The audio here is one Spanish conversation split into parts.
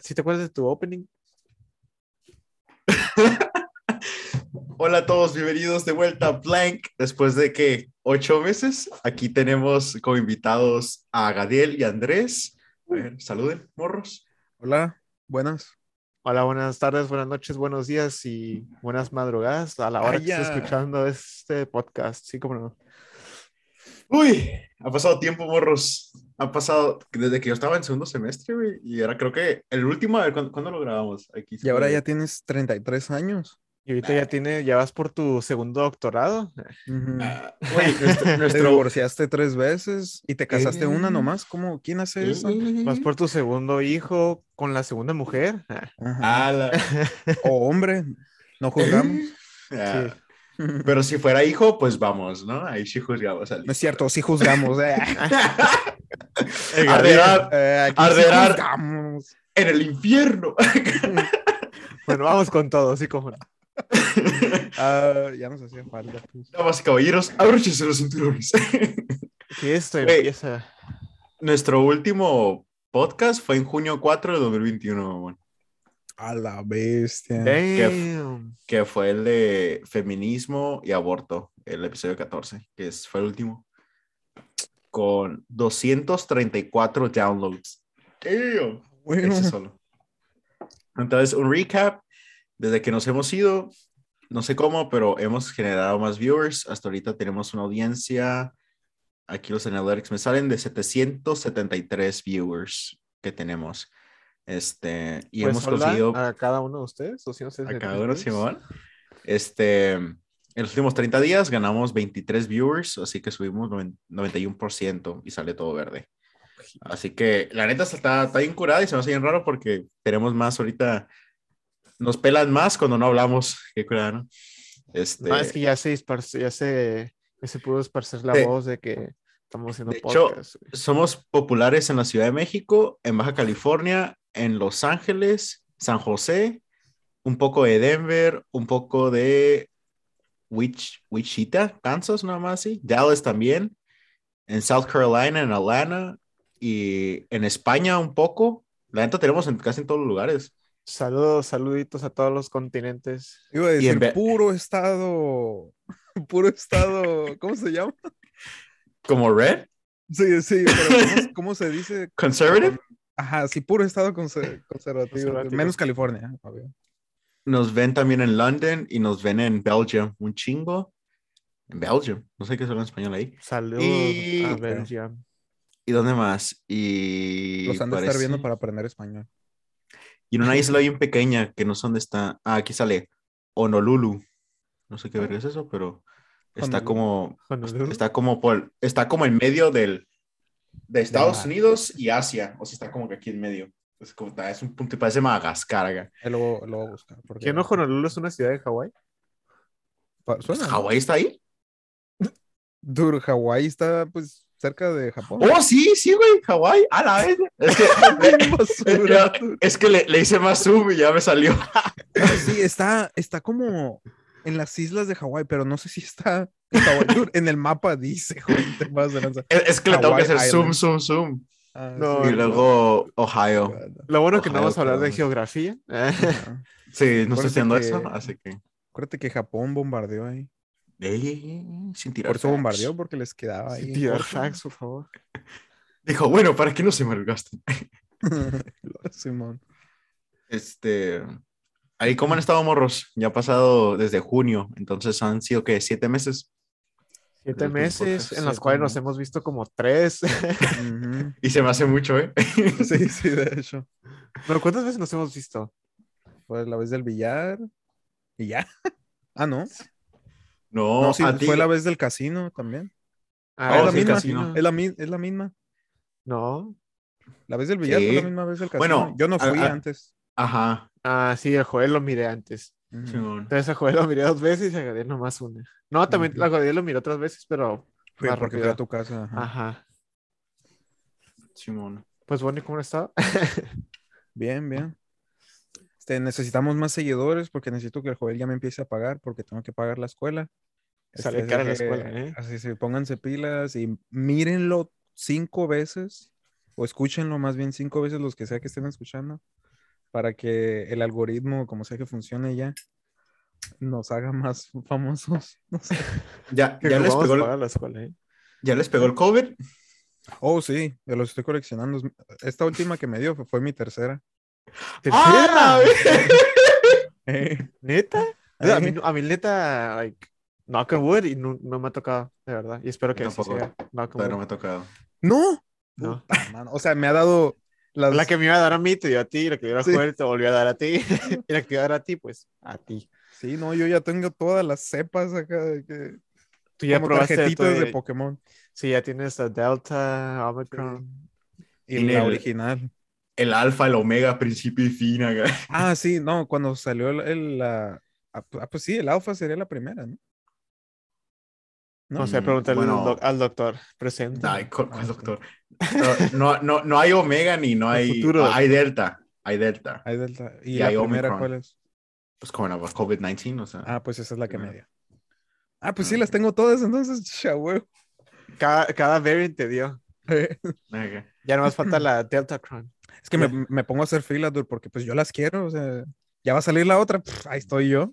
¿Si te acuerdas de tu opening? Hola a todos, bienvenidos de vuelta a Blank. Después de que ocho meses, aquí tenemos como invitados a Gadiel y Andrés. A ver, saluden, morros. Hola, buenas. Hola, buenas tardes, buenas noches, buenos días y buenas madrugadas a la hora Ah, que estés escuchando este podcast. Sí, como no. Uy, ha pasado tiempo, morros. Ha pasado desde que yo estaba en segundo semestre, güey, y ahora creo que el último, a ver, ¿cuándo, cuándo lo grabamos? Aquí Y ahora ya tienes 33 años. Y ahorita ya tiene, ya vas por tu segundo doctorado. Ujú. Ah, güey, nuestro, Te nuestro- divorciaste tres veces y te casaste Eh. una nomás. ¿Cómo? ¿Quién hace eso? Vas por tu segundo hijo con la segunda mujer. Ah, la- O hombre, no juzgamos. Ah, Sí. Pero si fuera hijo, pues vamos, ¿no? Ahí sí juzgamos al No es cierto, sí juzgamos. eh. Arderar Eh, aquí sí Arderar. juzgamos. en el infierno. Bueno, vamos con todo, sí, como no. Ah, ya nos hacía falta. pues. Damas y caballeros, abróchense los cinturones. Que esto empieza. Nuestro último podcast fue en junio 4 de 2021, mamón, A la bestia. Damn. que fue el de feminismo y aborto, el episodio 14, que es, fue el último, con 234 downloads. Damn. Bueno, Ese solo. Entonces, un recap. Desde que nos hemos ido, no sé cómo, pero hemos generado más viewers. Hasta ahorita tenemos una audiencia. Aquí los analytics me salen de 773 viewers que tenemos. Este, y Pues hemos hola conseguido a cada uno de ustedes. o si no sé a cada uno, Simón. Este, en los últimos 30 días ganamos 23 viewers, así que subimos noven- 91% y sale todo verde. Así que la neta está, está bien curada y se me hace bien raro porque tenemos más ahorita, nos pelan más cuando no hablamos. Qué curada, ¿no? Este, No, es que ya se esparce- ya se, ya se pudo esparcer la voz de que estamos haciendo de hecho, podcast. güey. somos populares en la Ciudad de México, en Baja California, en Los Ángeles, San José, un poco de Denver, un poco de Wich- Wichita, Kansas, nada más así, Dallas también, en South Carolina, en Atlanta y en España un poco. La neta tenemos en casi en todos los lugares. Saludos, saluditos a todos los continentes. iba a Y en decir ve- puro estado. Puro estado. ¿Cómo se llama? Como Red, Sí, sí, pero ¿cómo, cómo se dice? Conservative, Ajá, sí, puro estado conser- conservativo. Conservativo. Menos California, obvio. nos ven también en London y nos ven en Belgium, un chingo. En Belgium, no sé qué es en español ahí. Saludos Y- a Belgium. ¿Y dónde más? Y Los han de estar viendo para aprender español. Y en una isla bien pequeña, que no sé dónde está. Ah, aquí sale Honolulu. No sé qué verga es eso, pero está Honolulu. como, Honolulu. está como por, está como en medio del, de Estados. Unidos y Asia. O sea, está como que aquí en medio. Es como, es un punto, parece Madagascar. Lo, lo voy a buscar. porque- ¿Qué no Honolulu es una ciudad de Hawái? Pa- Suena. ¿no? ¿Hawái está ahí? Hawái está pues cerca de Japón. Oh, sí, sí, güey, Hawái. A la vez. Es que, Basura, dude. es que le, le hice más zoom y ya me salió. Sí, está, está como en las islas de Hawái, pero no sé si está en Hawái. Dude, en el mapa dice, joder, te vas de lanza. Es, es que le tengo que hacer zoom, Island. zoom, zoom. Ah, No, Y luego Ohio. Lo bueno que no vamos a hablar de geografía. Sí, no estoy haciendo que- eso, así que. Acuérdate que Japón bombardeó ahí. Ey, ey, ey, sin tirar Por eso facts. bombardeó, porque les quedaba ahí. Sin en tirar corto. facts, por favor. Dijo, bueno, para que no se malgasten. Simón. Este. Ahí, ¿cómo han estado, morros? Ya ha pasado desde junio, entonces han sido que siete meses. Siete meses en los cuales nos hemos visto como tres. Y se me hace mucho, ¿eh? Sí, sí, de hecho. Pero ¿cuántas veces nos hemos visto? Fue la vez del billar. Y ya. Ah, no. No, No, sí, a ti- fue la vez del casino también. Ah, es, Oh, la sí, el misma, casino. es, la, mi- es la misma. No. La vez del billar fue Sí. la misma vez del casino. Bueno, Yo no a- fui a- antes. Ajá. Ah, sí, el Joel lo miré antes. Entonces a Joel lo miré dos veces y a Gadiel nomás una. No, también Ujú. a Gadiel lo miré otras veces, pero Fui más porque fui rápido. a tu casa. ajá. Ajá. Simón. Pues bueno, ¿y cómo estado? Bien, bien. Este, necesitamos más seguidores porque necesito que el Joel ya me empiece a pagar porque tengo que pagar la escuela. Sale Este, cara la escuela, ¿eh? Así se pónganse pilas y mírenlo cinco veces o escúchenlo más bien cinco veces los que sea que estén escuchando para que el algoritmo, como sea que funcione ya, nos haga más famosos. No sé. Ya, ya, les pegó el, la escuela, ¿eh? ya les pegó el COVID. Oh, sí, yo los estoy coleccionando. Es- Esta última que me dio fue, fue mi tercera. ¡Ah, ¿Tercera? Eh, ¿Neta? Sea, a, mí, eh, no- a mí neta, like, knock on wood y no, no me ha tocado, de verdad. Y espero que así Tampoco. sea. Knock on Todavía no me ha tocado. No. No. Puta. O sea, me ha dado las... La que me iba a dar a mí te dio a ti, la que iba a Sí. jugar te volvió a dar a ti. y la que iba a dar a ti, pues a ti. Sí, no, yo ya tengo todas las cepas acá de que... Tú ya como probaste tarjetitas de Pokémon. Sí, ya tienes la Delta, Omicron. Y la el- original. El alfa, el omega, principio y fin. acá. Ah, sí, no, cuando salió el, el, la... Ah, ah, pues sí, el alfa sería la primera, ¿no? No sé, pregúntale bueno. al, doc- al doctor presente. Ay, ¿cuál- doctor? No, no, no, hay omega ni no hay. futuro. ah, hay delta. Hay delta. Hay delta. ¿Y, Y la hay primera Omicron. cuál es? Pues como la COVID-19, o sea. Ah, pues esa es la que me dio. Ah, pues sí, Ah, las tengo todas, entonces, ya, güey. Cada, cada variant te dio. ok. Ya nomás falta la Deltacron. Es que me, me pongo a hacer fila, dude, porque pues yo las quiero, o sea, ya va a salir la otra, pff, ahí estoy yo.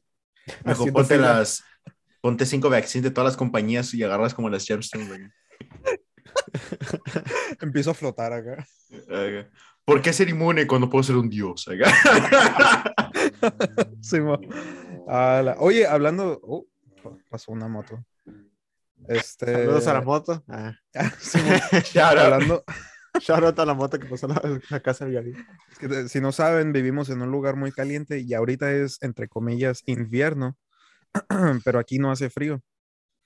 Mejor ponte las. Ponte cinco vaccines de todas las compañías y agarras como las gemstones. güey. Empiezo a flotar acá. ¿Por qué ser inmune cuando puedo ser un dios? acá? Sí, mo. La- Oye, hablando, oh, pa- pasó una moto. Este, Saludos a la moto. Ah. sí. Shout out. hablando, Shout out a la moto que pasó la, la casa Gary. es que, eh, si no saben, vivimos en un lugar muy caliente y ahorita es, entre comillas, invierno, pero aquí no hace frío.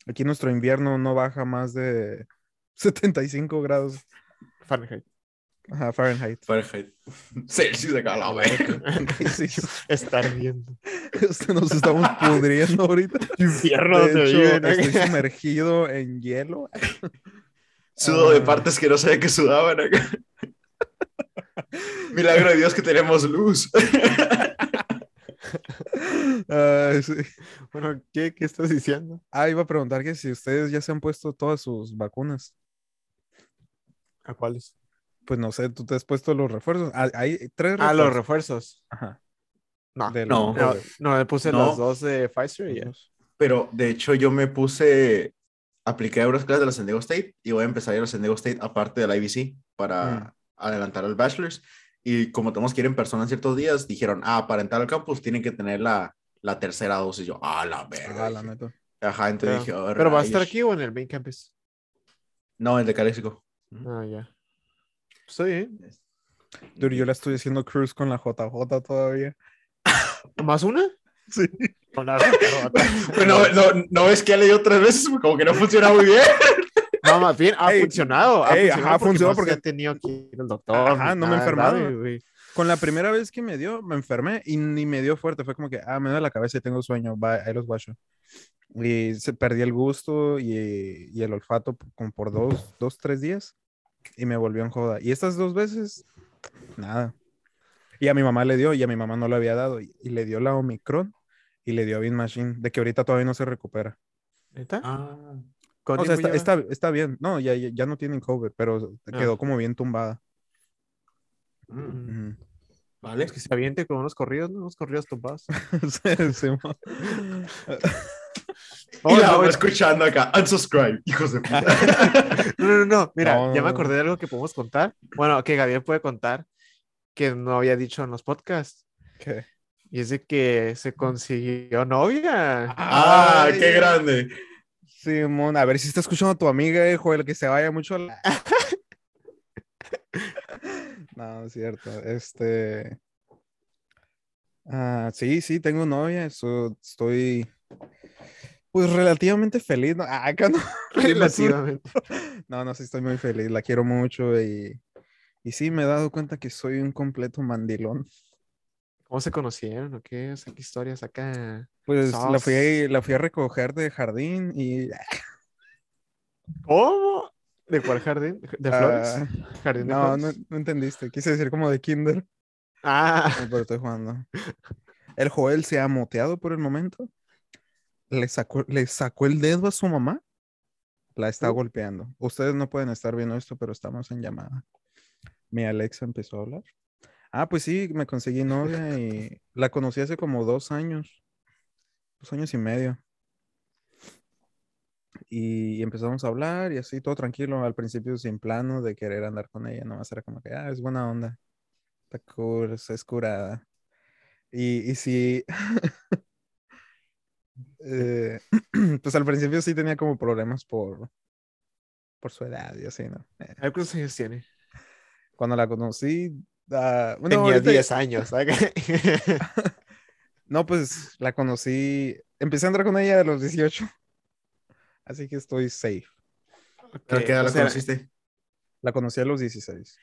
Aquí nuestro invierno no baja más de 75 grados Fahrenheit. ajá, Fahrenheit. Fahrenheit. Celsius verga. Sí, Estar viendo. este, nos estamos pudriendo ahorita. Infierno De donde hecho, viven. ¿eh? estoy sumergido en hielo. Sudo de Ah. partes que no sabía que sudaban acá. Milagro de Dios que tenemos luz. Ay, sí. Bueno, ¿qué, ¿qué estás diciendo? Ah, iba a preguntar que si ustedes ya se han puesto todas sus vacunas. ¿A cuáles? Pues no sé, tú te has puesto los refuerzos. Ah, hay tres Ah, los refuerzos. refuerzos. Ajá. No. del- No. No, del- no, le puse No. las dos de Pfizer y ya. Pero de hecho yo me puse, apliqué a unas clases de la San Diego State y voy a empezar a ir a San Diego State aparte de la IBC para Mm. adelantar al bachelor's. Y como tenemos que ir en persona ciertos días, dijeron, ah, para entrar al campus tienen que tener la, la tercera dosis. Yo, ah, la verga. Ah, la dije. neta. Ajá, entonces dije, "Oh, ¿Pero va a estar rayos". aquí o en el main campus? No, el de Caléxico. Ah, ya. Estoy bien. Dude, yo la estoy haciendo cruise con la JJ todavía. ¿Más una? Sí. Con la Pero no, no, no ves que ya le dio tres veces, como que no funciona muy bien. No, más bien, ha Ey, funcionado. Ha ey, funcionado ajá, porque funcionó no porque- se ha tenido que ir al doctor. Ajá, no me nada enfermaba. grave, güey. Con la primera vez que me dio, me enfermé y ni me dio fuerte. Fue como que, ah, me duele la cabeza y tengo sueño. Va, ahí los guacho. Y se perdí el gusto y, y el olfato como por dos, dos, tres días. Y me volvió en joda. Y estas dos veces, nada. Y a mi mamá le dio y a mi mamá no le había dado. Y, y le dio la Omicron y le dio Bean Machine, de que ahorita todavía no se recupera. ¿Neta? Ah, ¿Con O sea, está, está, está bien. No, ya, ya, no tienen COVID, pero Ah. quedó como bien tumbada. mm, Mm. Vale. Es que se aviente con unos corridos, ¿no? Unos corridos tumbados. Sí, sí. Y la voy escuchando acá, unsubscribe, hijos de puta. No, no, no. Mira, No, ya me acordé de algo que podemos contar. Bueno, que Gabriel puede contar que no había dicho en los podcasts. ¿Qué? Y es de que se consiguió novia. ah, Ay, qué grande. Simón, a ver si está escuchando a tu amiga, eh, Joel, que se vaya mucho a la... No, es cierto. Este. Ah, sí, sí, tengo novia. eso estoy. Pues relativamente feliz. ¿no? Ah, acá no. Relativamente. No, no, sí, estoy muy feliz. La quiero mucho y. Y sí, me he dado cuenta que soy un completo mandilón. ¿Cómo se conocieron o qué? O sea, ¿qué historias acá? Pues la fui, la fui a recoger de jardín y. ¿Cómo? ¿De cuál jardín? ¿De flores? ah, ¿Jardín de no, no, flores? no entendiste. Quise decir como de kinder. Ah, No, pero estoy jugando. El Joel se ha moteado por el momento. Le sacó, le sacó el dedo a su mamá. La está Uh. golpeando. Ustedes no pueden estar viendo esto, pero estamos en llamada. Mi Alexa empezó a hablar. Ah, pues sí, me conseguí novia y la conocí hace como dos años, dos años y medio. Y empezamos a hablar y así todo tranquilo, al principio sin plano de querer andar con ella, nomás era como que, ah, es buena onda, está cool, es curada. Y, y sí, eh, pues al principio sí tenía como problemas por, por su edad y así, ¿no? Eh, cuántos años tiene. Cuando la conocí, ah, bueno, Tenía ahorita- 10 años. ¿sabes? No, pues la conocí, empecé a andar con ella a los 18. Así que estoy safe. ¿A qué edad o la sea, conociste? La conocí a los 16.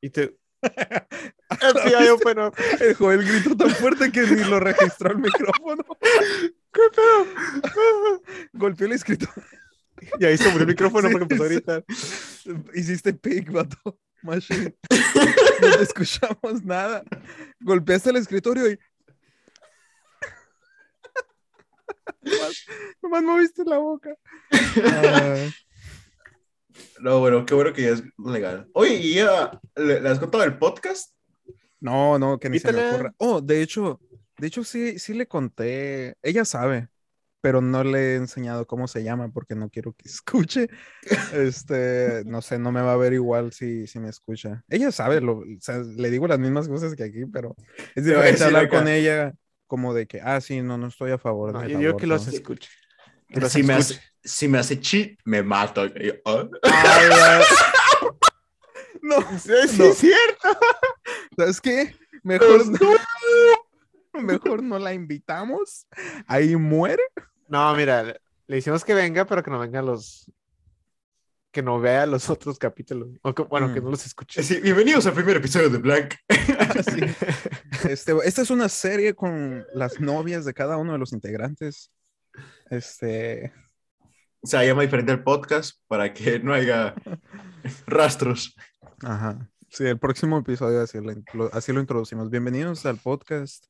Y te... FBI open up. El Joel gritó tan fuerte que ni lo registró el micrófono. ¿Qué pedo? Golpeó el escritorio. Y ahí se murió el micrófono Sí, porque empezó a gritar. Hiciste pic, vato. Machine. No te escuchamos nada. Golpeaste el escritorio y. Nomás, nomás moviste la boca. Ah, No, bueno, qué bueno que ya es legal. Oye, ¿y ya le, le has contado el podcast? no, no, que ni se me ocurra. Oh, de hecho, de hecho sí, sí le conté. Ella sabe, pero no le he enseñado cómo se llama porque no quiero que escuche. Este, no sé, no me va a ver igual si, si me escucha. Ella sabe, lo, o sea, le digo las mismas cosas que aquí, pero es diferente decir hablar acá. con ella como de que, ah, sí, no, no estoy a favor No, yo digo que los escuche. Los Si me, hace, si me hace cheat, me mato. Yo, ¿ah? No, Sí, sí, No. es cierto. ¿sabes qué? Mejor no, mejor no la invitamos. Ahí muere. No, mira, le- hicimos que venga, pero que no venga los. Que no vea los otros capítulos. O que- bueno, que Mm. no los escuche. Sí, bienvenidos al primer episodio de Blank. Sí. Este, esta es una serie con las novias de cada uno de los integrantes. Este, Se llama diferente el podcast para que no haya rastros. ajá. Sí, el próximo episodio así lo, así lo introducimos. Bienvenidos al podcast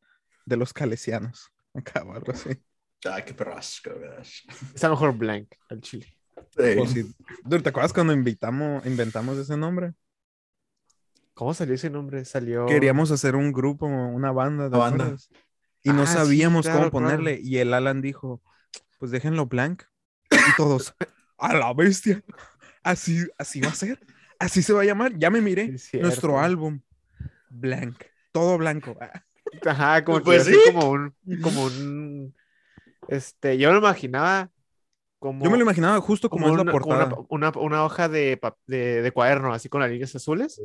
de los calesianos. Acá o algo así. Ay, qué perrasco, ¿verdad? Está mejor Blank al chile. Sí. ¿Te acuerdas cuando invitamos, inventamos ese nombre? ¿Cómo salió ese nombre? Salió. Queríamos hacer un grupo, una banda. ¿te Una banda. Y no Ah, sí, sabíamos claro, cómo ponerle. Y el Alan dijo, pues déjenlo blank. Y todos, a la bestia. Así, así va a ser. Así se va a llamar. Ya me miré. Es Nuestro álbum. Blank. Todo blanco. Ajá, como que Pues así sí. como un. Como un. Este, yo me lo imaginaba como. Yo me lo imaginaba justo como, es una, la como una- portada. una, una hoja de, pap- de, de cuaderno, así con las líneas azules.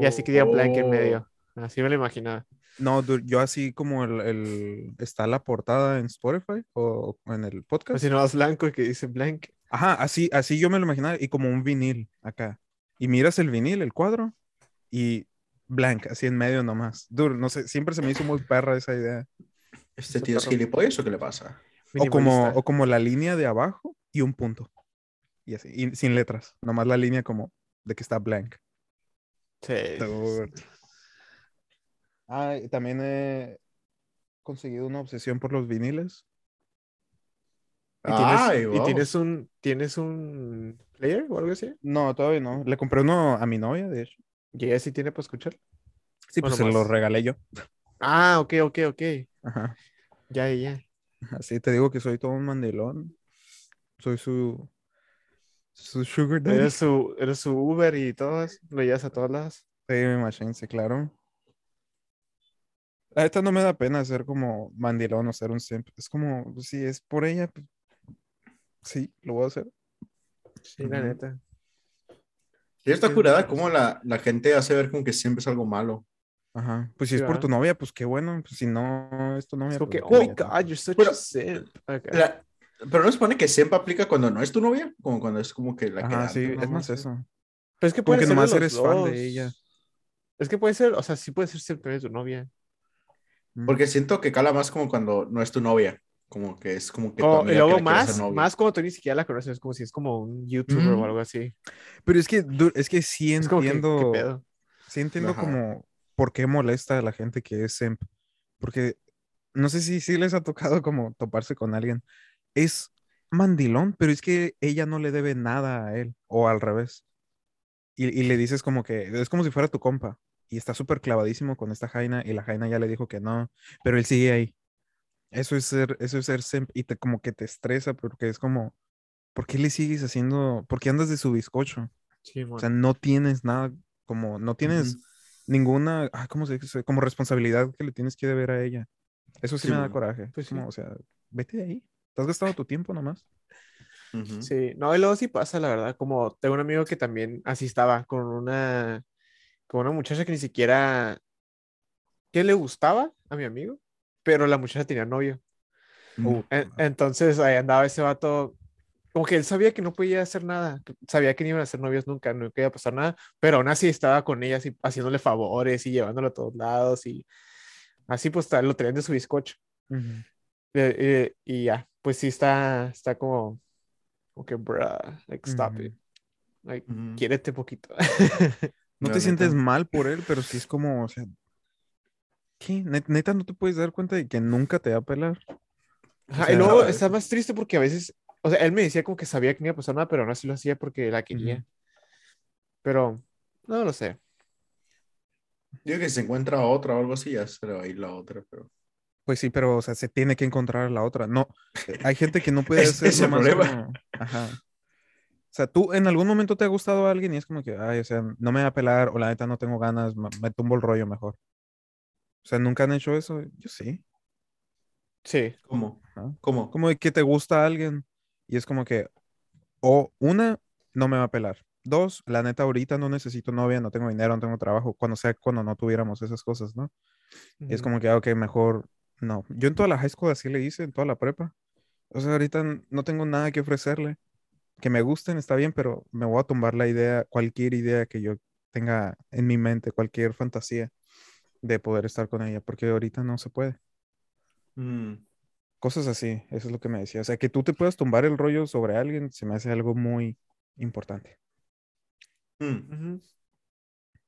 Y así que diga blank en Oh. medio. Así me lo imaginaba. No, dude, yo así como el, el- está la portada en Spotify o en el podcast. Pues si no es blanco y que dice blank. Ajá, así, así yo me lo imaginaba y como un vinil acá. Y miras el vinil, el cuadro, y blank, así en medio nomás. Dude, no sé, siempre se me hizo muy perra esa idea. ¿Este tío es gilipollas o qué le pasa? O como, o como la línea de abajo y un punto. Y así, y sin letras. Nomás la línea como de que está blank. Sí. Ah, y también he conseguido una obsesión por los viniles. ¿Y tienes, Ay, y tienes un tienes un player o algo así? No, todavía no. Le compré uno a mi novia, de hecho. ¿Y ella sí tiene para escuchar? Sí, pues se lo regalé yo. Ah, ok, ok, ok. Ajá. Ya, ya. Así te digo que soy todo un mandilón. Soy su, su sugar daddy. Eres su, eres su Uber y todo eso. Lo llevas a todas las. Sí, mi machine, sí, claro. La neta no me da pena ser como mandilón o ser un simp. Es como, pues, si es por ella, pues, sí, lo voy a hacer. Sí, la neta. Sí, está curada cómo la, la gente hace ver como que siempre es algo malo. Ajá. Pues si es por tu novia, pues qué bueno. Pues si no es tu novia, Es como que, pues, oh my god, you're such Bueno, a simp. Acá. La- pero no se supone que siempre aplica cuando no es tu novia, como cuando es como que la que Ajá, da sí, es más eso. Pero es que como puede que ser nomás eres fan de dos. ella. Es que puede ser, o sea, sí puede ser siempre de tu novia. Mm. Porque siento que cala más como cuando no es tu novia. Como que es como que tu O- amiga y que luego hacer más, novia. más cuando tú ni siquiera la conoces, es como si es como un youtuber Ujú. o algo así. Pero es que, es que sí Es como que, entiendo. ¿qué pedo? Sí entiendo Ajá. como por qué molesta a la gente que es simp. Porque no sé si sí les ha tocado como toparse con alguien. Es mandilón, pero es que ella no le debe nada a él, o al revés. Y, y le dices como que es como si fuera tu compa. y está súper clavadísimo con esta Jaina y la Jaina ya le dijo que no, pero él sigue ahí. Eso es ser, eso es ser simp y te como que te estresa porque es como, ¿por qué le sigues haciendo? ¿Por qué andas de su bizcocho? Sí, O sea, no tienes nada, como, no tienes. Ninguna, ah, ¿cómo se dice? Como responsabilidad que le tienes que deber a ella. Eso sí, Sí, me da coraje. Pues sí. como, o sea, vete de ahí. Te has gastado tu tiempo nomás. Ujú. Sí, no, y luego sí pasa, la verdad, como tengo un amigo que también así estaba con una, con una muchacha que ni siquiera, que le gustaba a mi amigo, pero la muchacha tenía novio. Uh, En- entonces ahí andaba ese vato, como que él sabía que no podía hacer nada, sabía que no iban a ser novios nunca, no iba a pasar nada, pero aún así estaba con ella, así, haciéndole favores y llevándolo a todos lados y así pues lo traían de su bizcocho. Ujú. Eh, eh, y ya, pues sí está, está como, como que, bruh, like, stop Ujú. it. Like, ujú. quiérete poquito. No te sientes mal por él, pero sí es como, o sea, ¿qué? Net- Neta, no te puedes dar cuenta de que nunca te va a pelar. Ajá, sea, y luego está más triste porque a veces, o sea, él me decía como que sabía que no iba a pasar nada, pero no así lo hacía porque la quería. Pero, no lo sé. Digo que si se encuentra otra o algo así, ya se le va a ir la otra, pero. Pues sí, pero, o sea, se tiene que encontrar a la otra. No, hay gente que no puede Ese hacer es el problema. como- Ajá. O sea, tú en algún momento te ha gustado a alguien y es como que, ay, o sea, no me va a pelar o la neta no tengo ganas, me, tumbo el rollo mejor. O sea, ¿nunca han hecho eso? Yo sí. Sí. ¿Cómo? Ajá. ¿Cómo? Como de que te gusta a alguien y es como que, o una, no me va a pelar. Dos, la neta ahorita no necesito novia, no tengo dinero, no tengo trabajo. Cuando sea cuando no tuviéramos esas cosas, ¿no? Y es como que, ah, ok, mejor no. Yo en toda la high school así le hice, en toda la prepa. O sea, ahorita no tengo nada que ofrecerle. Que me gusten está bien, pero me voy a tumbar la idea, cualquier idea que yo tenga en mi mente, cualquier fantasía de poder estar con ella, porque ahorita no se puede. Mm, Cosas así, eso es lo que me decía. O sea, que tú te puedas tumbar el rollo sobre alguien se me hace algo muy importante. mm.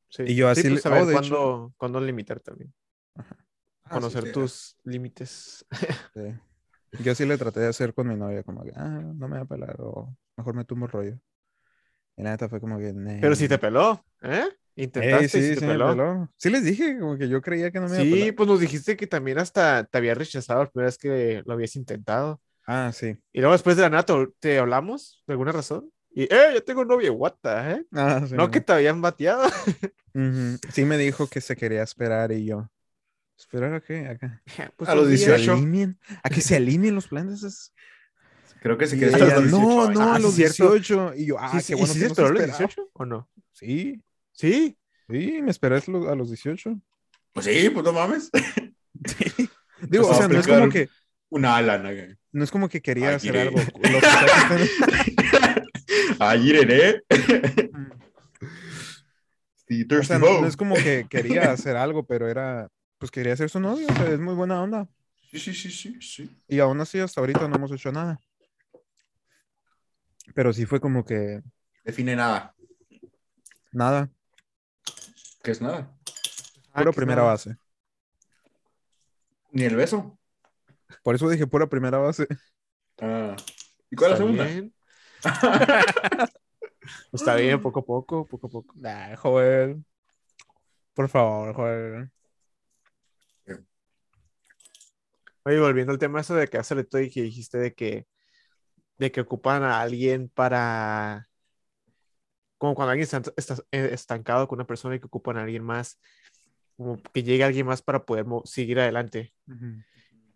Sí. Y yo así Sí, le- pues saber oh, hecho- cuándo, cuándo limitar también. Ah, Conocer sí. tus límites. Sí. Yo sí le traté de hacer con mi novia, como que, ah, no me va a pelar, o mejor me tumbo el rollo. Y la neta fue como que, Pero si te peló, ¿eh? Intentaste y sí, si te sí me peló. peló. Sí les dije, como que yo creía que no me iba a Sí, pues nos dijiste que también hasta te había rechazado la primera vez que lo habías intentado. Ah, sí. Y luego después de la nada te, hablamos, de alguna razón. Y, eh, yo tengo novia, what the heck? Ah, sí, No mo. que te habían bateado. Ujú. Sí me dijo que se quería esperar y yo. ¿Esperar a qué? Acá. Pues A los un día. ¿Se 18. alineen? ¿A que se alineen los planes? Es- Creo que se Y quiere ella, hasta los 18 no, no, Ah, a sí, los cierto. 18. Y yo, ah, Sí, qué sí, ¿Y bueno si que se se esperó a los esperaba. 18 o no? Sí, Sí. sí, me esperé a los- a los 18. Pues sí, pues no mames. Digo, Pues o sea, no es como que, Una Alan. acá. no es como que quería Ay, hacer iré. algo. Ay, iré. Sí, O sea, no, es como que quería hacer algo, pero era, pues quería ser su novio, o sea, es muy buena onda. Sí, sí, sí, sí, sí. Y aún así, hasta ahorita no hemos hecho nada. Pero sí fue como que Define nada. nada, ¿Qué es nada? Ah, pura que primera nada. base. Ni el beso. Por eso dije pura primera base. Ah. ¿Y cuál es la segunda? bien. Está bien, poco a poco, poco a poco. Nah, joder. Por favor, joder. Oye, volviendo al tema eso de que hace todo y que dijiste de que de que ocupan a alguien para como cuando alguien está, está, eh, estancado con una persona y que ocupan a alguien más, como que llegue alguien más para poder seguir adelante.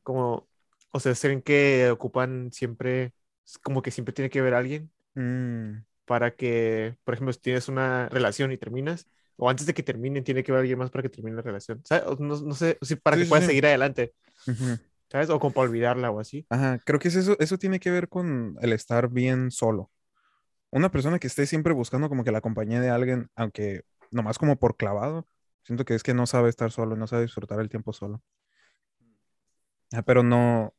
Como, o sea, ¿creen que ocupan siempre, como que siempre tiene que haber alguien Mm, para que, por ejemplo, si tienes una relación y terminas, o antes de que terminen, tiene que haber alguien más para que termine la relación? ¿Sabes? O No, no sé, si para Sí, que sí, seguir adelante, ujú. ¿sabes? O como para olvidarla o así. Ajá, creo que es eso, eso tiene que ver con el estar bien solo. Una persona que esté siempre buscando como que la compañía de alguien, aunque nomás como por clavado, siento que es que no sabe estar solo, no sabe disfrutar el tiempo solo. Ah, pero no,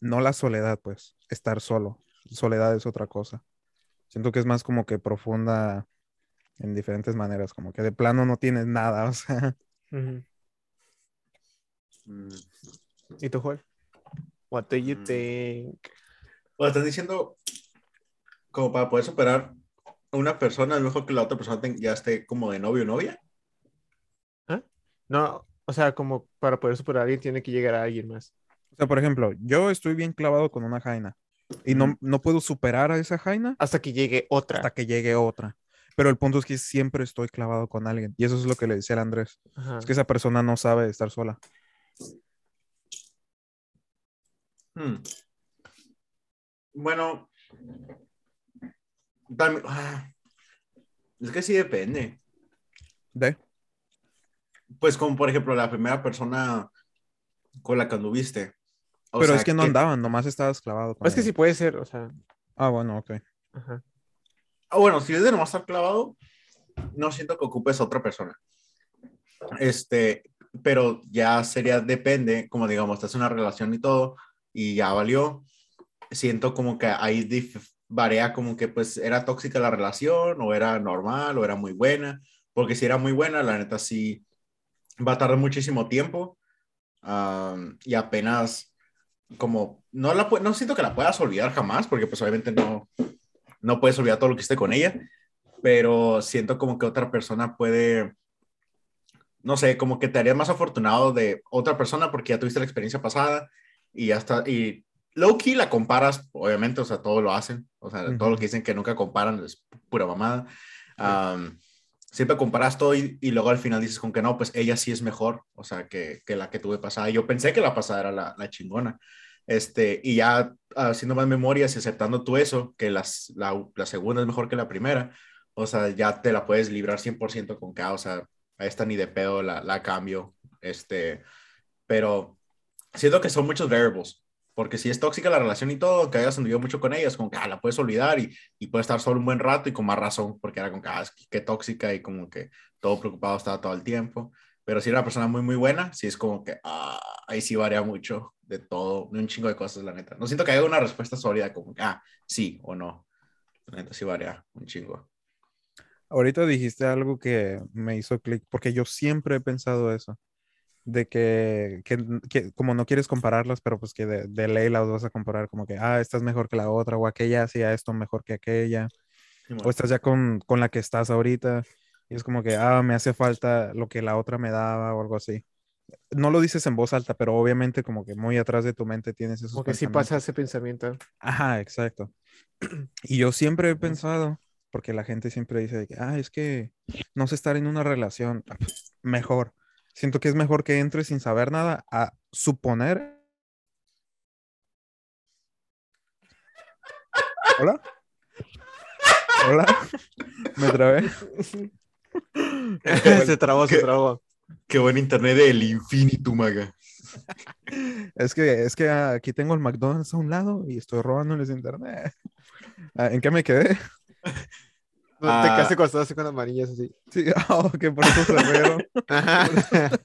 no la soledad, pues, estar solo. Soledad es otra cosa. Siento que es más como que profunda en diferentes maneras, como que de plano no tienes nada, o sea. Mm. ¿Y tú, Joel? What do you Mm. think? O están diciendo, como para poder superar a una persona, es mejor que la otra persona ya esté como de novio o novia. ¿Ah? No, o sea, como para poder superar a alguien tiene que llegar a alguien más. O sea, por ejemplo, yo estoy bien clavado con una jaina y no, no puedo superar a esa jaina Hasta que llegue otra. hasta que llegue otra. Pero el punto es que siempre estoy clavado con alguien. Y eso es lo que le decía al Andrés. Ajá. Es que esa persona no sabe estar sola. Hmm. Bueno, también, ah, es que sí depende. ¿De? Pues como por ejemplo la primera persona con la que anduviste. O Pero sea, es que no andaban, nomás estabas clavado con Es que sí puede ser, o sea. Ah, bueno, ok. Ajá. Ah, bueno, si es de nomás estar clavado, no siento que ocupes a otra persona. Este, pero ya sería, depende, como digamos, estás en una relación y todo, y ya valió. Siento como que ahí dif- varía como que pues era tóxica la relación, o era normal, o era muy buena. Porque si era muy buena, la neta sí va a tardar muchísimo tiempo. am, y apenas como no la no siento que la puedas olvidar jamás, porque pues obviamente no, no puedes olvidar todo lo que esté con ella, pero siento como que otra persona puede, no sé, como que te harías más afortunado de otra persona porque ya tuviste la experiencia pasada y ya está, y low key la comparas, obviamente, o sea, todo lo hacen, o sea, todo lo que dicen que nunca comparan es pura mamada. Am, siempre comparas todo y, y luego al final dices con que no, pues ella sí es mejor, o sea, que, que la que tuve pasada. Yo pensé que la pasada era la, la chingona. Este, y ya haciendo más memorias y aceptando tú eso, que las, la, la segunda es mejor que la primera, o sea, ya te la puedes librar 100% con que, ah, o sea, a esta ni de pedo la, la cambio, este, pero siento que son muchos variables, porque si es tóxica la relación y todo, que hayas anduvido mucho con ellas, como que ah, la puedes olvidar y, y puedes estar solo un buen rato y con más razón, porque era como que, ah, qué tóxica y como que todo preocupado estaba todo el tiempo. Pero si era una persona muy, muy buena, sí es como que ah, ahí sí varía mucho de todo, de un chingo de cosas, la neta. No siento que haya una respuesta sólida como que, ah, sí o no. La neta sí varía un chingo. Ahorita dijiste algo que me hizo clic, porque yo siempre he pensado eso, de que, que, que como no quieres compararlas, pero pues que de, de ley las vas a comparar como que, ah, esta es mejor que la otra, o aquella hacía esto mejor que aquella, o estás ya con, con la que estás ahorita, y es como que, ah, me hace falta lo que la otra me daba o algo así. No lo dices en voz alta, pero obviamente como que muy atrás de tu mente tienes esos Como que sí pasa ese pensamiento. Ajá, exacto. Y yo siempre he pensado, porque la gente siempre dice, ah, es que no sé estar en una relación, mejor. Siento que es mejor que entres sin saber nada a suponer. Hola. Hola. Me trabé. se trabó, se trabó. Qué buen internet del infinito, maga. Es que, es que aquí tengo el McDonald's a un lado y estoy robándoles internet. Ah, ¿En qué me quedé? Te Ah. quedaste cuando estabas así con las manillas así. Sí, oh, que por eso se rieron. Ajá.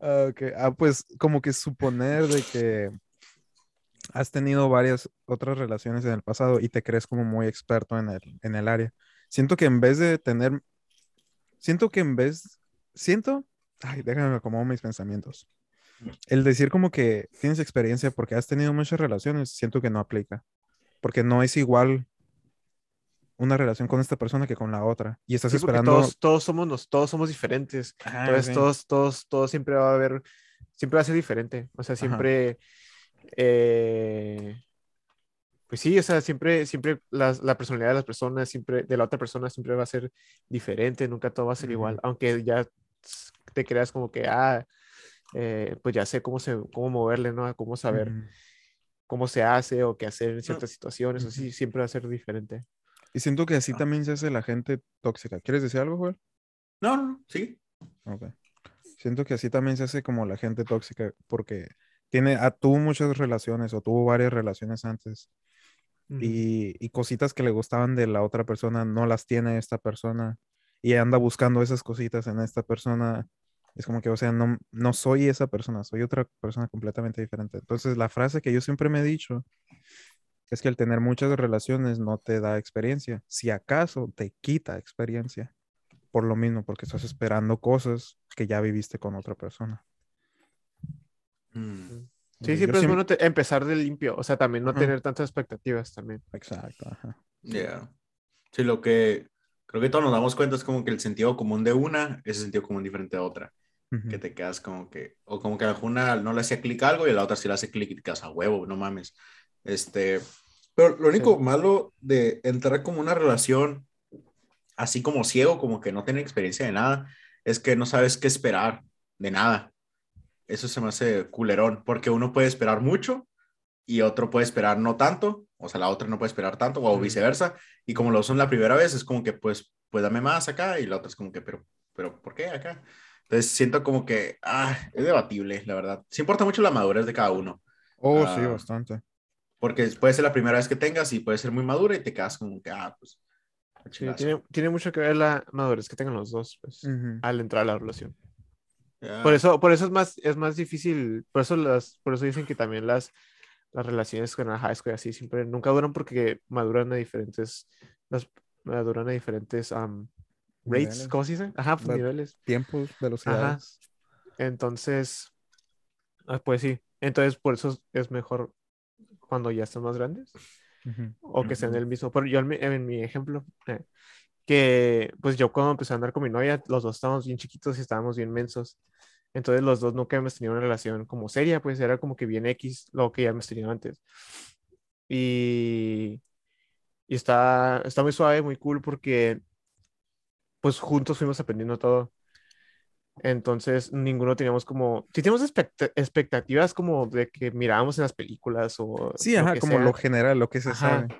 Ah, ok. Ah, pues como que suponer de que has tenido varias otras relaciones en el pasado y te crees como muy experto en el, en el área. Siento que en vez de tener, siento que en vez, siento, ay, déjame acomodar mis pensamientos. El decir como que tienes experiencia porque has tenido muchas relaciones, siento que no aplica. Porque no es igual una relación con esta persona que con la otra. Y estás Sí, esperando... todos, todos somos nos, todos somos diferentes. Entonces, sí. todos, todos, todos siempre va a haber, siempre va a ser diferente. O sea, siempre, eh, pues sí, o sea, siempre, siempre las- la personalidad de las personas, siempre, de la otra persona siempre va a ser diferente, nunca todo va a ser igual. Ujú. Aunque ya te creas como que, ah, eh, pues ya sé cómo, se, cómo moverle, ¿no? Cómo saber Ujú. cómo se hace o qué hacer en ciertas situaciones, así siempre va a ser diferente. Y siento que así Ah. también se hace la gente tóxica. ¿Quieres decir algo, Joel? No, no, sí. Ok. Siento que así también se hace como la gente tóxica porque tiene, ah, tuvo muchas relaciones o tuvo varias relaciones antes y, y cositas que le gustaban de la otra persona no las tiene esta persona y anda buscando esas cositas en esta persona. Es como que, o sea, no, no soy esa persona, soy otra persona completamente diferente. Entonces, la frase que yo siempre me he dicho es que el tener muchas relaciones no te da experiencia. Si acaso te quita experiencia. Por lo mismo, porque estás esperando cosas que ya viviste con otra persona. Mm. Sí, Yo siempre es bueno te- empezar de limpio, o sea, también no Ajá. tener tantas expectativas también. Exacto, ajá. Yeah. Sí, lo que creo que todos nos damos cuenta es como que el sentido común de una es el sentido común diferente de otra. Que te quedas como que, o como que a una no le hacía clic algo y a la otra sí le hace clic y te quedas a huevo, no mames. Este, pero lo único Sí. malo de entrar como una relación así como ciego, como que no tiene experiencia de nada, es que no sabes qué esperar de nada. Eso se me hace culerón, porque uno puede esperar mucho y otro puede esperar no tanto, o sea, la otra no puede esperar tanto, o viceversa, y como lo son la primera vez, es como que, pues, pues dame más acá, y la otra es como que, pero, pero, ¿por qué acá? Entonces siento como que, ah, es debatible, la verdad. Sí importa mucho la madurez de cada uno, Oh, sí, Ah. bastante. Porque puede ser la primera vez que tengas y puede ser muy madura y te quedas como que, ah, pues, a Sí, tiene, tiene mucho que ver la madurez que tengan los dos, pues, Ujú. al entrar a la relación. Ya. Por eso, por eso es más, es más difícil, por eso las, por eso dicen que también las, las relaciones con la high school y así siempre nunca duran porque maduran a diferentes, las, maduran a diferentes um, rates, Niveles. ¿cómo se dice? Ajá, pues niveles. Tiempos, velocidades. Entonces, ah, pues sí, entonces por eso es- es mejor cuando ya están más grandes Ujú. o que sean el mismo. Pero yo en mi, en mi ejemplo, eh, que pues yo cuando empecé a andar con mi novia, los dos estábamos bien chiquitos y estábamos bien mensos. Entonces los dos nunca hemos tenido una relación como seria, pues era como que bien X lo que ya hemos tenido antes. Y, y está, está muy suave, muy cool porque pues juntos fuimos aprendiendo todo. Entonces ninguno teníamos como, sí teníamos expect- expectativas como de que mirábamos en las películas o Sí, ajá, como sea lo general, lo que se Ajá. sabe.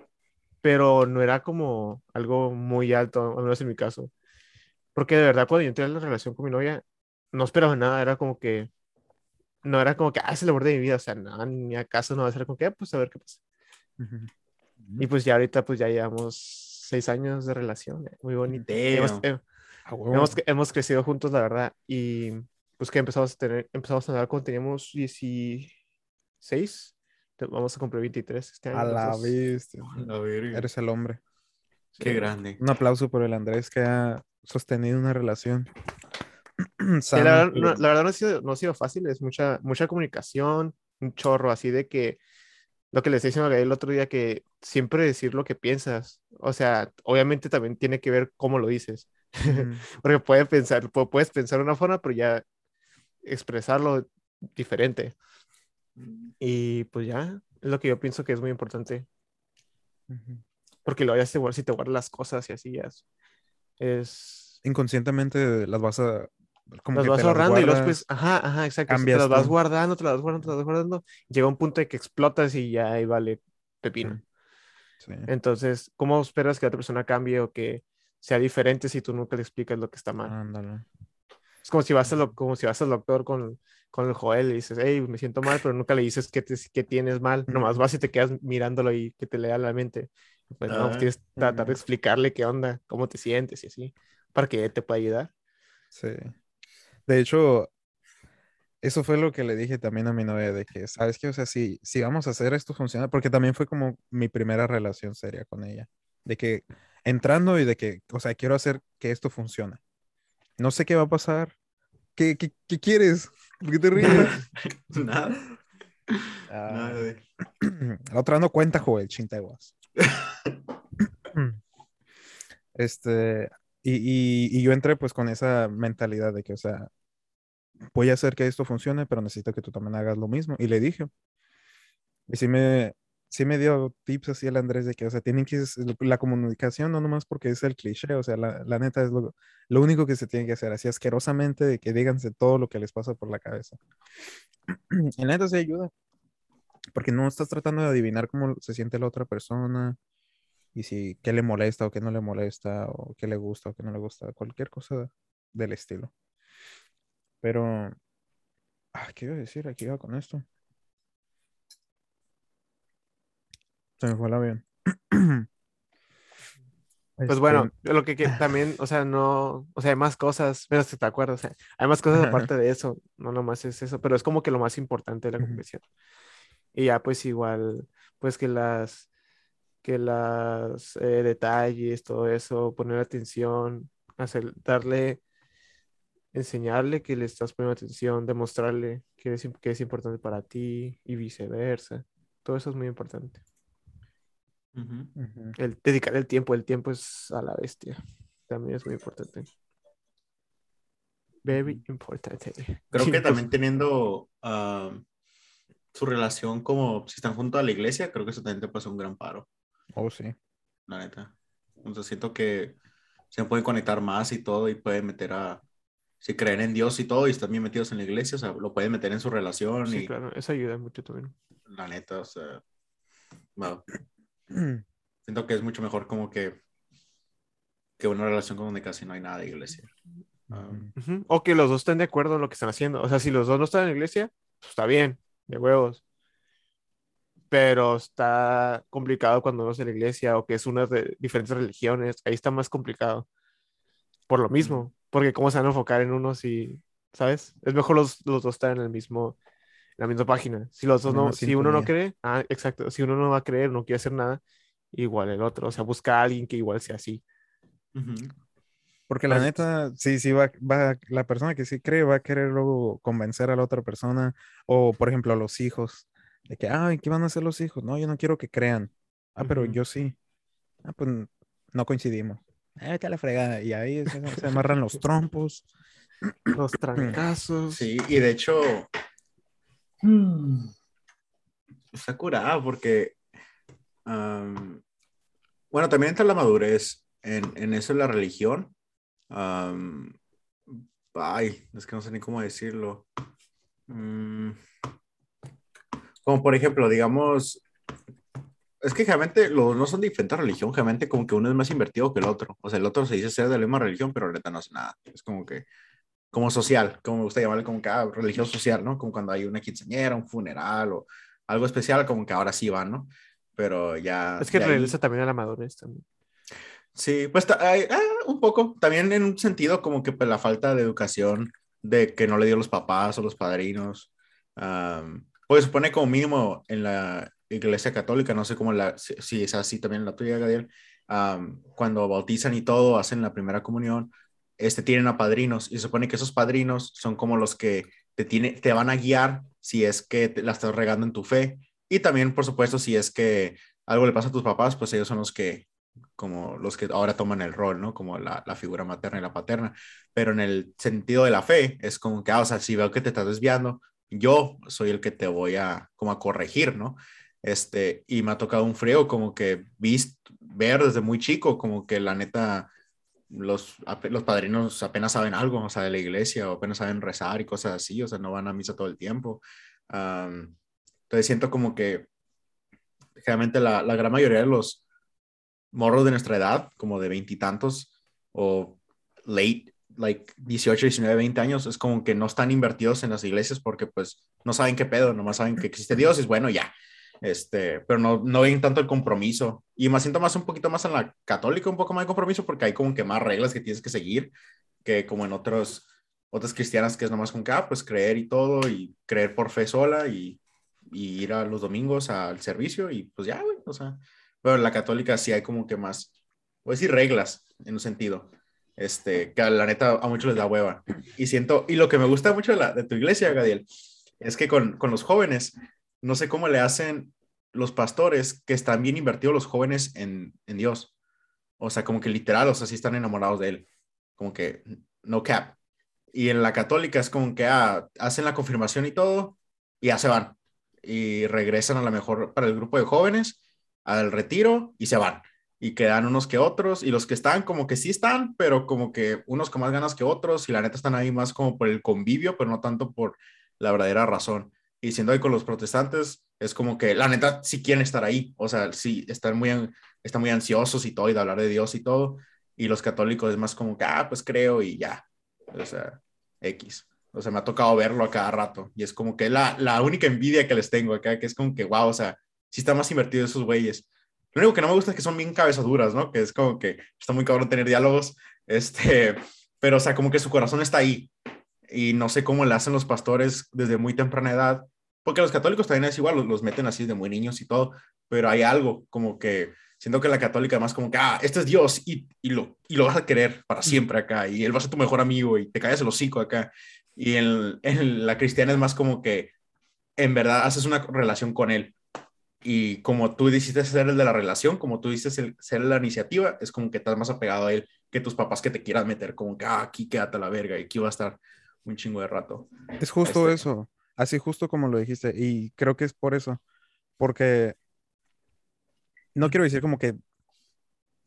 pero no era como algo muy alto, al menos en mi caso. Porque de verdad, cuando yo entré en la relación con mi novia, no esperaba nada, era como que, no era como que, ah, es el amor de mi vida, o sea, nada, ni acaso no va a ser como que, "Ah, pues a ver qué pasa. Ujú. Y pues ya ahorita, pues ya llevamos seis años de relación, eh, muy bonito. Eh, Hemos, hemos crecido juntos, la verdad, y pues que empezamos a tener, empezamos a andar cuando teníamos 16, Te- vamos a cumplir 23 este año. A la bestia. Eres el hombre. Qué grande. Un aplauso por el Andrés que ha sostenido una relación. Sí, la verdad, no, la verdad no ha sido, no ha sido fácil, es mucha, mucha comunicación, un chorro así de que lo que le estoy diciendo a Gael el otro día, que siempre decir lo que piensas, o sea, obviamente también tiene que ver cómo lo dices, Porque puede pensar, pu- puedes pensar de una forma, pero ya expresarlo diferente. Y pues ya, es lo que yo pienso que es muy importante, porque se guarda- si te guardas las cosas y así ya es, es Inconscientemente las vas a. Como las que vas ahorrando y guardas. después, ajá, ajá, exacto, te cambias las vas tú. guardando, te las vas guardando, te las vas guardando, llega un punto de que explotas y ya ahí vale pepino. Sí. Entonces, ¿cómo esperas que la otra persona cambie o que sea diferente si tú nunca le explicas lo que está mal? Ándale. Es como si vas al, doc- como si vas al doctor con, con el Joel y dices, hey, me siento mal, pero nunca le dices que, te, que tienes mal. Nomás vas y te quedas mirándolo y que te lea la mente. Pues no, Ah, tienes que tratar de explicarle qué onda, cómo te sientes y así, para que te pueda ayudar. Sí. De hecho, eso fue lo que le dije también a mi novia, de que, ¿sabes qué? O sea, si, si vamos a hacer esto funciona, porque también fue como mi primera relación seria con ella, de que entrando y de que, o sea, quiero hacer que esto funcione. No sé qué va a pasar. ¿Qué, qué, qué quieres? ¿Por qué te ríes? Nada. Ah, Nada de- la otra no cuenta, Joel, chinteguas. Este, y, y, y yo entré pues con esa mentalidad de que, o sea, voy a hacer que esto funcione, pero necesito que tú también hagas lo mismo. Y le dije. Y sí me, sí me dio tips así el Andrés de que, o sea, tienen que, la comunicación no nomás porque es el cliché, o sea, la, la neta es lo, lo único que se tiene que hacer, así asquerosamente, de que díganse todo lo que les pasa por la cabeza. Y la neta sí ayuda, porque no estás tratando de adivinar cómo se siente la otra persona y si qué le molesta o qué no le molesta o qué le gusta o qué no le gusta, cualquier cosa del estilo. Pero, ah, ¿qué iba a decir? Aquí iba con esto. Se me fue el avión. Pues Este, bueno, lo que, que también, o sea, no, o sea, hay más cosas, pero si te acuerdas, o sea, hay más cosas aparte de eso, no nomás es eso, pero es como que lo más importante de la conversación. Y ya pues igual, pues que las, que las eh, detalles, todo eso, poner atención, hacer, darle, enseñarle que le estás poniendo atención, demostrarle que es, que es importante para ti y viceversa. Todo eso es muy importante. El dedicar el tiempo, el tiempo es a la bestia. También es muy importante. Very important. Creo que también teniendo ah, su relación como si están junto a la iglesia, creo que eso también te pasa un gran paro, Oh, sí. la neta. Entonces siento que se pueden conectar más y todo y pueden meter a, si creen en Dios y todo y están bien metidos en la iglesia, o sea, lo pueden meter en su relación Sí, y claro, eso ayuda mucho también. la neta, o sea, wow. Siento que es mucho mejor como que, que una relación con donde casi no hay nada de iglesia. Ah, Ujú. O que los dos estén de acuerdo en lo que están haciendo. O sea, si los dos no están en la iglesia, pues está bien, de huevos. Pero está complicado cuando no es de la iglesia o que es una de diferentes religiones. Ahí está más complicado. Por lo mismo. Porque cómo se van a enfocar en uno si, ¿sabes? Es mejor los, los dos estar en el mismo, en la misma página. Si los dos no, si uno no cree, ah, exacto. Si uno no va a creer, no quiere hacer nada, igual el otro. O sea, busca a alguien que igual sea así. Porque la Pues- neta, sí, sí va, va, la persona que sí cree va a querer luego convencer a la otra persona, o por ejemplo a los hijos, de que, ay, ¿qué van a hacer los hijos? No, yo no quiero que crean. Ah, pero yo sí. Ah, pues no coincidimos. Ah, vete a la fregada. Y ahí se, se amarran los trompos. Los trancazos. Sí, y de hecho, mm, está curada porque, am, bueno, también entra la madurez en, en eso de la religión. Ay, es que no sé ni cómo decirlo. Mm, como por ejemplo, digamos, es que generalmente los no son de diferente religión, generalmente como que uno es más invertido que el otro. O sea, el otro se dice ser de la misma religión, pero ahorita no hace nada. Es como que como social, como me gusta llamarle, como que ah, religión social, ¿no? Como cuando hay una quinceañera, un funeral o algo especial, como que ahora sí van, ¿no? Pero ya... Es que ahí- regresa también a la madurez también. Sí, pues ta- ay, ah, un poco, también en un sentido como que pues, la falta de educación de que no le dio los papás o los padrinos. am, pues supone como mínimo en la iglesia católica, no sé cómo la, si, si es así también en la tuya, Gadiel, am, cuando bautizan y todo, hacen la primera comunión, este, tienen a padrinos y se supone que esos padrinos son como los que te, tiene, te van a guiar si es que te la estás regando en tu fe y también, por supuesto, si es que algo le pasa a tus papás, pues ellos son los que como los que ahora toman el rol, ¿no? Como la, la figura materna y la paterna. Pero en el sentido de la fe, es como que, ah, o sea, si veo que te estás desviando, yo soy el que te voy a, como a corregir, ¿no? Este, y me ha tocado un frío como que vist, ver desde muy chico, como que la neta, los, los padrinos apenas saben algo, o sea, de la iglesia, o apenas saben rezar y cosas así, o sea, no van a misa todo el tiempo. Am, entonces siento como que generalmente la, la gran mayoría de los morros de nuestra edad, como de veintitantos o late, like 18, 19, 20 años, es como que no están invertidos en las iglesias porque pues no saben qué pedo, nomás saben que existe Dios es bueno, ya. Este, pero no, no ven tanto el compromiso. Y me siento más un poquito más en la católica, un poco más de compromiso porque hay como que más reglas que tienes que seguir que como en otros, otras cristianas que es nomás con que, ah, pues creer y todo y creer por fe sola y, y ir a los domingos al servicio y pues ya, güey, o sea, pero en la católica sí hay como que más, a decir reglas en un sentido, este, que la neta a muchos les da hueva. Y siento, y lo que me gusta mucho de tu iglesia, Gadiel, es que con, con los jóvenes, no sé cómo le hacen los pastores que están bien invertidos los jóvenes en, en Dios. O sea, como que literal, o sea, sí están enamorados de él. Como que no cap. Y en la católica es como que ah, hacen la confirmación y todo, y ya se van. Y regresan a lo mejor para el grupo de jóvenes al retiro y se van. Y quedan unos que otros, y los que están como que sí están, pero como que unos con más ganas que otros, y la neta están ahí más como por el convivio, pero no tanto por la verdadera razón. Y siendo ahí con los protestantes, es como que la neta sí quieren estar ahí, o sea, sí están muy, están muy ansiosos y todo, y de hablar de Dios y todo, y los católicos es más como que, ah, pues creo y ya, o sea, X. O sea, me ha tocado verlo a cada rato, y es como que la, la única envidia que les tengo acá, que es como que, wow, o sea, sí está más invertido esos güeyes. Lo único que no me gusta es que son bien cabezaduras, ¿no? Que es como que está muy cabrón tener diálogos, este, pero o sea, como que su corazón está ahí. Y no sé cómo le hacen los pastores desde muy temprana edad, porque los católicos también es igual, los, los meten así de muy niños y todo, pero hay algo como que, siento que la católica además como que, ah, este es Dios y, y, lo, y lo vas a querer para siempre acá, y él va a ser tu mejor amigo y te callas el hocico acá. Y en, en la cristiana es más como que en verdad haces una relación con él. Y como tú decidiste ser el de la relación, como tú dices el, ser la iniciativa, es como que estás más apegado a él que tus papás que te quieran meter como que ah, aquí quédate a la verga y aquí va a estar un chingo de rato. Es justo Este- eso, así justo como lo dijiste, y creo que es por eso, porque no quiero decir como que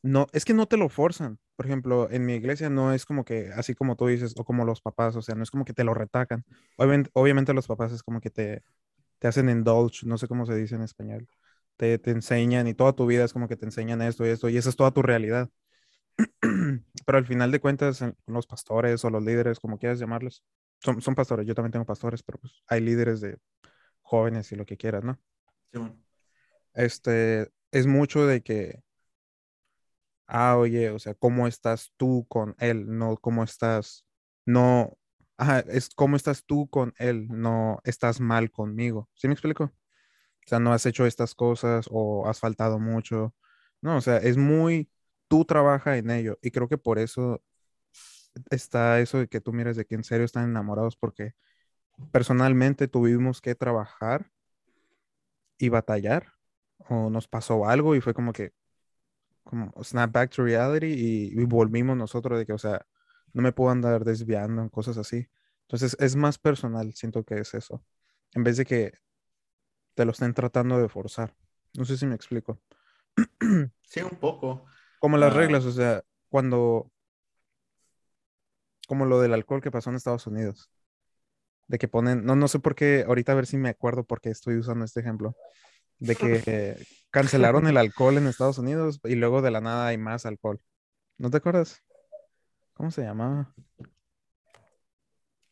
no, es que no te lo forzan. Por ejemplo, en mi iglesia no es como que así como tú dices, o como los papás, o sea, no es como que te lo retacan. Obviamente, obviamente los papás es como que te, te hacen indulge, no sé cómo se dice en español. Te, te enseñan y toda tu vida es como que te enseñan esto y esto, y esa es toda tu realidad. Pero al final de cuentas, en- los pastores o los líderes, como quieras llamarlos, son, son pastores. Yo también tengo pastores, pero pues hay líderes de jóvenes y lo que quieras, ¿no? Simón. Este, es mucho de que, ah, oye, o sea, ¿cómo estás tú con él? No, ¿cómo estás? No, ajá, es cómo estás tú con él, no estás mal conmigo. ¿Sí me explico? O sea, no has hecho estas cosas o has faltado mucho. No, o sea, es muy, tú trabaja en ello y creo que por eso está eso de que tú miras de que en serio están enamorados porque personalmente tuvimos que trabajar y batallar o nos pasó algo y fue como que como snap back to reality y, y volvimos nosotros de que, o sea, no me puedo andar desviando en cosas así. Entonces es más personal, siento que es eso, en vez de que te lo estén tratando de forzar. No sé si me explico. Sí, un poco. Como las Ah. reglas, o sea, cuando, como lo del alcohol que pasó en Estados Unidos, de que ponen, no, no sé por qué, ahorita a ver si me acuerdo por qué estoy usando este ejemplo, de que eh, cancelaron el alcohol en Estados Unidos y luego de la nada hay más alcohol. ¿No te acuerdas? ¿Cómo se llamaba?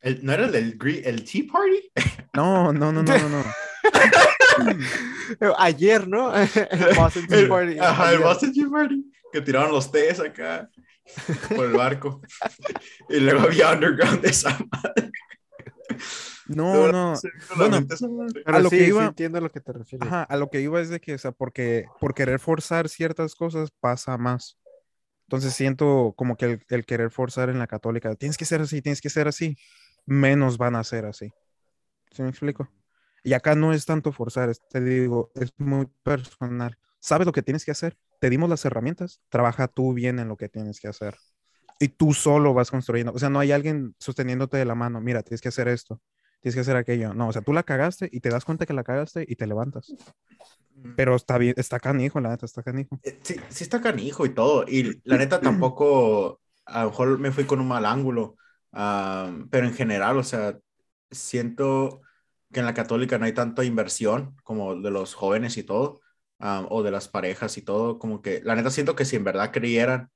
El- ¿No era el el Tea Party? No, no, no, no, no, no. Ayer, ¿no? el Boston Tea Party. ajá, el. Boston Tea Party. Que tiraron los tés acá por el barco. y luego había underground de esa madre. No, no. Bueno, a lo sí, que sí iba- entiendo a lo que te refieres. Ajá, a lo que iba es de que, o sea, porque por querer forzar ciertas cosas pasa más. Entonces siento como que el, el querer forzar en la católica, tienes que ser así, tienes que ser así, menos van a ser así. ¿Sí me explico? Y acá no es tanto forzar, es- te digo, es muy personal. Sabes lo que tienes que hacer, te dimos las herramientas, trabaja tú bien en lo que tienes que hacer. Y tú solo vas construyendo. O sea, no hay alguien sosteniéndote de la mano, mira, tienes que hacer esto, tienes que hacer aquello. No, o sea, tú la cagaste y te das cuenta que la cagaste y te levantas. Pero está bien, está canijo, la neta, está canijo. Eh, Sí, sí está canijo y todo. Y la neta tampoco, a lo mejor me fui con un mal ángulo. am, pero en general, o sea, siento que en la católica no hay tanta inversión como de los jóvenes y todo, am, o de las parejas y todo. Como que la neta siento que si en verdad creyeran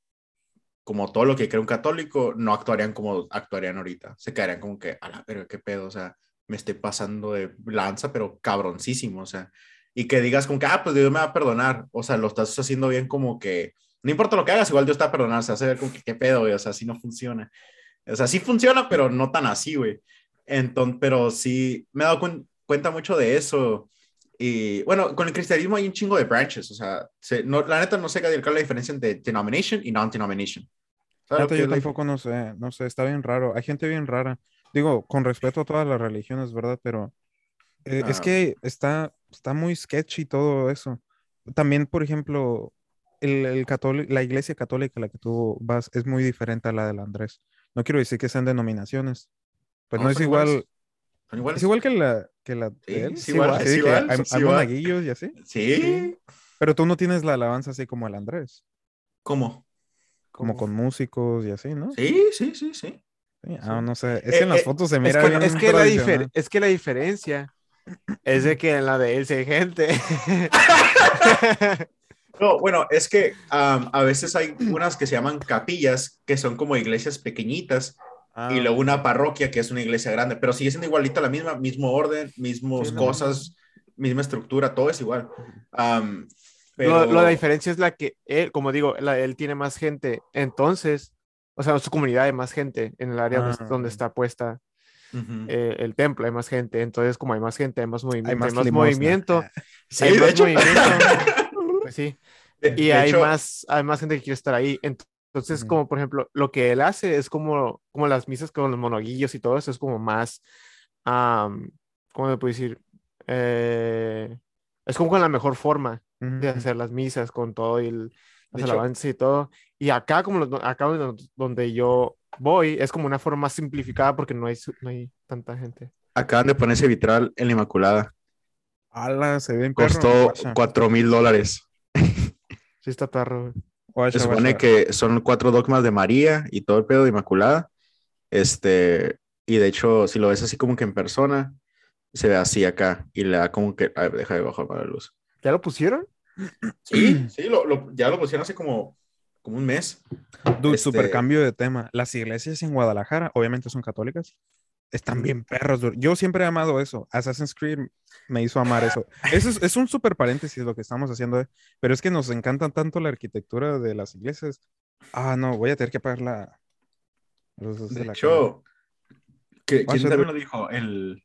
como todo lo que cree un católico, no actuarían como actuarían ahorita. Se quedarían como que, a la verga, qué pedo, o sea, me estoy pasando de lanza, pero cabroncísimo, o sea, y que digas como que, ah, pues Dios me va a perdonar, o sea, lo estás haciendo bien como que, no importa lo que hagas, igual Dios te va a perdonar, se hace como que, qué pedo, güey, o sea, así no funciona. O sea, sí funciona, pero no tan así, güey. Entonces, pero sí, me he dado cuen- cuenta mucho de eso. Y bueno, con el cristianismo hay un chingo de branches, o sea, se- no, la neta no sé qué la diferencia entre denomination y non-denomination. ¿Sabes lo Neta, que yo es tampoco no sé, no sé, está bien raro. Hay gente bien rara. Digo, con respeto a todas las religiones, ¿verdad? Pero eh, es Ah. que está, está muy sketchy todo eso. También, por ejemplo, el, el la iglesia católica a la que tú vas es muy diferente a la del Andrés. No quiero decir que sean denominaciones. Pues no, No, es igual, iguales. ¿Son iguales? es igual que la, que la de Sí, él. es igual, Sí, es igual, hay, es hay monaguillos y así. Sí. Pero tú no tienes la alabanza así como el Andrés, ¿Cómo? como con músicos y así, ¿no? Sí, sí, sí, sí. Sí, Ah, no sé. Es Eh, que en las eh, fotos se Es mira que, bien es, que la difer- es que la diferencia es de que en la de él sí hay gente. No, bueno, es que am, a veces hay unas que se llaman capillas, que son como iglesias pequeñitas, y luego una parroquia que es una iglesia grande, pero sigue siendo igualita la misma, mismo orden, mismas Sí, no, cosas, misma estructura, todo es igual. Lo, pero... lo- la diferencia es la que él, como digo, la- él tiene más gente. Entonces, o sea, su comunidad hay más gente en el área donde- Ah. donde está puesta Ujú. eh, el templo, hay más gente. Entonces, como hay más gente, hay más movimiento. Hay más más, limosna. movimiento. Sí, hay de más hecho. movimiento. Pues sí. De- Y de hay, hecho, más, hay más gente que quiere estar ahí. Entonces, Ujú. como por ejemplo, lo que él hace es como, como las misas con los monoguillos y todo eso, es como más, am, ¿cómo le puedo decir? Eh, es como con la mejor forma de Ujú. hacer las misas, con todo y, el- las De alabanzas y todo. Y acá, como lo- acá donde- donde yo voy, es como una forma más simplificada porque no hay, no hay tanta gente. Acaban de poner ese vitral en la Inmaculada. Ala, se ve en perro. Costó 4 mil dólares. Sí está perro. Se supone que son cuatro dogmas de María y todo el pedo de Inmaculada. Este, y de hecho, si lo ves así como que en persona, se ve así acá y le da como que. A ver, deja de bajar para la luz. ¿Ya lo pusieron? Sí, sí, lo, lo- ya lo pusieron hace como, como un mes. Dude, Este- super cambio de tema. Las iglesias en Guadalajara, obviamente son católicas, están bien perros. Yo siempre he amado eso. Assassin's Creed me hizo amar eso. Eso es, es un super paréntesis lo que estamos haciendo, eh, pero es que nos encanta tanto la arquitectura de las iglesias. Ah, no, voy a tener que apagar la. de De la hecho, que, Guacha, ¿quién también dude. lo dijo? El,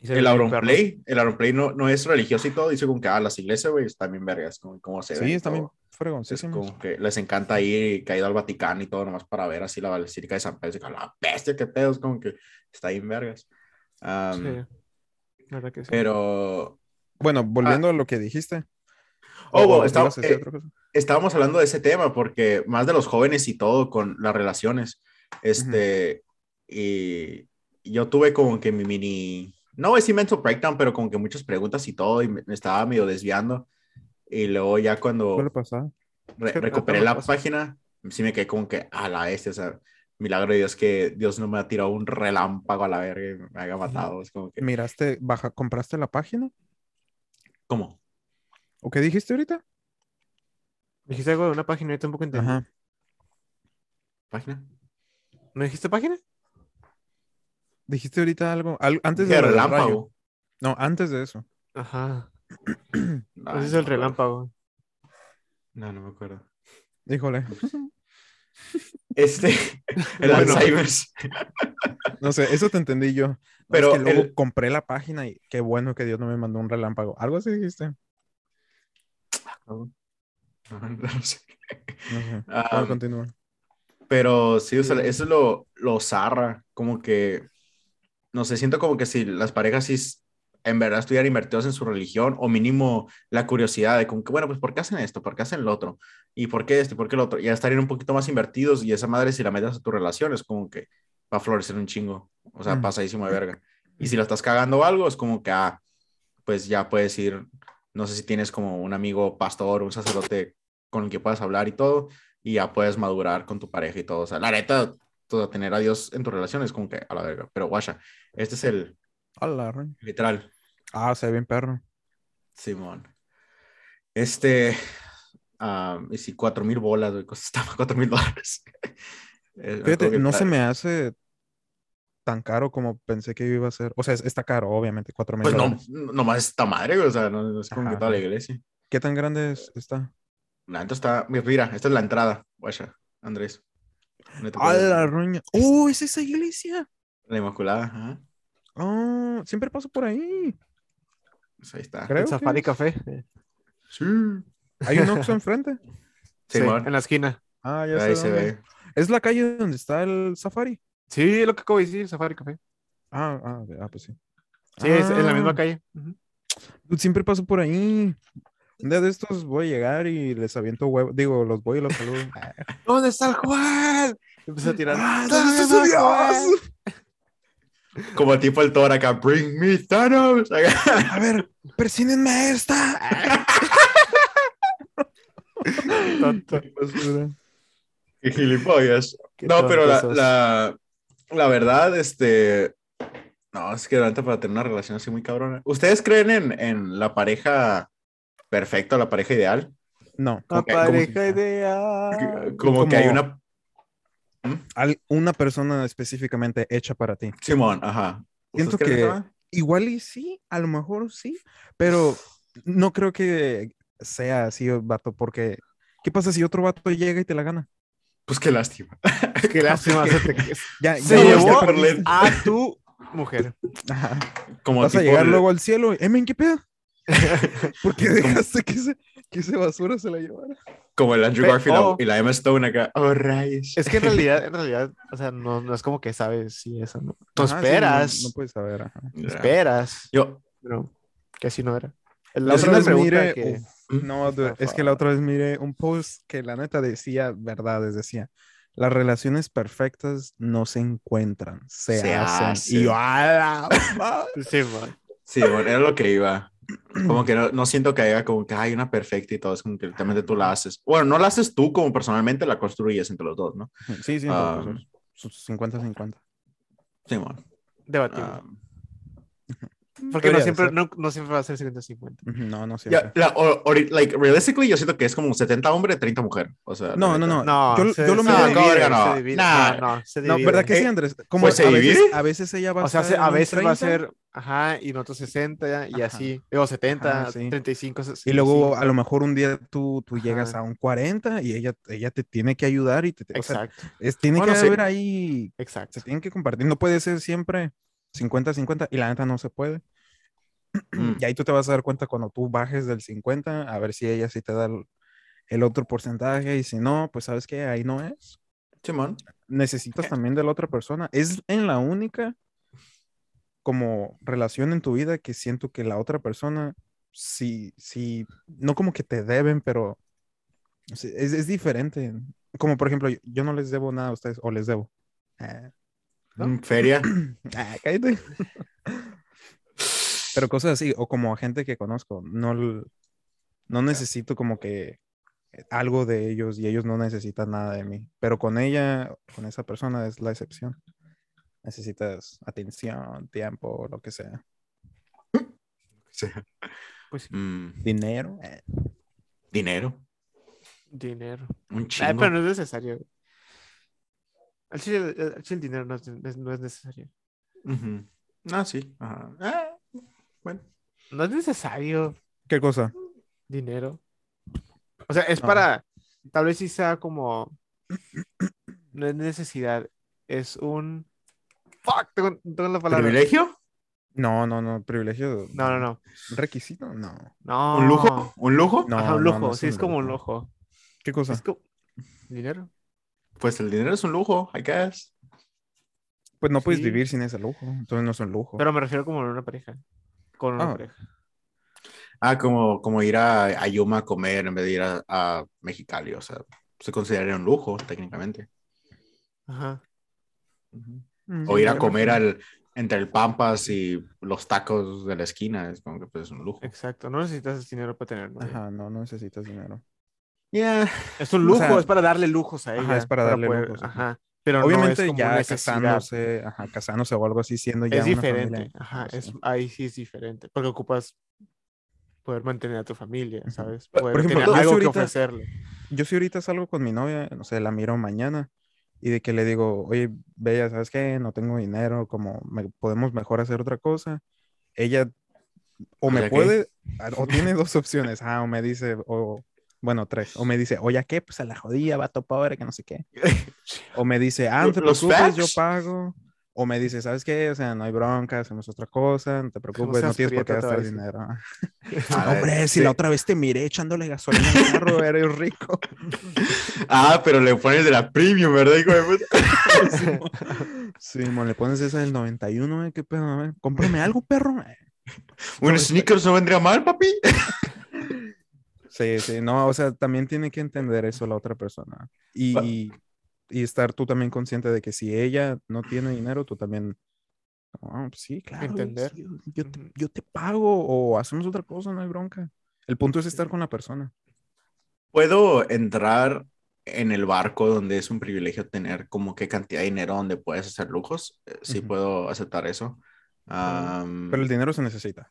el. Auronplay. El Auronplay no, no es religioso y todo. Dice como que, ah, las iglesias, güey, están bien vergas. Como, como se Sí, están bien fregoncísimas. como que les encanta ir caído al Vaticano y todo, nomás para ver así la Basílica de San Pedro. Y la bestia, qué pedo, es como que está bien vergas. Am, Sí, la verdad que sí. Pero Bueno, volviendo a lo que dijiste. Oh, ¿O- bueno, o estaba- ibas a decir eh, estábamos hablando de ese tema porque más de los jóvenes y todo con las relaciones. Este, y yo tuve como que mi mini, no voy a decir mental breakdown, pero como que muchas preguntas y todo, y me, me estaba medio desviando. Y luego ya cuando re- recuperé la pasa. página, sí me quedé como que a la bestia, o sea, milagro de Dios que Dios no me ha tirado un relámpago a la verga y me haya matado. Es como que, Miraste, baja, compraste la página. ¿cómo? ¿O qué dijiste ahorita? Dijiste algo de una página, yo tampoco entendí. Ajá. ¿Página? ¿No dijiste página? Dijiste ahorita algo. al- antes de rayo. relámpago. No, antes de eso. Ajá. Ay, Ese es no el relámpago. No, no me acuerdo. Híjole. Este, el Bueno. Alzheimer's. No sé, eso te entendí yo. No, Pero es que luego el- compré la página y qué bueno que Dios no me mandó un relámpago. Algo así dijiste. No, no sé. No sé. Ah, Bueno, continúa. Pero sí, o sea, eso es lo, lo zarra, como que, no sé, siento como que si las parejas sí en verdad estuvieran invertidos en su religión, o mínimo la curiosidad de como que, bueno, pues ¿por qué hacen esto? ¿Por qué hacen lo otro? ¿Y por qué esto? ¿Y por qué lo otro? Ya estarían un poquito más invertidos y esa madre si la metes a tu relación es como que va a florecer un chingo, o sea, Mm. pasadísimo de verga. Y si la estás cagando o algo, es como que, ah, pues ya puedes ir, no sé si tienes como un amigo pastor, un sacerdote con el que puedas hablar y todo, y ya puedes madurar con tu pareja y todo. O sea, la neta, tener a Dios en tu relación es como que a la verga. Pero guacha, este es el A la re- literal, Ah, se ve bien perro. Simón. Este, ah, y si cuatro mil bolas, güey, costaba cuatro mil dólares. Fíjate, que no se me hace tan caro como pensé que iba a ser. O sea, es- está caro, obviamente, cuatro mil Pues no, nomás esta madre, güey, o sea, no, es como que Ajá, toda la iglesia. ¿Qué tan grande es- está? La neta está, mira, esta es la entrada, guacha, Andrés. ¡A la roña! ¡Oh, es esa iglesia! La Inmaculada, ajá. Oh, siempre paso por ahí. Pues ahí está. Creo El Safari es. Café. Sí. Hay un Oxxo enfrente. Sí, en la esquina. Ah, ya sé Ahí se dónde. ve. Es la calle donde está el Safari. Sí, lo que acabo de decir, Safari Café. Ah, ah, ah, pues sí. Sí, es en la Ah, misma calle. Ujú. dude, Siempre paso por ahí. Un día de estos voy a llegar y les aviento huevo. Digo, los voy y los saludo. ¿Dónde está el Juan? Empecé a tirar. ¡Ah, ¿Dónde ¿dónde está su Dios? Como tipo el Thor acá, bring me Thanos. A ver, persínenme esta. Tonto. Qué basura. Qué gilipollas. Qué No, pero la, la, la verdad, este. No, es que ahorita para tener una relación así muy cabrona. ¿Ustedes creen en, en la pareja perfecta, la pareja ideal? No, La pareja ideal. Como, que hay una. Al- una persona específicamente hecha para ti. Simón, ajá. ¿Ustedes Siento que-? Igual y sí, a lo mejor sí, pero no creo que sea así, vato, porque ¿qué pasa si otro vato llega y te la gana? Pues qué lástima. Qué lástima. se te- Ya, Se ya llevó a tu mujer. Ajá. Como Vas a llegar el- luego al cielo. Emen, ¿qué pedo? ¿Por qué dejaste que ese, que ese basura se la llevara? Como el Andrew Garfield oh. y la Emma Stone acá. Oh, rayos. Es que en realidad, en realidad, o sea, no, no es como que sabes si eso, ¿no? Tú Ajá, sí, no- esperas, no, puedes saber. ajá. Ya. esperas, Yo, pero que así no era. La otra pregunta miré, que... uf, No, dude, es que la otra vez miré un post que la neta decía verdades, decía, las relaciones perfectas no se encuentran, se, Se hacen. hacen. Y yo. Sí, man. Sí, bueno, era lo que iba. Como que no, no siento que haya como que hay una perfecta y todo, es como que literalmente tú la haces. Bueno, no la haces tú como personalmente, la construyes entre los dos, ¿no? Sí, sí, Ah. no, sus 50-50. Sí, bueno. Debatible. Ah, Porque no siempre, no, no siempre va a ser 50-50. Ujú, No, no siempre. la- o- ori- like, realistically, yo siento que es como 70 hombre, 30 mujer. O sea, No, no, no. No, yo, se, yo lo se No, miré. divide, ¿cómo verga no? se divide. Nah. No, no. ¿verdad que sí, Eh, Andrés? Como pues, ¿se a, veces, a veces ella va a O sea, a veces va a 30, ser, ajá, y nosotros 60 y Ajá. así. O 70, Ajá, sí. 35, Y luego 65. a lo mejor un día tú, tú llegas Ajá. a un 40 y ella, ella te tiene que ayudar y te, o sea, Exacto, es, tiene Bueno, que sí. haber ahí, exacto. se tienen que compartir, no puede ser siempre 50-50 y la neta no se puede. Mm. Y ahí tú te vas a dar cuenta cuando tú bajes del 50, a ver si ella sí te da el, el otro porcentaje y si no, pues sabes que ahí no es. Simón. Necesitas también de la otra persona. Es en la única como relación en tu vida que siento que la otra persona, sí, sí, no como que te deben, pero es, es diferente. Como por ejemplo, yo, yo no les debo nada a ustedes, o les debo. Ah, ¿No? Mm, Feria. ah, cállate. Pero cosas así, o como a gente que conozco, no, no necesito como que algo de ellos y ellos no necesitan nada de mí. Pero con ella, con esa persona es la excepción. Necesitas atención, tiempo, lo que sea. Sí. Pues sí, Mm, Dinero. eh. dinero. dinero. Un Ay, chingo. pero no es necesario. Al chile, el- dinero no es, es- no es necesario. Ujú. Ah, sí. Ajá. Ah, bueno. No es necesario ¿Qué cosa? dinero. O sea, es Ah. para, tal vez sí sea como, no es necesidad, es un... Fuck, tengo, tengo la palabra. ¿Privilegio? No, no, no. Privilegio. No, no, no. ¿Requisito? No. No. ¿Un lujo? ¿Un lujo? No, Ajá, un lujo, no es sí, un es como un lujo. lujo. ¿Qué cosa? Es como... ¿Dinero? Pues el dinero es un lujo, I guess. Pues no puedes Sí. vivir sin ese lujo. Entonces no es un lujo. Pero me refiero como en una pareja. Con una Ah. pareja. Ah, como, como ir a, a Yuma a comer en vez de ir a, a Mexicali. O sea, se consideraría un lujo, técnicamente. Ajá. Mm, O ir a sí, comer al, entre el Pampas y los tacos de la esquina. Es como que pues, es un lujo. Exacto. No necesitas dinero para tener novia. Ajá, no, no necesitas dinero. Yeah. Es un O lujo, sea, es para darle lujos a ajá, ella. es para darle lujos, ajá. Ajá. Pero no Obviamente es como ya casándose, ajá, casándose o algo así, siendo ya Es una diferente. familia, Ajá. pues, Es, ahí sí es diferente. Porque ocupas poder mantener a tu familia. ¿sabes? Poder por ejemplo, tener algo si que ahorita- ofrecerle. Yo si ahorita salgo con mi novia, no sé, la miro mañana y de que le digo, oye, Bella, ¿sabes qué? No tengo dinero, como me- podemos mejor hacer otra cosa. Ella o me ¿Ya qué? puede, ah, o tiene dos opciones, ah, o me dice, o bueno, tres, o me dice, oye, ¿a qué? Pues a la jodida, vato pobre, que no sé qué. O me dice, ah, no te Los preocupes, yo pago. O me dice, ¿sabes qué? O sea, no hay bronca, hacemos otra cosa, no te preocupes, no tienes por qué va a gastar dinero. Ah, Hombre, si sí. la otra vez te miré echándole gasolina al carro, eres rico. Ah, pero le pones de la premium, ¿verdad, hijo de puta? Sí, mo, le pones esa del 91, ¿eh? ¿Qué pedo? A ver, cómprame algo, perro. Eh, Un sneakers no vendría mal, papi. Sí, sí, no, o sea, también tiene que entender eso la otra persona. Y, Va- y, estar tú también consciente de que si ella no tiene dinero, tú también. "Ah, pues sí, claro. Entender. sí, yo, te, yo te pago o hacemos otra cosa, no hay bronca. El punto es estar con la persona. Puedo entrar en el barco donde es un privilegio tener como qué cantidad de dinero donde puedes hacer lujos. Eh, Sí Ujú. puedo aceptar eso. Am, Pero el dinero se necesita.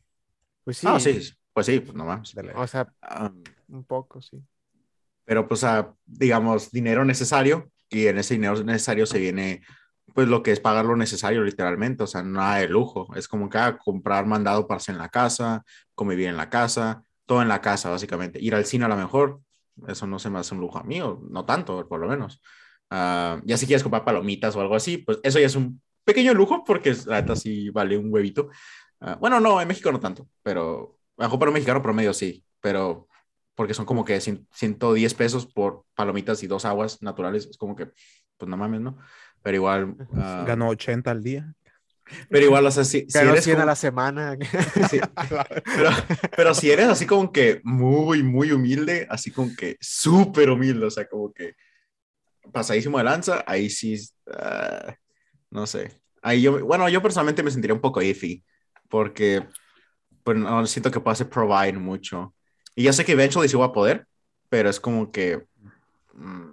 Pues sí. Ah, sí, pues sí, pues no ley. O sea, Am, un poco, sí. pero pues, ah, digamos, dinero necesario y en ese dinero necesario se viene pues lo que es pagar lo necesario literalmente, o sea, nada de lujo, es como que ah, comprar mandado para hacer en la casa, convivir en la casa, todo en la casa básicamente, ir al cine a lo mejor, eso no se me hace un lujo a mí, o no tanto, por lo menos. Ah, ya si quieres comprar palomitas o algo así, pues eso ya es un pequeño lujo porque la neta sí vale un huevito. Ah, bueno, no, en México no tanto, pero a mejor para un mexicano promedio sí, pero porque son como que cien- 110 pesos por palomitas y dos aguas naturales, es como que, pues no mames, ¿no? Pero igual... ah, Ganó 80 al día. Pero igual, o sea, si, si eres 100 a como- la semana. sí, pero, pero si eres así como que muy, muy humilde, así como que súper humilde, o sea, como que pasadísimo de lanza, ahí sí, ah, no sé. Ahí yo, bueno, yo personalmente me sentiría un poco iffy, porque pues no siento que pueda provide mucho. Y ya sé que eventually sí voy a poder, pero es como que... mm,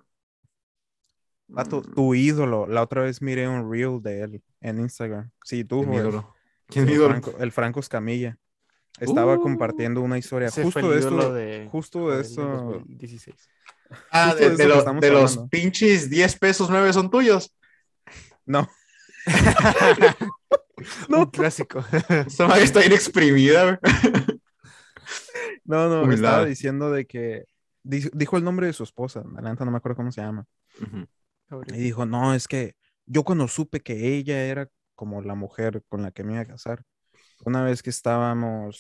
Ah, tu, mm, tu ídolo. La otra vez miré un reel de él en Instagram. Sí, tú, ¿quién mi Joel. ídolo? ¿Quién El ídolo? Franco, el Franco Escamilla. Estaba Uh, compartiendo una historia justo de esto. de justo de eso. 2016. Ah, justo de, de de eso que lo- estamos de los hablando. pinches 10 pesos 9 son tuyos. No, Un clásico. Esta madre está bien exprimida. no, no. Humildad. Estaba diciendo de que di- dijo el nombre de su esposa. La neta no me acuerdo cómo se llama. Ujú. Y dijo, no, es que yo cuando supe que ella era como la mujer con la que me iba a casar, una vez que estábamos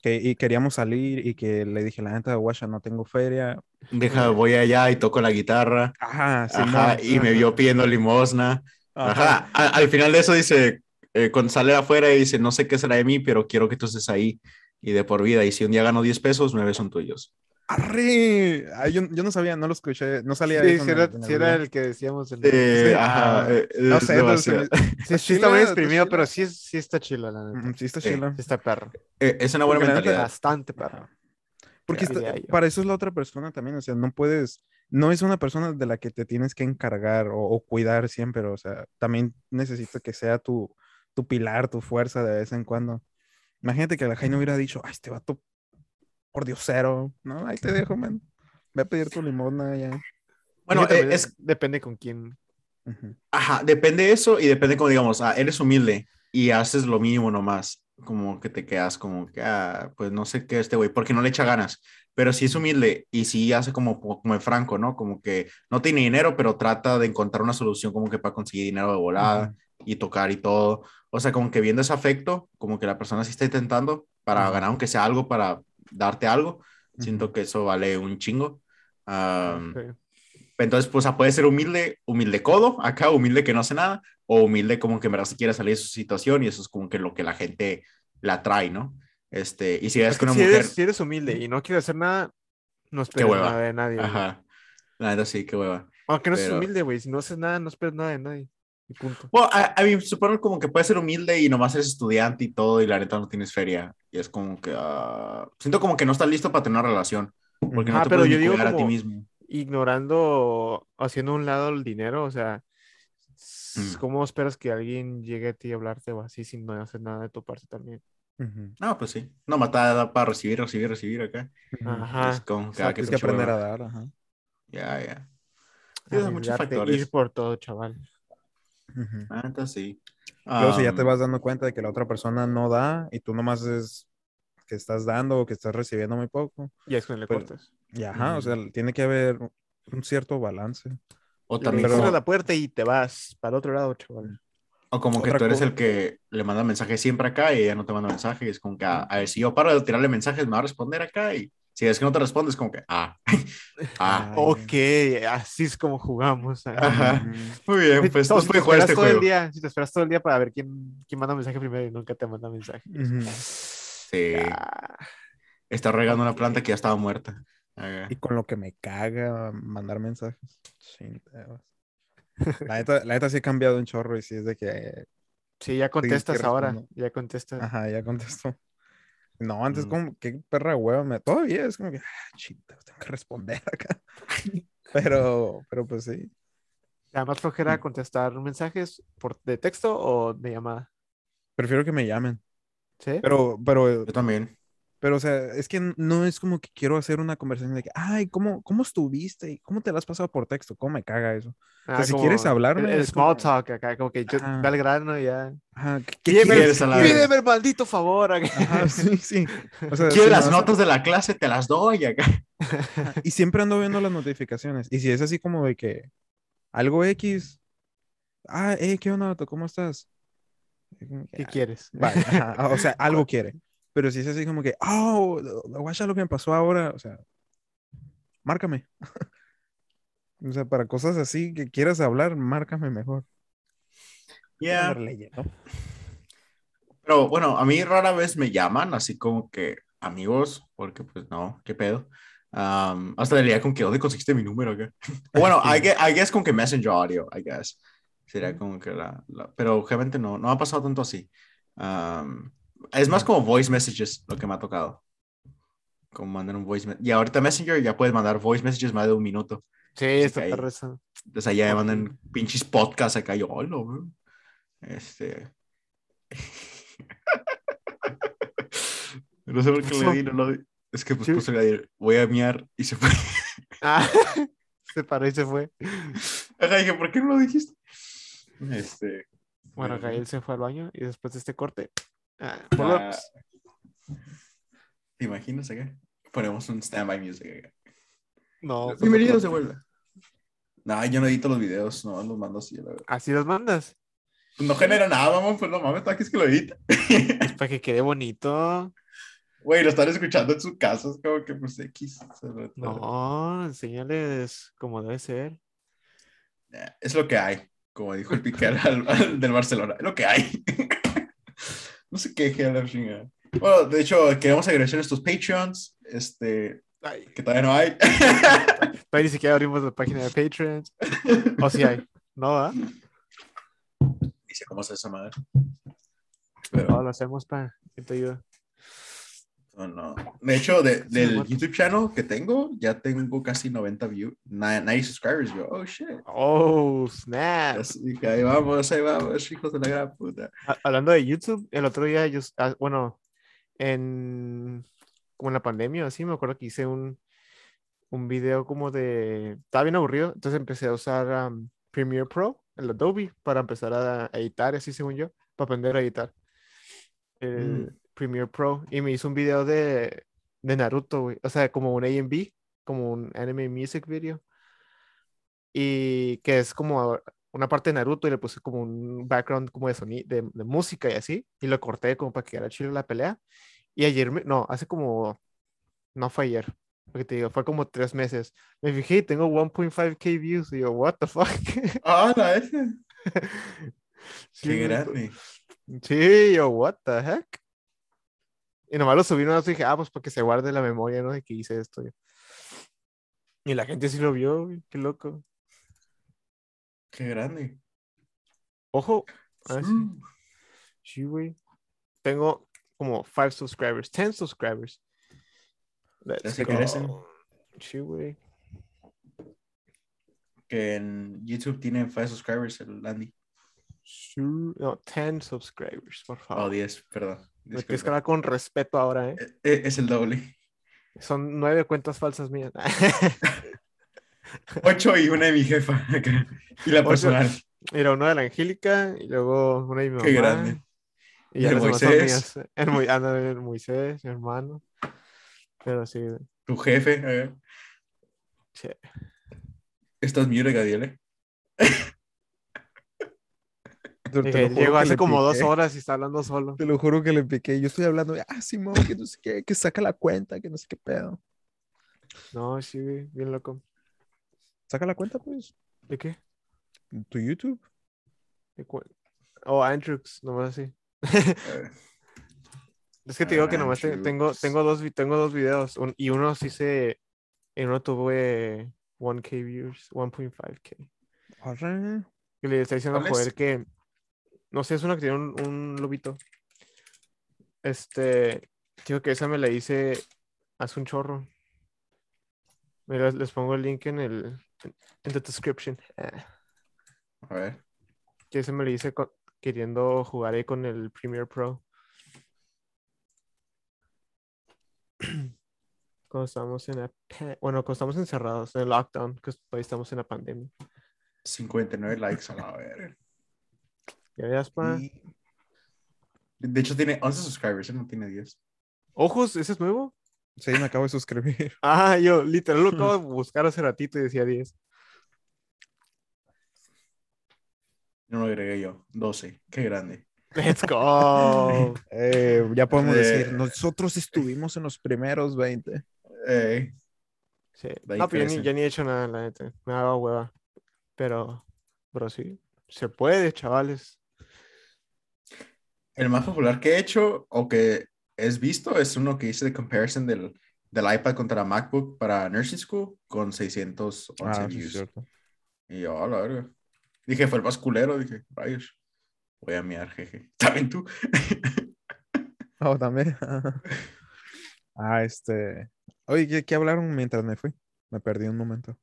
que, y queríamos salir y que le dije, la neta, guacha, no tengo feria. Deja, voy allá y toco la guitarra. Ajá, Ajá, Simón, y me ajá, vio pidiendo limosna. ajá. Ajá. A- al final de eso dice, eh, cuando sale afuera y dice, no sé qué será de mí, pero quiero que tú estés ahí y de por vida. Y si un día gano 10 pesos, 9 son tuyos. ¡Arre! Ay, yo, yo no sabía, no lo escuché, no salía Sí, sí en era, el- el sí era el que decíamos. En Eh, Sí, ajá, ah, eh, No sé, me- Sí, sí chila, está muy exprimido, chila. pero sí, es- sí está chilo, la neta. Sí, está Sí. chila. Sí está perro. Eh, es una buena Porque mentalidad. Bastante perro. Porque está- para eso es la otra persona también, o sea, no puedes, no es una persona de la que te tienes que encargar o, o cuidar siempre, o sea, también necesita que sea tu, tu pilar, tu fuerza de vez en cuando. Imagínate que la Jaina hubiera dicho, ay, este vato, por diosero, no, ahí te dejo, man. Ve a pedir tu limosna ya. Bueno, eh, es, depende con quién. Ujú. Ajá, depende de eso y depende como digamos, ah, eres humilde y haces lo mínimo nomás, como que te quedas como que, ah, pues no sé qué este güey, porque no le echa ganas, pero si es humilde y si hace como, como el Franco, ¿no? Como que no tiene dinero, pero trata de encontrar una solución como que para conseguir dinero de volada y tocar y todo, o sea, como que viendo ese afecto, como que la persona sí está intentando para ganar, aunque sea algo, para darte algo, siento Ujú. que eso vale un chingo. Am, Sí. entonces, pues, ah, puede ser humilde, humilde codo, acá, humilde que no hace nada, o humilde como que en verdad se quiere salir de su situación y eso es como que lo que la gente la atrae, ¿no? Este, y si es Es que una si, mujer, eres, si eres humilde y no quieres hacer nada, no esperes nada de nadie. güey. ajá, la neta sí, qué hueva. Aunque no seas Pero- humilde, güey. Si no haces nada, no esperes nada de nadie. Y punto. Bueno, a, a mí supongo como que puedes ser humilde y nomás eres estudiante y todo y la neta no tienes feria. Y es como que, ah, siento como que no estás listo para tener una relación, porque no Ah, te pero puedes yo digo cuidar a ti como- mismo. Ignorando, haciendo a un lado el dinero, o sea, Mm. ¿cómo esperas que alguien llegue a ti a hablarte o así sin no hacer nada de tu parte también? Ujú. No, pues sí, no, matada para recibir, recibir, recibir acá. Ajá. Es como que, ah, que aprender a dar, ajá. Ya, ya. Sí, hay muchos factores. Ir por todo, chaval. Ujú. Ah, entonces sí. Luego, si ya te vas dando cuenta de que la otra persona no da y tú nomás es que estás dando o que estás recibiendo muy poco, Y es cuando le Pero- cortas. y ajá, o sea, tiene que haber un cierto balance. O también cierras la puerta y te vas para el otro lado, chaval. o como que tú eres cosa. el que le manda mensaje siempre acá y ella no te manda mensaje. Y es como que, a ver, si yo paro de tirarle mensajes, me va a responder acá. Y si es que no te respondes, como que, ah, ah. Ay, Ok, así es como jugamos. Ajá. Muy bien, pues No, si te jugar esperas este todo el día, si te esperas todo el día para ver quién, quién manda mensaje primero y nunca te manda mensaje. Sí, Ah, está regando una planta que ya estaba muerta. Ah, Y con lo que me caga mandar mensajes. La neta, la neta sí he cambiado un chorro y sí es de que, sí, ya contestas ahora. Ya contestas. ajá, ya contesto. No, antes Mm. como, qué perra hueva, me, todavía es como que, ah, chita, tengo que responder acá. Pero, pero pues sí. Además, flojera contestar mensajes por, de texto o de llamada. Prefiero que me llamen. ¿Sí? Pero, pero, Yo también. Pero, o sea, es que no es como que quiero hacer una conversación de que, ay, ¿cómo, cómo estuviste? ¿Y ¿Cómo te la has pasado por texto? ¿Cómo me caga eso? Ah, si como quieres hablarme, El, el como- small talk acá, como que yo el grano y ya. Ajá, ¿qué- qué Pídeme, quieres a la pídeme el maldito favor. acá. Ajá, sí, sí. O sea, ¿Quieres si las notas de la clase? Te las doy acá. Y siempre ando viendo las notificaciones. Y si es así como de que algo X, ah, eh, ¿qué onda? ¿Cómo estás? ¿Qué "Ah, quieres? vale, ajá, O sea, algo quiere. Pero si es así como que, oh, guacha lo que me pasó ahora, o sea, márcame. O sea, para cosas así que quieras hablar, márcame mejor. Yeah. Andar leyendo. Pero bueno, a mí rara vez me llaman, así como que amigos, porque pues no, qué pedo. Um, hasta diría con que dónde conseguiste mi número. Bueno, I guess, I guess con que Messenger Audio, I guess. Sería como que la, la- Pero obviamente no, no ha pasado tanto así. Um, es más como voice messages lo que me ha tocado. Como mandar un voice message. Y ahorita Messenger ya puedes mandar voice messages más de un minuto. Sí, perro eso. Entonces allá me mandan pinches podcasts acá. Yo, hola, güey". Este. no sé por qué le di, no lo di. Es que pues Sí. puso el voy a miar y se fue. Ah, se paró y se fue. Ajá, dije, ¿por qué no lo dijiste? Este. Bueno, Gael se fue al baño y después de este corte. Ah, ah. ¿Te imaginas acá? Ponemos un standby music acá. No, pues, Bienvenidos de no. vuelta. No, yo no edito los videos, no, los mando así. la verdad. Así los mandas. No genera nada, mamón, pues no mames, ¿para qué es que lo edita? Es para que quede bonito. Güey, lo están escuchando en su casa, es como que pues X. no- enséñales como debe ser. Es lo que hay, como dijo el piquer al, al del Barcelona, es lo que hay. No sé qué, la chingada. Bueno, de hecho, queremos agradecer a estos Patreons, este, Ay, que todavía no hay. todavía ni siquiera abrimos la página de Patreon. O si hay. No, ¿ah? Dice cómo se esa madre. No, lo hacemos para que te ayude. No, no. De hecho, de- del. YouTube channel que tengo, ya tengo casi 90 views, 90 subscribers. Yo, oh shit. Oh, snap. Así que ahí vamos, ahí vamos, hijos de la gran puta. Ha- Hablando de YouTube, el otro día yo, ah, bueno, en como en la pandemia, así me acuerdo que hice un, un video como de, estaba bien aburrido, entonces empecé a usar um, Premiere Pro, el Adobe, para empezar a editar, así según yo, para aprender a editar. El Mm. Premiere Pro, y me hizo un video de, de Naruto, güey, o sea, como un A&B, como un anime music video, y que es como una parte de Naruto y le puse como un background como de sonido, de, de música y así, y lo corté como para que quedara chido la pelea. Y ayer, me- no, hace como, no fue ayer, porque te digo, fue como tres meses. Me fijé tengo 1.5k views y yo, what the fuck. Ah, la ese. Sí, Qué grande. Sí, yo, what the heck. Y nomás lo subí, nomás dije, ah, pues para que se guarde la memoria, ¿no? De que hice esto. yo. Y la gente sí lo vio, güey, qué loco. Qué grande. Ojo, ah, sí. Sí, güey. Tengo como 5 subscribers, 10 subscribers. Let's se crecen. Sí, güey. Que en YouTube tiene 5 subscribers el Andy. Sí, No, 10 subscribers, por Oh, favor. 10, perdón. Me tienes que hablar con respeto ahora, ¿eh? Eh, eh, Es el doble. Son nueve cuentas falsas mías. 8 y una de mi jefa. Y la Ocho. personal. Mira, una de la Angélica y luego una de mi mamá. Qué grande. Y El Moisés. mías. El, Mo- el Moisés, mi hermano. Pero sí, Tu jefe. eh. sí. Estás mute, Gadiele. Te, Llegó hace como dos horas y está hablando solo. Te lo juro que le piqué. Yo estoy hablando de, ah, Simón, que no sé qué, que saca la cuenta, que no sé qué pedo. No, sí, güey, bien loco. Saca la cuenta, pues. ¿De qué? Tu YouTube. ¿De Oh, Andrews, nomás así. Es que te digo que nomás Andrews. tengo, tengo, dos, tengo dos videos un- y uno sí se. En uno tuve 1K views, 1.5K. Arre. Y le está diciendo a que. No sé, es una que tiene un, un lobito. Este. Digo que esa me la hice hace un chorro. Mira, les pongo el link en el. En the description. A ver. Que ese me lo hice queriendo jugar ahí con el Premiere Pro. Cuando estábamos en la bueno, cuando estamos encerrados en el lockdown, que todavía estamos en la pandemia. 59 likes a la verga. Ya veas, pa. Y- De hecho, tiene 11 subscribers, él no tiene 10. Ojos, ese es nuevo. Sí, me acabo de suscribir. Ah, yo literal lo acabo de buscar hace ratito y decía 10. No lo agregué yo. 12. Qué grande. Let's go. Eh, ya podemos Eh. decir, nosotros estuvimos en los primeros 20. Eh, Sí. No, pero ya ni, crecen. ya ni he hecho nada, la neta. Me ha dado hueva. Pero, pero sí. Se puede, chavales. El más popular que he hecho o que es visto es uno que hice de comparison del, del iPad contra la MacBook para Nursing School con 611 Ah, es views. cierto. y yo, a la verga. Dije, fue el más culero. Dije, rayos. Voy a miar, jeje. ¿Saben tú? Oh, también. ah, este. Oye, ¿qué, qué hablaron mientras me fui? Me perdí un momento.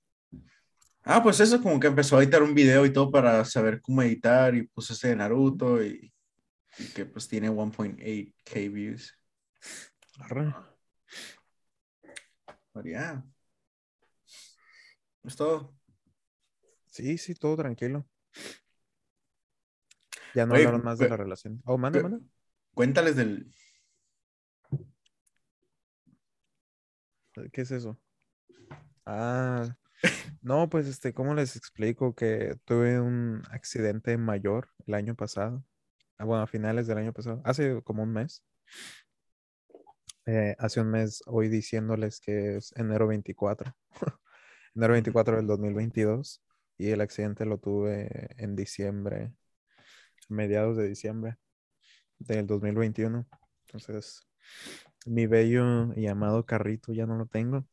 Ah, pues eso, como que empezó a editar un video y todo para saber cómo editar y puse ese de Naruto y que pues tiene 1.8k views. Pero ya. Es todo. Sí, sí, todo tranquilo. Ya no Oye, hablaron más de la relación. Oh, manda, manda. Cuéntales del. ¿Qué es eso? Ah, no, pues este, ¿cómo les explico que tuve un accidente mayor el año pasado? Ah, bueno, a finales del año pasado, hace como un mes. Eh, hace un mes, hoy diciéndoles que es enero 24, enero 24 del 2022, y el accidente lo tuve en diciembre, mediados de diciembre del 2021. Entonces, mi bello y amado carrito ya no lo tengo.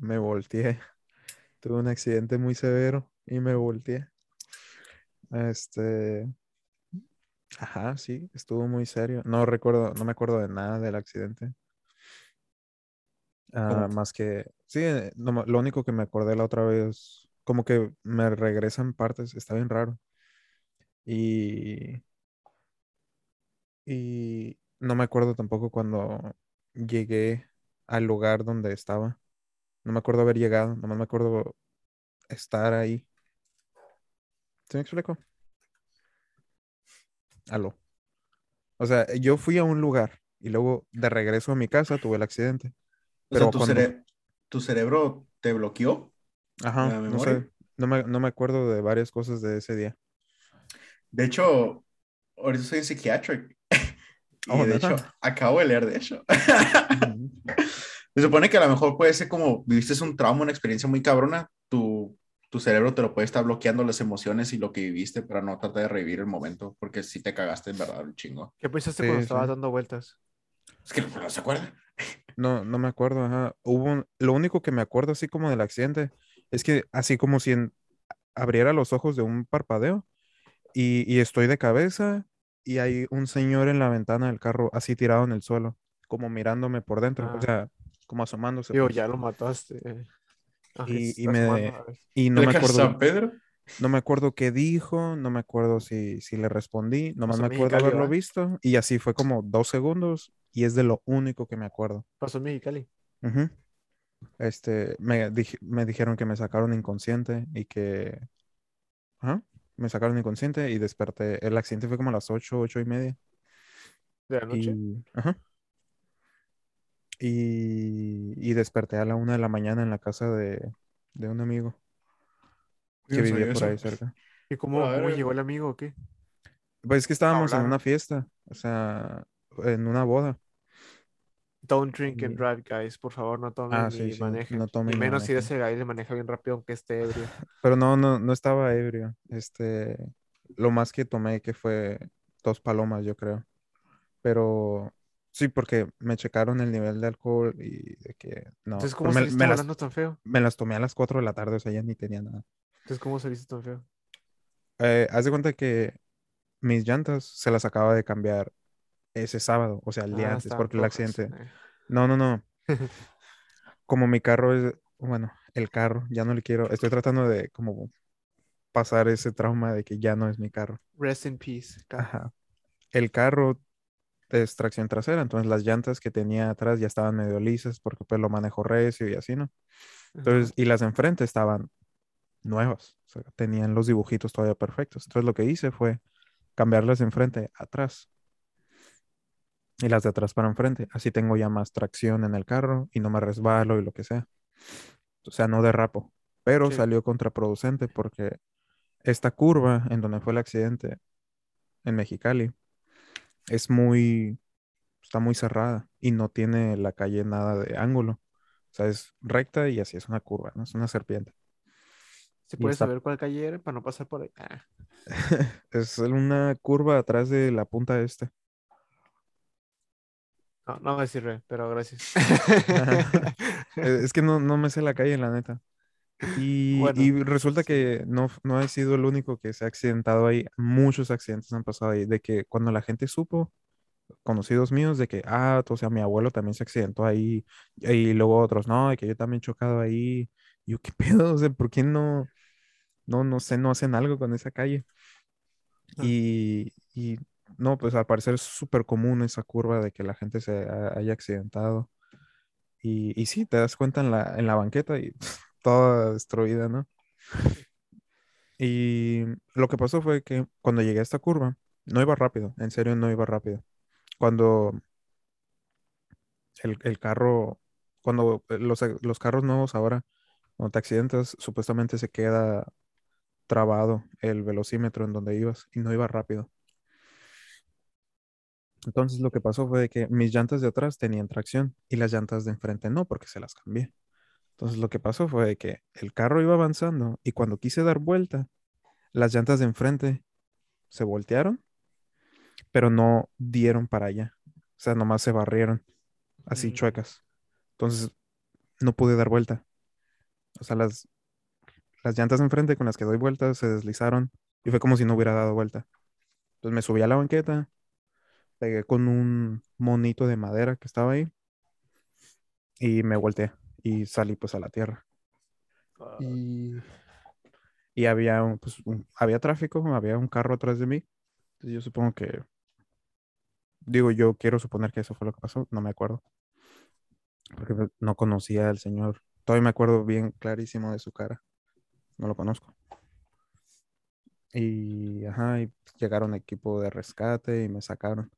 Me volteé. Tuve un accidente muy severo y me volteé. Este. Ajá, sí, estuvo muy serio. No recuerdo, no me acuerdo de nada del accidente. Ah, ¿Cómo? más que, sí, eh, no lo único que me acordé la otra vez, como que me regresan partes, está bien raro. Y, y no me acuerdo tampoco cuando llegué al lugar donde estaba. No me acuerdo haber llegado, nomás me acuerdo estar ahí. ¿Se me explico? Aló. O sea, yo fui a un lugar y luego de regreso a mi casa tuve el accidente. O sea, Pero tu, cuando- cere- tu cerebro te bloqueó. Ajá, ¿La no sé. No me, no me acuerdo de varias cosas de ese día. De hecho, ahorita soy psychiatric. y Oh, de hecho, acabo de leer de eso. Se supone que a lo mejor puede ser como viviste un trauma, una experiencia muy cabrona, tu, cerebro te lo puede estar bloqueando las emociones y lo que viviste para no tratar de revivir el momento, porque si te cagaste en verdad un chingo. ¿Qué pensaste Sí, cuando sí. estabas dando vueltas? Es que no se acuerda. No, no me acuerdo, ajá. Hubo un- lo único que me acuerdo así como del accidente es que así como si en- abriera los ojos de un parpadeo y, y estoy de cabeza y hay un señor en la ventana del carro así tirado en el suelo, como mirándome por dentro, o Ah. sea, como asomándose. Digo, pues. ya lo mataste. Y- me-. Y no ¿Le me acuerdo, San Pedro? no me acuerdo qué dijo, no me acuerdo si, si le respondí, nomás Pasó me acuerdo Mexicali, haberlo visto y así fue como dos segundos y es de lo único que me acuerdo. Pasó en Mexicali. Ujú. Este, me, dij- me dijeron que me sacaron inconsciente y que, me sacaron inconsciente y desperté. El accidente fue como a las ocho, ocho y media. De la noche. Y, ajá. Y, y desperté a la una de la mañana en la casa de, de un amigo que Yo vivía por ahí cerca. ¿Y cómo, llegó el amigo o qué? Pues es que estábamos en una fiesta, o sea, en una boda. Don't drink and drive, guys. Por favor, no tomen Ah, ni sí, sí, manejen. no tomen y menos si ese guy le maneja bien rápido, aunque esté ebrio. Pero no, no, no estaba ebrio. Este, lo más que tomé que fue dos palomas, yo creo. Pero sí, porque me checaron el nivel de alcohol y de que no. Entonces, ¿cómo me, me las, tan feo? me las tomé a las 4 de la tarde, o sea, ya ni tenía nada. Entonces, ¿cómo saliste tan feo? Eh, haz de cuenta que mis llantas se las acaba de cambiar ese sábado, o sea, el día Ah, antes, porque el flojas. accidente. Eh, No, no, no. Como mi carro es, bueno, el carro, ya no le quiero, estoy tratando de como pasar ese trauma de que ya no es mi carro. Rest in peace. Ajá. El carro es tracción trasera, entonces las llantas que tenía atrás ya estaban medio lisas porque pues lo manejo recio y así, ¿no? Entonces, y las enfrente estaban nuevas, o sea, tenían los dibujitos todavía perfectos. Entonces lo que hice fue cambiarlas de enfrente a atrás y las de atrás para enfrente. Así tengo ya más tracción en el carro y no me resbalo y lo que sea. O sea, no derrapo. Pero Sí. salió contraproducente porque esta curva en donde fue el accidente en Mexicali es muy, está muy cerrada y no tiene la calle nada de ángulo. O sea, es recta y así es una curva, ¿no? Es una serpiente. ¿Se puede está- saber cuál calle era para no pasar por ahí? Ah, Es una curva atrás de la punta este. No, no me sirve, pero gracias. Es que no, no me sé la calle, la neta. Y, Bueno, y resulta sí. que no, no he sido el único que se ha accidentado ahí. Muchos accidentes han pasado ahí. De que cuando la gente supo, conocidos míos, de que, ah, o sea, mi abuelo también se accidentó ahí. Y luego otros, no, de que yo también he chocado ahí. Y yo, ¿qué pedo? O sea, ¿por qué no, no, no sé, no hacen algo con esa calle? Ah. Y, y no, pues al parecer es súper común esa curva de que la gente se ha- haya accidentado. Y, y sí, te das cuenta en la, en la banqueta y toda destruida, ¿no? Y lo que pasó fue que cuando llegué a esta curva, no iba rápido, en serio no iba rápido. Cuando el, el carro, cuando los, los carros nuevos ahora, cuando te accidentas, supuestamente se queda trabado el velocímetro en donde ibas y no iba rápido. Entonces lo que pasó fue que mis llantas de atrás tenían tracción y las llantas de enfrente no, porque se las cambié. Entonces lo que pasó fue que el carro iba avanzando y cuando quise dar vuelta, las llantas de enfrente se voltearon, pero no dieron para allá. O sea, nomás se barrieron, así Mm. chuecas. Entonces no pude dar vuelta. O sea, las, las llantas de enfrente con las que doy vuelta se deslizaron y fue como si no hubiera dado vuelta. Entonces me subí a la banqueta, pegué con un monito de madera que estaba ahí y me volteé y salí pues a la tierra. Ah, Y, y había, un, pues, un- había tráfico, había un carro atrás de mí. Entonces yo supongo que, digo, yo quiero suponer que eso fue lo que pasó, no me acuerdo. Porque pues, no conocía al señor. Todavía me acuerdo bien clarísimo de su cara. No lo conozco. Y, ajá, y llegaron equipo de rescate y me sacaron.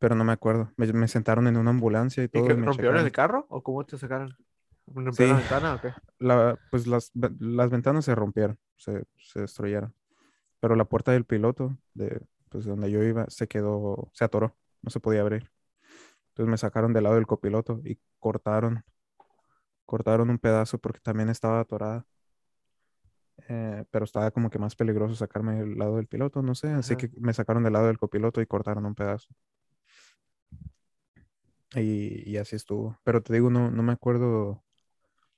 Pero no me acuerdo. Me, me sentaron en una ambulancia y ¿Y todo. que y me rompieron el checaron. carro? ¿O cómo te sacaron? ¿Rompieron Sí. la ventana o qué? La, pues las, las ventanas se rompieron, se, se destruyeron. Pero la puerta del piloto, de pues, donde yo iba, se quedó, se atoró, no se podía abrir. Entonces me sacaron del lado del copiloto y cortaron, cortaron un pedazo porque también estaba atorada. Eh, pero estaba como que más peligroso sacarme del lado del piloto, no sé. Así Ajá. que me sacaron del lado del copiloto y cortaron un pedazo. Y, y así estuvo. Pero te digo, no, no me acuerdo,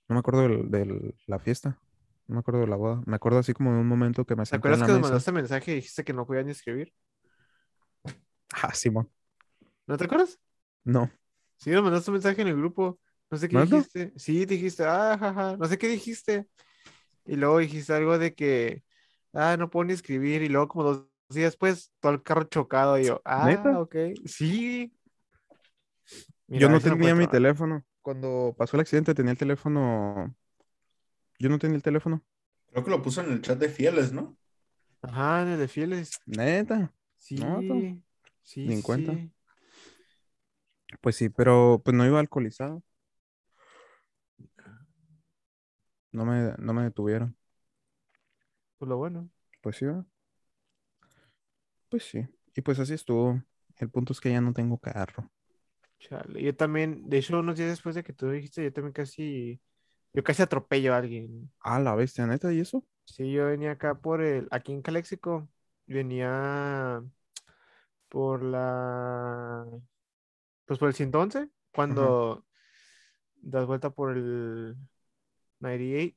no me acuerdo del- de la fiesta. No me acuerdo de la boda. Me acuerdo así como de un momento que me ¿Te en acuerdas la que nos mesa. mandaste mensaje y dijiste que no podías ni escribir? Ah, Simón. ¿No te acuerdas? No. Sí, nos mandaste un mensaje en el grupo. No sé qué dijiste. Sí, dijiste, ah, jaja. No sé qué dijiste. Y luego dijiste algo de que, ah, no puedo ni escribir. Y luego, como dos días después, todo el carro chocado. Y yo, ah, ¿Neta? ok. Sí. Mira, Yo no tenía mi teléfono. Cuando pasó el accidente tenía el teléfono. Yo no tenía el teléfono. Creo que lo puso en el chat de fieles, ¿no? Ajá, en el de fieles. Neta. Sí. No, to- Sí, ni en sí, cuenta. Pues sí, pero pues no iba alcoholizado. No me, no me detuvieron. Pues lo bueno. Pues sí, ¿verdad? Pues sí. Y pues así estuvo. El punto es que ya no tengo carro. Chale. Yo también, de hecho, unos días después de que tú dijiste, yo también casi, yo casi atropello a alguien. Ah, la bestia, neta, ¿y eso? Sí, yo venía acá por el, aquí en Caléxico, venía por la, pues por el 111, cuando das vuelta por el 98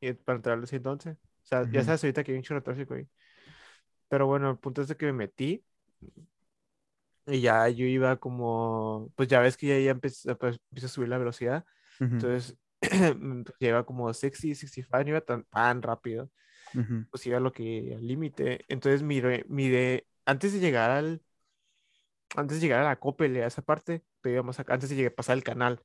y para entrar al 111. O sea, ya sabes ahorita que hay un chorro tráfico ahí. Pero bueno, el punto es de que me metí y ya yo iba como, pues ya ves que ya, ya empecé, pues, empecé a subir la velocidad. Ujú, Entonces, pues, ya iba como 60, 65, no iba tan, tan rápido. ujú, pues iba a lo que al límite. Entonces miré, miré, antes de llegar al, antes de llegar a la Coppel, a esa parte, íbamos acá, antes de llegar, pasar el canal,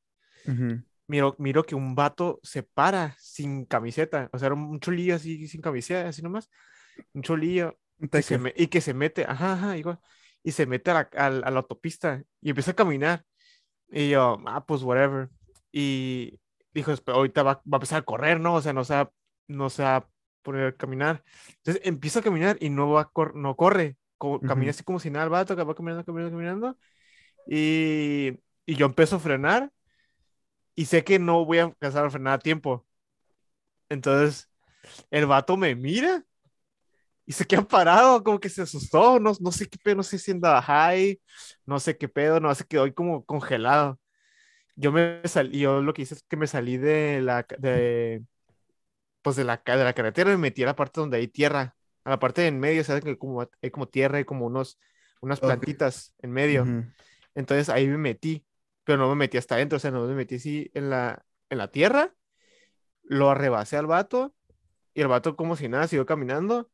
ujú. miro, miro que un vato se para sin camiseta, o sea, era un cholillo así sin camiseta, así nomás, un cholillo, y, se teque. me- y que se mete, ajá, ajá, igual, y se mete a la, al- a la autopista y empieza a caminar. Y yo, ah, pues whatever. Y dijo, "Espe- ahorita va, va a empezar a correr, ¿no? O sea, no se va, no se va a poner a caminar. Entonces empieza a caminar y no va a cor- no corre. co- camina así como si nada, el vato que va caminando, caminando, caminando. Y, y yo empiezo a frenar y sé que no voy a alcanzar a frenar a tiempo. Entonces el vato me mira y se queda parado, como que se asustó, no, no sé qué pedo, no sé si andaba high, no sé qué pedo, no, se quedó ahí como congelado. Yo me salí, yo lo que hice es que me salí de la, de, pues de la, de la carretera y me metí a la parte donde hay tierra, a la parte de en medio, sabes que como, hay como tierra y como unos, unas plantitas en medio. Ujú. Entonces ahí me metí, pero no me metí hasta adentro, o sea, no me metí así en la, en la tierra, lo arrebasé al vato y el vato como si nada siguió caminando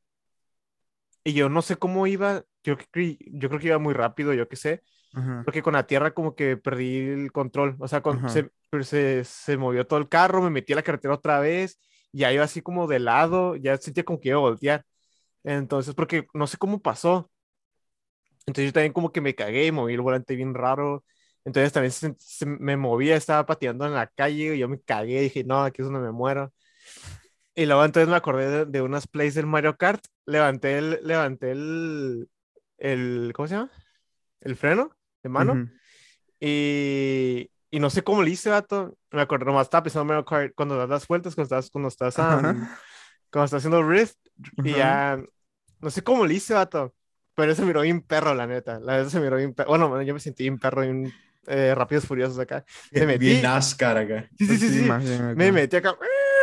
y yo no sé cómo iba, yo, yo creo que iba muy rápido, yo qué sé, Ajá. porque con la tierra como que perdí el control, o sea, con- Ajá. se, pero se, se movió todo el carro, me metí a la carretera otra vez, y ya iba así como de lado, ya sentía como que iba a voltear. Entonces, porque no sé cómo pasó. Entonces yo también como que me cagué moví el volante bien raro. Entonces también se- se me movía, estaba pateando en la calle y yo me cagué, dije, no, aquí es donde me muero. Y luego entonces me acordé de, de unas plays del Mario Kart, levanté el, levanté el, el, ¿cómo se llama? El freno de mano. Ujú. Y, y no sé cómo le hice, vato. Me acuerdo, nomás estaba pensando en Mario Kart cuando das las vueltas, cuando estás, cuando estás, um, cuando estás haciendo Rift. Y Ajá. ya, no sé cómo le hice, vato. Pero se miró bien perro, la neta. La neta se miró bien perro. Bueno, yo me sentí bien perro, bien eh, rápidos furiosos acá. Me metí. Bien NASCAR acá. Sí, sí, sí, sí. más bien acá. Me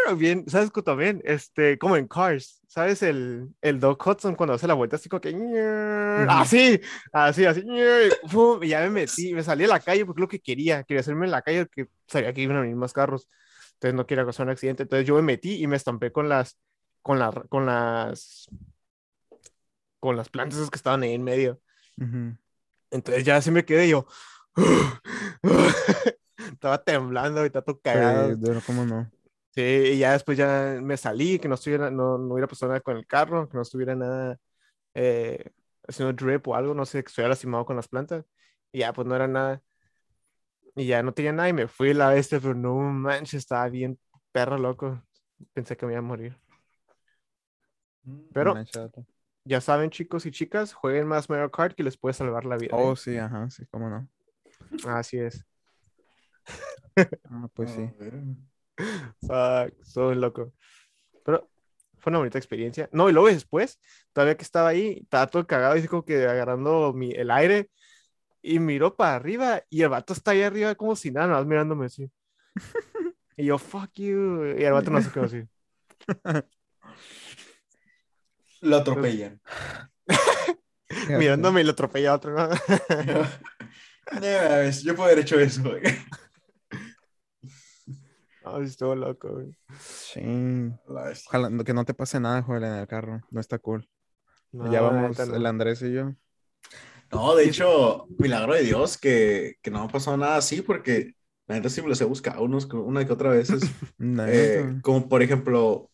acá. Bien, ¿sabes qué también? Este, como en Cars, ¿sabes? El, el Doc Hudson cuando hace la vuelta así como que. Así, así, así. ¡fum! Y ya me metí, me salí a la calle porque lo que quería. Quería hacerme en la calle porque sabía que iban a venir más carros. Entonces no quería causar un accidente. Entonces yo me metí y me estampé con las. Con, la, con las. Con las plantas esas que estaban ahí en medio. Entonces ya así me quedé yo. Estaba temblando y estaba todo cagado. Pero ¿cómo no? Sí, y ya después ya me salí, que no estuviera, no, no hubiera pasado nada con el carro, que no estuviera nada eh, haciendo drip o algo, no sé, que estuviera lastimado con las plantas. Y ya, pues no era nada. Y ya no tenía nada y me fui la bestia, pero no manches, estaba bien perro loco. Pensé que me iba a morir. Pero Mancha, vato. ya saben, chicos y chicas, jueguen más Mario Kart que les puede salvar la vida. Oh, ¿eh? sí, ajá, sí, cómo no. Así es. Ah, pues sí. Fuck, soy loco. Pero fue una bonita experiencia. No, y luego después, todavía que estaba ahí, estaba todo cagado y como que agarrando mi, el aire y miró para arriba y el vato está ahí arriba como si nada, nada más mirándome así. Y yo, fuck you. Y el vato no se quedó así. Lo atropellan. Mirándome y lo atropella a otro, ¿no? Yo puedo haber hecho eso. güey. Ay, estuvo loco, güey. Sí. Ojalá que no te pase nada, Joel, en el carro. No está cool. No, ya vamos, el Andrés y yo. No, de hecho, milagro de Dios que, que no ha pasado nada así porque la neta sí me los he buscado unos, una que otra vez. Eh, como por ejemplo,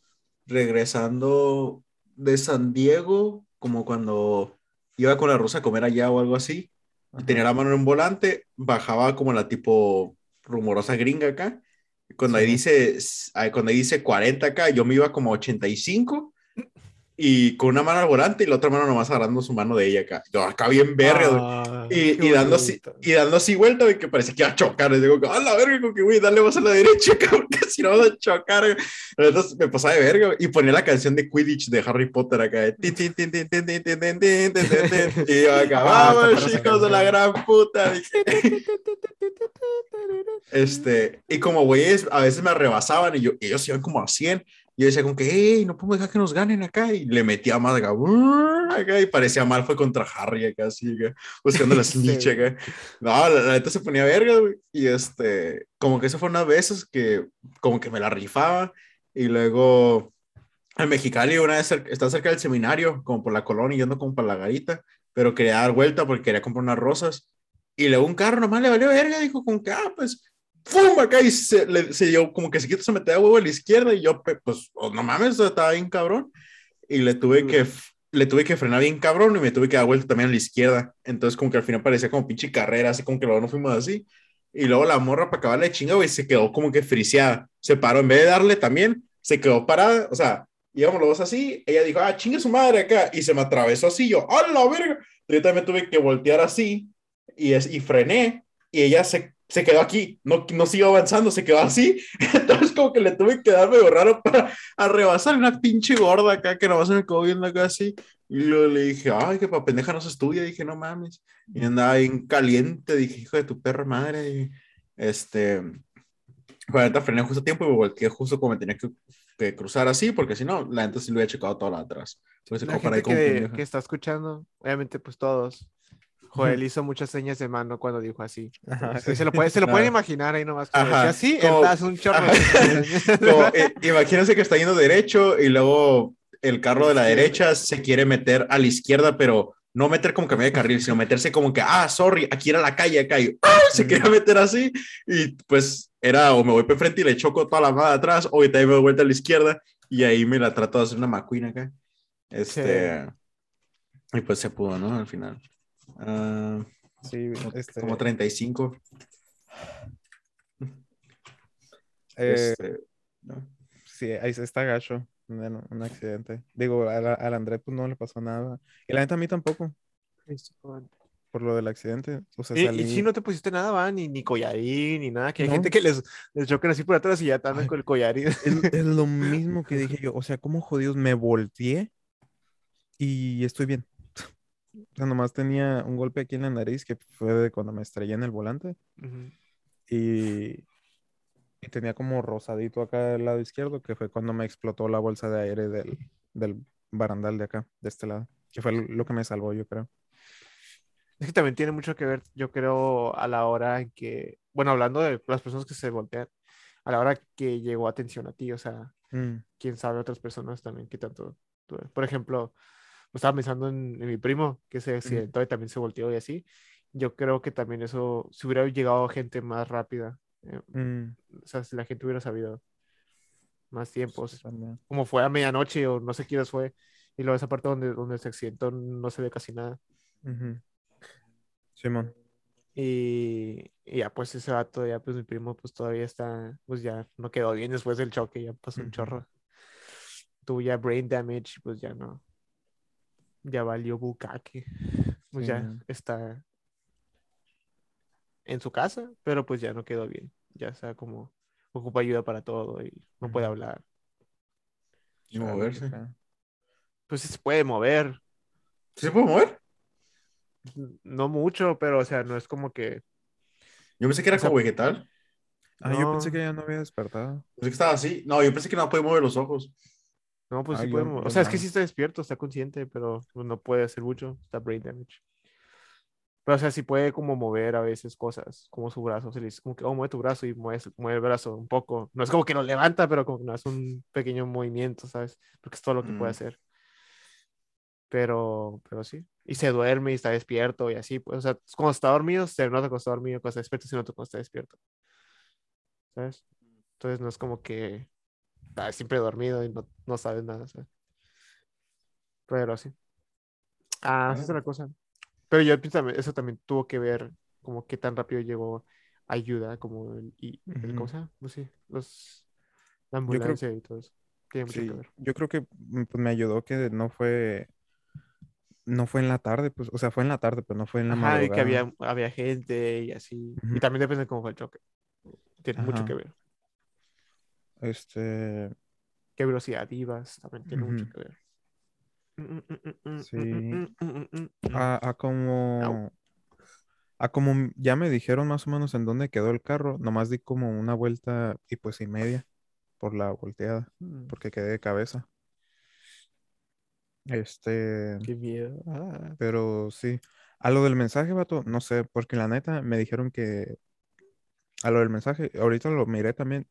regresando de San Diego, como cuando iba con la rusa a comer allá o algo así, y tenía la mano en un volante, bajaba como la tipo rumorosa gringa acá. Y Cuando ahí Sí. dice, ahí cuando ahí dice 40 acá, yo me iba como a 85 y con una mano al volante y la otra mano nomás agarrando su mano de ella acá. Yo acá bien verga. Ah, Y, y dando así, y dando así vuelta, güey, que parecía que iba a chocar. Y digo, a la verga, como que, güey, dale más a la derecha, cabrón, si no vamos a chocar. Entonces me pasaba de verga y ponía la canción de Quidditch de Harry Potter acá. Y yo acá, vamos chicos de la gran puta. Este, y como güeyes, a veces me rebasaban y yo, ellos iban como a 100 yo decía como que, hey, no podemos dejar que nos ganen acá. Y le metía más acá, acá y parecía mal fue contra Harry acá, así, acá, buscando la snitch acá. No, la, neta se ponía verga, güey. Y este, como que eso fue unas veces que como que me la rifaba. Y luego en Mexicali una vez está cerca del seminario, como por la colonia, yendo como para la garita, pero quería dar vuelta porque quería comprar unas rosas. Y luego un carro nomás le valió verga, dijo como que, ah, pues, ¡fum! Acá y se, le, se dio como que se quita, se mete a huevo a la izquierda y yo, pues, oh, no mames, estaba bien cabrón. Y le tuve que, le tuve que frenar bien cabrón y me tuve que dar vuelta también a la izquierda. Entonces como que al final parecía como pinche carrera, así como que luego nos fuimos así. Y luego la morra para acabar la chinga, güey, se quedó como que friseada. Se paró, en vez de darle también, se quedó parada, o sea, íbamos los dos así, ella dijo, ah, chingue su madre acá, y se me atravesó así, yo, ¡a la verga! Yo también tuve que voltear así, y, es, y frené, y ella se, se quedó aquí, no, no siguió avanzando, se quedó así. Entonces, como que le tuve que dar medio raro para a rebasar una pinche gorda acá que nomás se me quedó viendo acá así. Y luego le dije, ay, que pa' pendeja no se estudia. dije, no mames. Y andaba bien caliente. Dije, hijo de tu perra madre. Y, este. Bueno, ahorita frené justo a tiempo y me volteé justo como me tenía que, que cruzar así, porque si no, la gente sí lo hubiera checado todo atrás. Hubiese La gente que, que está escuchando, obviamente, pues todos. Joel hizo muchas señas de mano cuando dijo así. Sí, sí. se lo, puede, se lo pueden imaginar ahí nomás. así, un chorro. Como, eh, imagínense que está yendo derecho y luego el carro de la Sí. derecha se quiere meter a la izquierda, pero no meter como que medio carril, sino meterse como que, ah, sorry, aquí era la calle, acá. Y, ¡ah! se quería meter así y pues era o me voy para enfrente y le choco toda la mano de atrás o también me doy vuelta a la izquierda y ahí me la trato de hacer una McQueen acá. Este, y pues se pudo, ¿no? Al final. Ah, Sí, como, este, como 35. eh, este, ¿no? sí, ahí está gacho. Bueno, un accidente. Digo, al, al André pues no le pasó nada. Y la neta a mí tampoco, por lo del accidente. O sea, Y, salí... y si no te pusiste nada, va, ni, ni collarín, ni nada, que hay No. gente que les, les chocan así por atrás y ya te andan con el collarín. Es, es lo mismo que dije yo. O sea, como jodidos me volteé y estoy bien. O sea, nomás tenía un golpe aquí en la nariz que fue de cuando me estrellé en el volante Ujú. y, y tenía como rosadito acá del lado izquierdo, que fue cuando me explotó la bolsa de aire del, del barandal de acá, de este lado, que fue lo- que me salvó, yo creo. Es que también tiene mucho que ver, yo creo, a la hora en que, bueno, hablando de las personas que se voltean, a la hora que llegó atención a ti, o sea, Mm, quién sabe otras personas también que tanto. Por ejemplo, estaba pensando en, en mi primo que se accidentó y también se volteó y así. Yo creo que también eso, si hubiera llegado gente más rápida, eh, mm, o sea, si la gente hubiera sabido más tiempos, sí, como fue a medianoche o no sé quién fue, y luego esa parte donde, donde se accidentó no se ve casi nada. Simón. Y, y ya pues ese vato, ya pues mi primo pues todavía está, pues ya no quedó bien después del choque, ya pasó un chorro. Tuvo ya brain damage, pues ya no. Ya valió bucaque. Pues Sí, ya está en su casa, pero pues ya no quedó bien. Ya está como ocupa ayuda para todo y no puede hablar. Y moverse. Pues se puede mover, ¿Sí se puede mover? no mucho, pero o sea, no es como que Yo pensé que era O sea, como vegetal. Ah, yo pensé que ya no había despertado. Pensé que estaba así. No, yo pensé que no podía mover los ojos. No, pues Ah, sí yo- puede mover. O yo sea, es que sí está despierto, está consciente, pero pues, no puede hacer mucho. Está brain damage. Pero, o sea, sí puede como mover a veces cosas, como su brazo. Se le dice como que, oh, mueve tu brazo y mueve, mueve el brazo un poco. No es como que lo levanta, pero como que no hace un pequeño movimiento, ¿sabes? Porque es todo lo que puede Mm. hacer. Pero, pero sí. Y se duerme y está despierto y así. Pues, o sea, cuando está dormido, se nota cuando está dormido, cuando está despierto, se nota cuando está despierto. ¿Sabes? Entonces no es como que está siempre dormido y no, no sabe nada, ¿sabes? Pero sí. Ah, esa es la cosa. Pero yo pienso eso también tuvo que ver como qué tan rápido llegó ayuda, como el, y, el. ¿cómo se llama? Pues sí, los, la creo- ambulancia y todo eso. Tiene mucho Sí, que ver. yo creo que mm, pues, me ayudó que no fue, no fue en la tarde, pues, o sea, fue en la tarde, pero no fue en la Ajá, y que madrugada. había, había gente y así. Y Ujú. también depende de cómo fue el choque. Tiene mucho Ajá. que ver. Este, Qué velocidad ibas, también tiene mucho que ver. Sí. mm, mm, mm, a, a como, a como ya me dijeron más o menos en dónde quedó el carro, nomás di como una vuelta y pues y media por la volteada, Mm, porque quedé de cabeza. Este, Qué miedo. Ah. pero sí. A lo del mensaje, vato, no sé, porque la neta me dijeron que a lo del mensaje, ahorita lo miré también,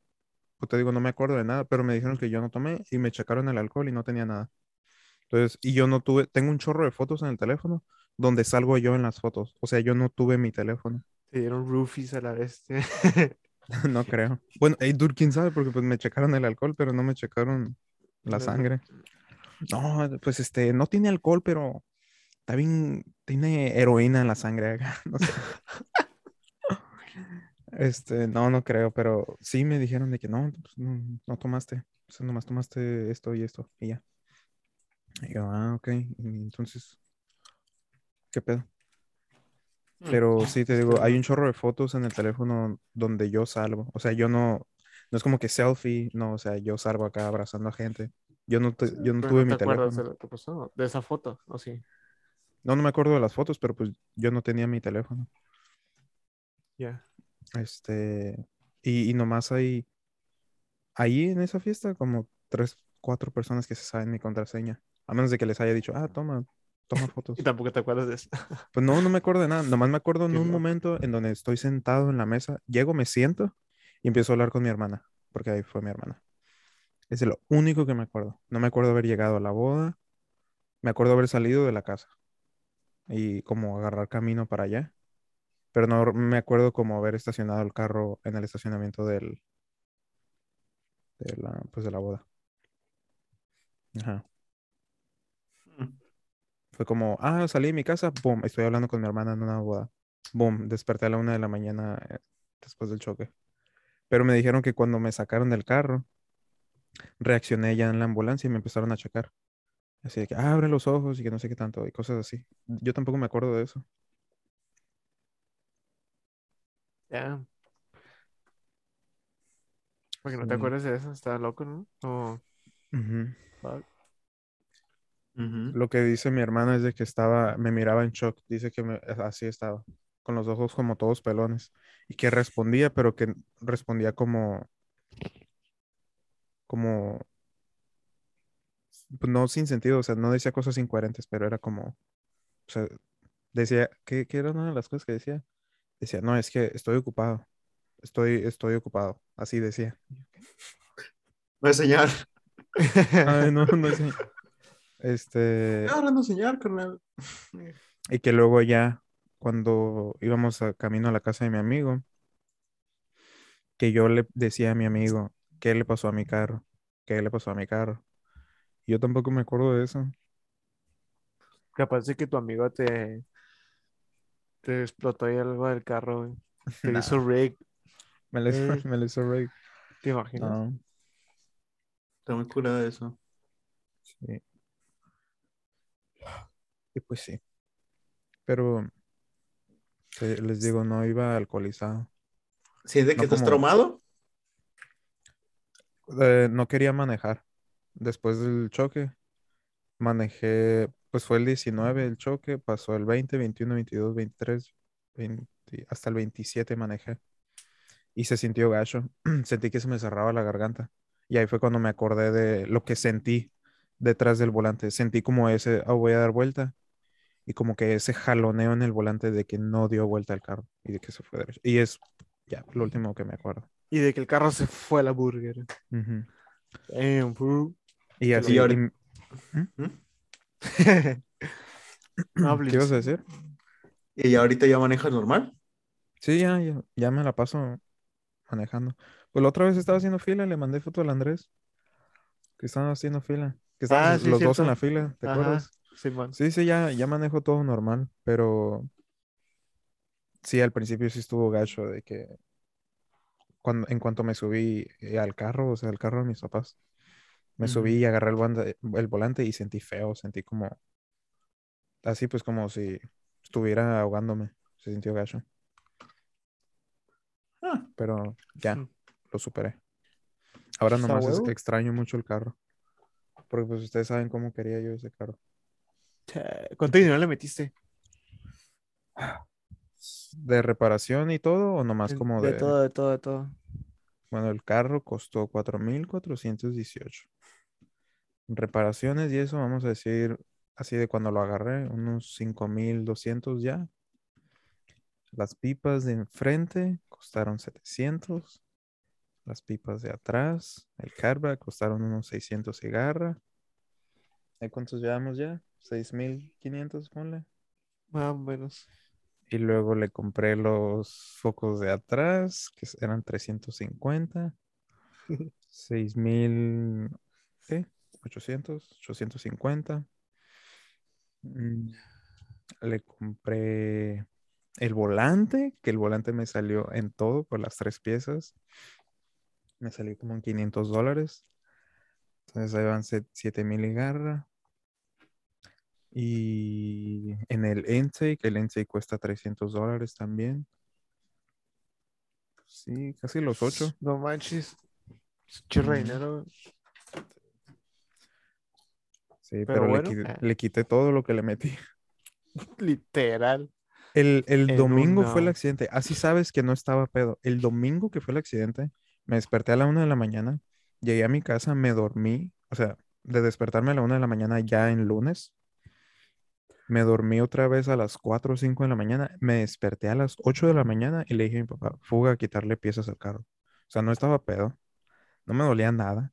te digo, no me acuerdo de nada, pero me dijeron que yo no tomé y me checaron el alcohol y no tenía nada. Entonces, y yo no tuve, tengo un chorro de fotos en el teléfono donde salgo yo en las fotos. O sea, yo no tuve mi teléfono. Te dieron roofies a la vez. No creo. Bueno, hey, dude, quién sabe, porque pues me checaron el alcohol, pero no me checaron la sangre. No, pues este, no tiene alcohol, pero bien, tiene heroína en la sangre acá, no sé. Este, no, no creo, pero sí me dijeron de que no, pues, no, no tomaste, o sea, nomás tomaste esto y esto, y ya. Y yo, ah, ok, entonces, ¿qué pedo? Pero sí, te digo, hay un chorro de fotos en el teléfono donde yo salgo. O sea, yo no, no es como que selfie, no, o sea, yo salgo acá abrazando a gente. Yo no, te- yo no Pero tuve ¿no mi te acuerdas teléfono. de lo que pasó? De esa foto, ¿o sí? No, no me acuerdo de las fotos, pero pues yo no tenía mi teléfono. Ya. Este, y, y nomás hay, ahí en esa fiesta, como tres, cuatro personas que se saben mi contraseña. A menos de que les haya dicho, ah, toma, toma fotos. Y tampoco te acuerdas de eso. Pues no, no me acuerdo de nada. Nomás me acuerdo en un momento en donde estoy sentado en la mesa, llego, me siento y empiezo a hablar con mi hermana, porque ahí fue mi hermana. Es de lo único que me acuerdo. No me acuerdo haber llegado a la boda. Me acuerdo haber salido de la casa y como agarrar camino para allá. Pero no me acuerdo como haber estacionado el carro en el estacionamiento del, de la, pues de la boda. Ajá. Fue como, ah, salí de mi casa, boom, estoy hablando con mi hermana en una boda. Boom, desperté a la una de la mañana eh, después del choque. Pero me dijeron que cuando me sacaron del carro, reaccioné ya en la ambulancia y me empezaron a checar. Así de que, "Ah, abre los ojos y que no sé qué tanto, y cosas así. Yo tampoco me acuerdo de eso. Ya. Porque no te acuerdas de eso, está loco, ¿no? O- fuck. Lo que dice mi hermana es de que estaba, me miraba en shock. Dice que me- así estaba, con los ojos como todos pelones. Y que respondía, pero que respondía como, como, pues, no sin sentido, o sea, no decía cosas incoherentes, pero era como, o sea, decía, ¿qué, qué era una de las cosas que decía? Decía, no, es que estoy ocupado, estoy, estoy ocupado, así decía. Voy a enseñar. Ay, no, no sé. Este, Ahora no enseñar, carnal. Y que luego ya, cuando íbamos a camino a la casa de mi amigo, que yo le decía a mi amigo, ¿qué le pasó a mi carro? ¿Qué le pasó a mi carro? Yo tampoco me acuerdo de eso. Capaz de que tu amigo te, te explotó ahí algo del carro, güey. Te Nah, hizo rig, me lo hizo, Eh. me lo hizo Ray. ¿te imaginas? No, Está muy curada eso. sí. Y pues sí. Pero te- les digo, no iba alcoholizado. Si es de que No estás como- traumado, Eh, no quería manejar. Después del choque, manejé, pues fue el 19 el choque, pasó el 20, 21, 22, 23, 20, hasta el 27 manejé. Y se sintió gacho. Sentí que se me cerraba la garganta. Y ahí fue cuando me acordé de lo que sentí detrás del volante. Sentí como ese, oh, voy a dar vuelta. Y como que ese jaloneo en el volante de que no dio vuelta el carro y de que se fue derecho. Y es ya lo último que me acuerdo. Y de que el carro se fue a la burger. Ujú. Damn, bro. Y así, Y ahora- y- No, ¿qué ibas a decir? y ahorita ya manejas normal. Sí, ya, ya, ya me la paso manejando. Pues la otra vez estaba haciendo fila, le mandé foto al Andrés. Que estaban haciendo fila. Que estaban Ah, sí, los dos en la fila, ¿te Ajá, acuerdas? Simón. Sí, sí, ya, ya manejo todo normal, pero sí, al principio sí estuvo gacho de que cuando, en cuanto me subí eh, al carro, o sea, al carro de mis papás, me subí y agarré el, volante- el volante y sentí feo, sentí como, así pues como si estuviera ahogándome, se sintió gacho, Ah, pero ya, lo superé. Ahora nomás es- extraño mucho el carro, porque pues ustedes saben cómo quería yo ese carro. ¿Cuánto dinero le metiste? ¿De reparación y todo o nomás como de de... todo, de todo, de todo. Bueno, el carro costó 4.418. Reparaciones y eso, vamos a decir, así de cuando lo agarré, unos 5.200 ya. Las pipas de enfrente costaron 700. Las pipas de atrás, el carback, costaron unos 600 cigarra. ¿Y cuántos llevamos ya? 6.500, ponle. Más o menos. Y luego le compré los focos de atrás, que eran 350. 6000, ¿qué? 800, 850. Mm, Le compré el volante, que el volante me salió en todo por las tres piezas. Me salió como en 500 dólares. Entonces ahí van 7000 y garra. Y en el intake, el intake cuesta 300 dólares también. Sí, casi los 8. No manches. De Ujú. dinero. Sí, Pero pero, bueno, le, quité, eh. le quité todo lo que le metí. Literal. El, el domingo fue el accidente. Así sabes que no estaba pedo. El domingo que fue el accidente, me desperté a la una de la mañana, llegué a mi casa, me dormí. O sea, de despertarme a la una de la mañana ya en lunes, me dormí otra vez a las 4 o 5 de la mañana, me desperté a las 8 de la mañana y le dije a mi papá, fuga a quitarle piezas al carro. O sea, no estaba pedo, no me dolía nada.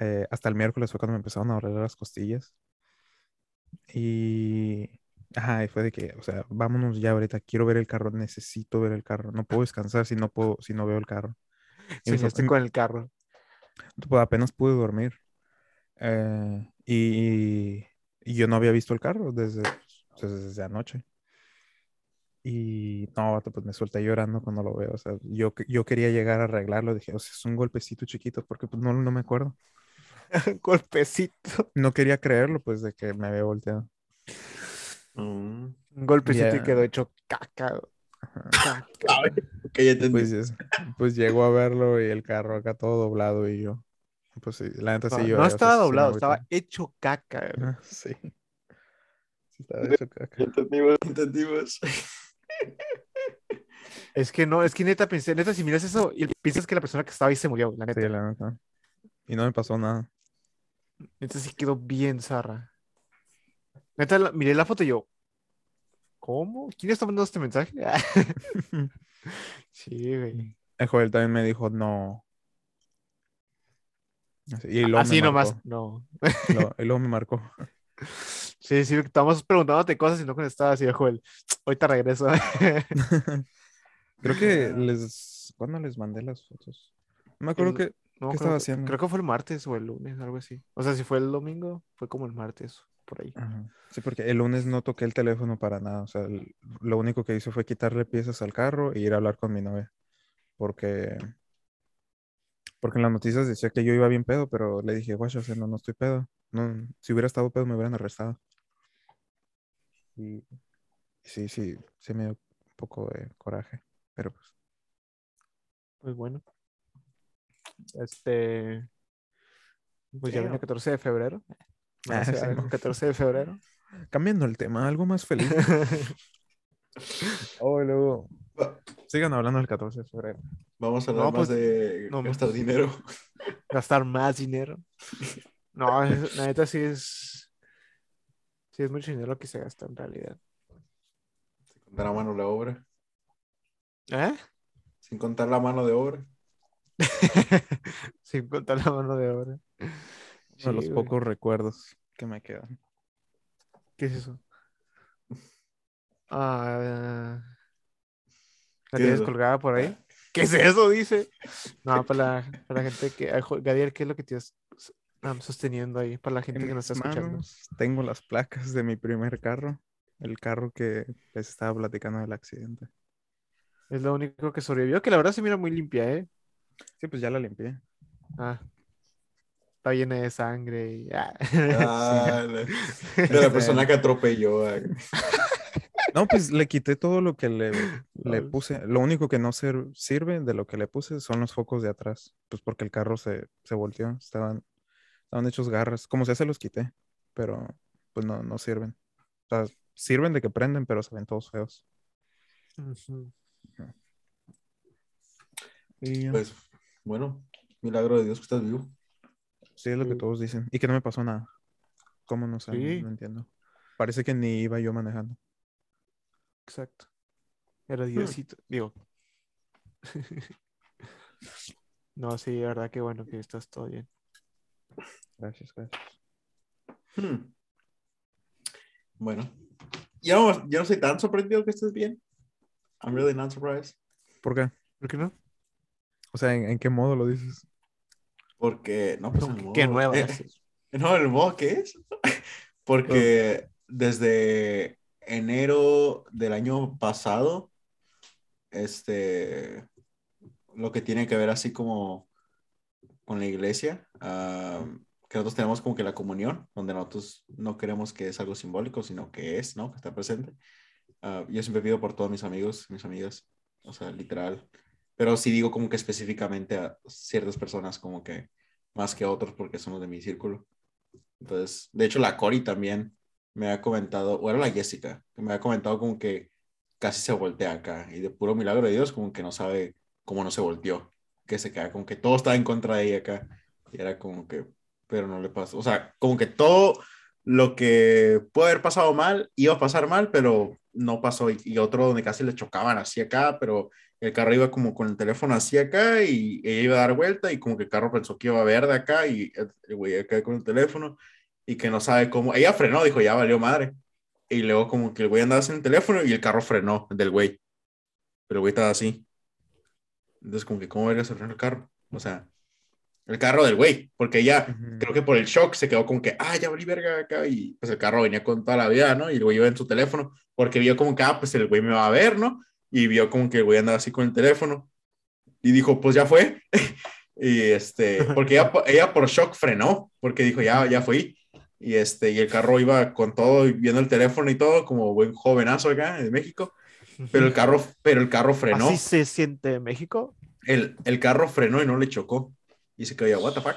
Eh, hasta el miércoles fue cuando me empezaron a doler las costillas. Y, ajá, y fue de que, o sea, vámonos ya ahorita, quiero ver el carro, necesito ver el carro, no puedo descansar si no puedo, si no veo el carro. Y Soñaste con el carro. pues apenas pude dormir. Eh, y, y yo no había visto el carro desde, pues, desde anoche. Y no, pues me solté llorando cuando lo veo. O sea, yo, yo quería llegar a arreglarlo. Dije, o sea, es un golpecito chiquito porque pues no, no me acuerdo. golpecito. No quería creerlo, pues, de que me había volteado. Mm. Un golpecito y quedó hecho caca. Ya entendí. Pues, es- pues llegó a verlo y el carro acá todo doblado y yo. Pues sí, la neta No, sí no lloré, o sea, estaba doblado, estaba hecho caca. güey. Ajá, Sí. Sí, estaba hecho caca. Ya entendimos, entendimos. Es que no, es que neta pensé, neta, si miras eso y piensas que la persona que estaba ahí se murió, la neta. Sí, la neta. Y no me pasó nada. Neta sí quedó bien zarra. Neta, la- miré la foto y yo, ¿cómo? ¿Quién está mandando este mensaje? sí, güey. El Joel también me dijo no. Así, y luego Así me nomás, marcó. no. Y luego, y luego me marcó. Sí, sí, estamos preguntándote cosas y no contestabas así, Joel. Ahorita regreso. Creo que les. ¿Cuándo les mandé las fotos? No me acuerdo El- que. No, ¿Qué creo, estaba haciendo? Creo que fue el martes o el lunes, algo así. O sea, si fue el domingo, fue como el martes, por ahí. Ajá. Sí, porque el lunes no toqué el teléfono para nada. O sea, el- lo único que hice fue quitarle piezas al carro e ir a hablar con mi novia. Porque. Porque en las noticias decía que yo iba bien pedo, pero le dije, guacha, o sea, no, no estoy pedo. No, si hubiera estado pedo me hubieran arrestado. Y sí, sí, sí me dio un poco de coraje. Pero pues. Pues bueno. Este. Pues ya viene el 14 de febrero. Ah, hace sí, algo, no. 14 de febrero. Cambiando el tema, algo más feliz. oh, luego. Sigan hablando del 14 de febrero. Vamos a hablar No, más pues, de no, gastar dinero. Gastar más dinero. No, es- la neta sí es. Sí es mucho dinero lo que se gasta en realidad. Sin contar la mano de obra. ¿Eh? Sin contar la mano de obra. Sin contar la mano de obra. Uno Sí, de los güey. pocos recuerdos que me quedan. ¿Qué es eso? Ah, ¿La ¿Qué es tienes colgada por ahí? ¿Qué es eso? Dice. No, para la, para la gente que. Gadiel, ¿qué es lo que tienes um, sosteniendo ahí? Para la gente En que nos está escuchando. tengo las placas de mi primer carro. El carro que les estaba platicando del accidente. Es lo único que sobrevivió, que la verdad se mira muy limpia, ¿eh? Sí, pues ya la limpié. Ah, está llena de sangre y. ah. Ah, la- de la persona que atropelló. a- No, pues le quité todo lo que le, le puse. Lo único que no ser- sirve de lo que le puse son los focos de atrás. Pues porque el carro se, se volteó. Estaban, estaban hechos garras. Como sea, se los quité. Pero pues no, no sirven. O sea, sirven de que prenden, pero se ven todos feos. Y ya. Pues, bueno, milagro de Dios que estás vivo. sí, es lo que todos dicen. Y que no me pasó nada. ¿Cómo no sé? No- Sí. no entiendo. Parece que ni iba yo manejando. Exacto. Era Diosito. Digo. No, sí, de verdad que bueno que estás todo bien. Gracias, gracias. Hmm. Bueno, ya no, ya no soy tan sorprendido que estés bien. I'm really not surprised. ¿Por qué? ¿Por qué no? O sea, ¿en, en qué modo lo dices? Porque, no, pues Qué modo- nueva. eh, es. no, el modo que es. Porque desde enero del año pasado, este, lo que tiene que ver así como con la iglesia, ah, que nosotros tenemos como que la comunión, donde nosotros no queremos que es algo simbólico, sino que es, ¿no? Que está presente. Ah, yo siempre pido por todos mis amigos, mis amigas, o sea, literal. Pero sí digo como que específicamente a ciertas personas, como que más que a otros, porque son de mi círculo. Entonces, de hecho, la Cori también me ha comentado, o era la Jessica, que me ha comentado como que casi se voltea acá, y de puro milagro de Dios, como que no sabe cómo no se volteó, que se queda, como que todo estaba en contra de ella acá, y era como que, pero no le pasó, o sea, como que todo lo que puede haber pasado mal, iba a pasar mal, pero no pasó, y, otro donde casi le chocaban así acá, pero el carro iba como con el teléfono así acá, y ella iba a dar vuelta, y como que el carro pensó que iba a ver de acá, y el güey acá con el teléfono, y que no sabe cómo. Ella frenó, dijo, ya valió madre. Y luego como que el güey andaba en el teléfono y el carro frenó del güey. Pero el güey estaba así. Entonces como que, ¿cómo verga se frenó el carro? O sea, el carro del güey, porque ella, creo que por el shock se quedó como que, ah, ya valí verga acá, y pues el carro venía con toda la vida, ¿no? Y el güey iba en su teléfono, porque vio como que, ah, pues el güey me va a ver, ¿no? Y vio como que el güey andaba así con el teléfono, y dijo, pues ya fue, y este, porque ella, ella por shock frenó, porque dijo, ya, ya fui, y, este, y el carro iba con todo, viendo el teléfono y todo, como buen jovenazo acá de México, pero el carro, pero el carro frenó. ¿Así se siente México? El, el carro frenó y no le chocó, y se quedó, what the fuck.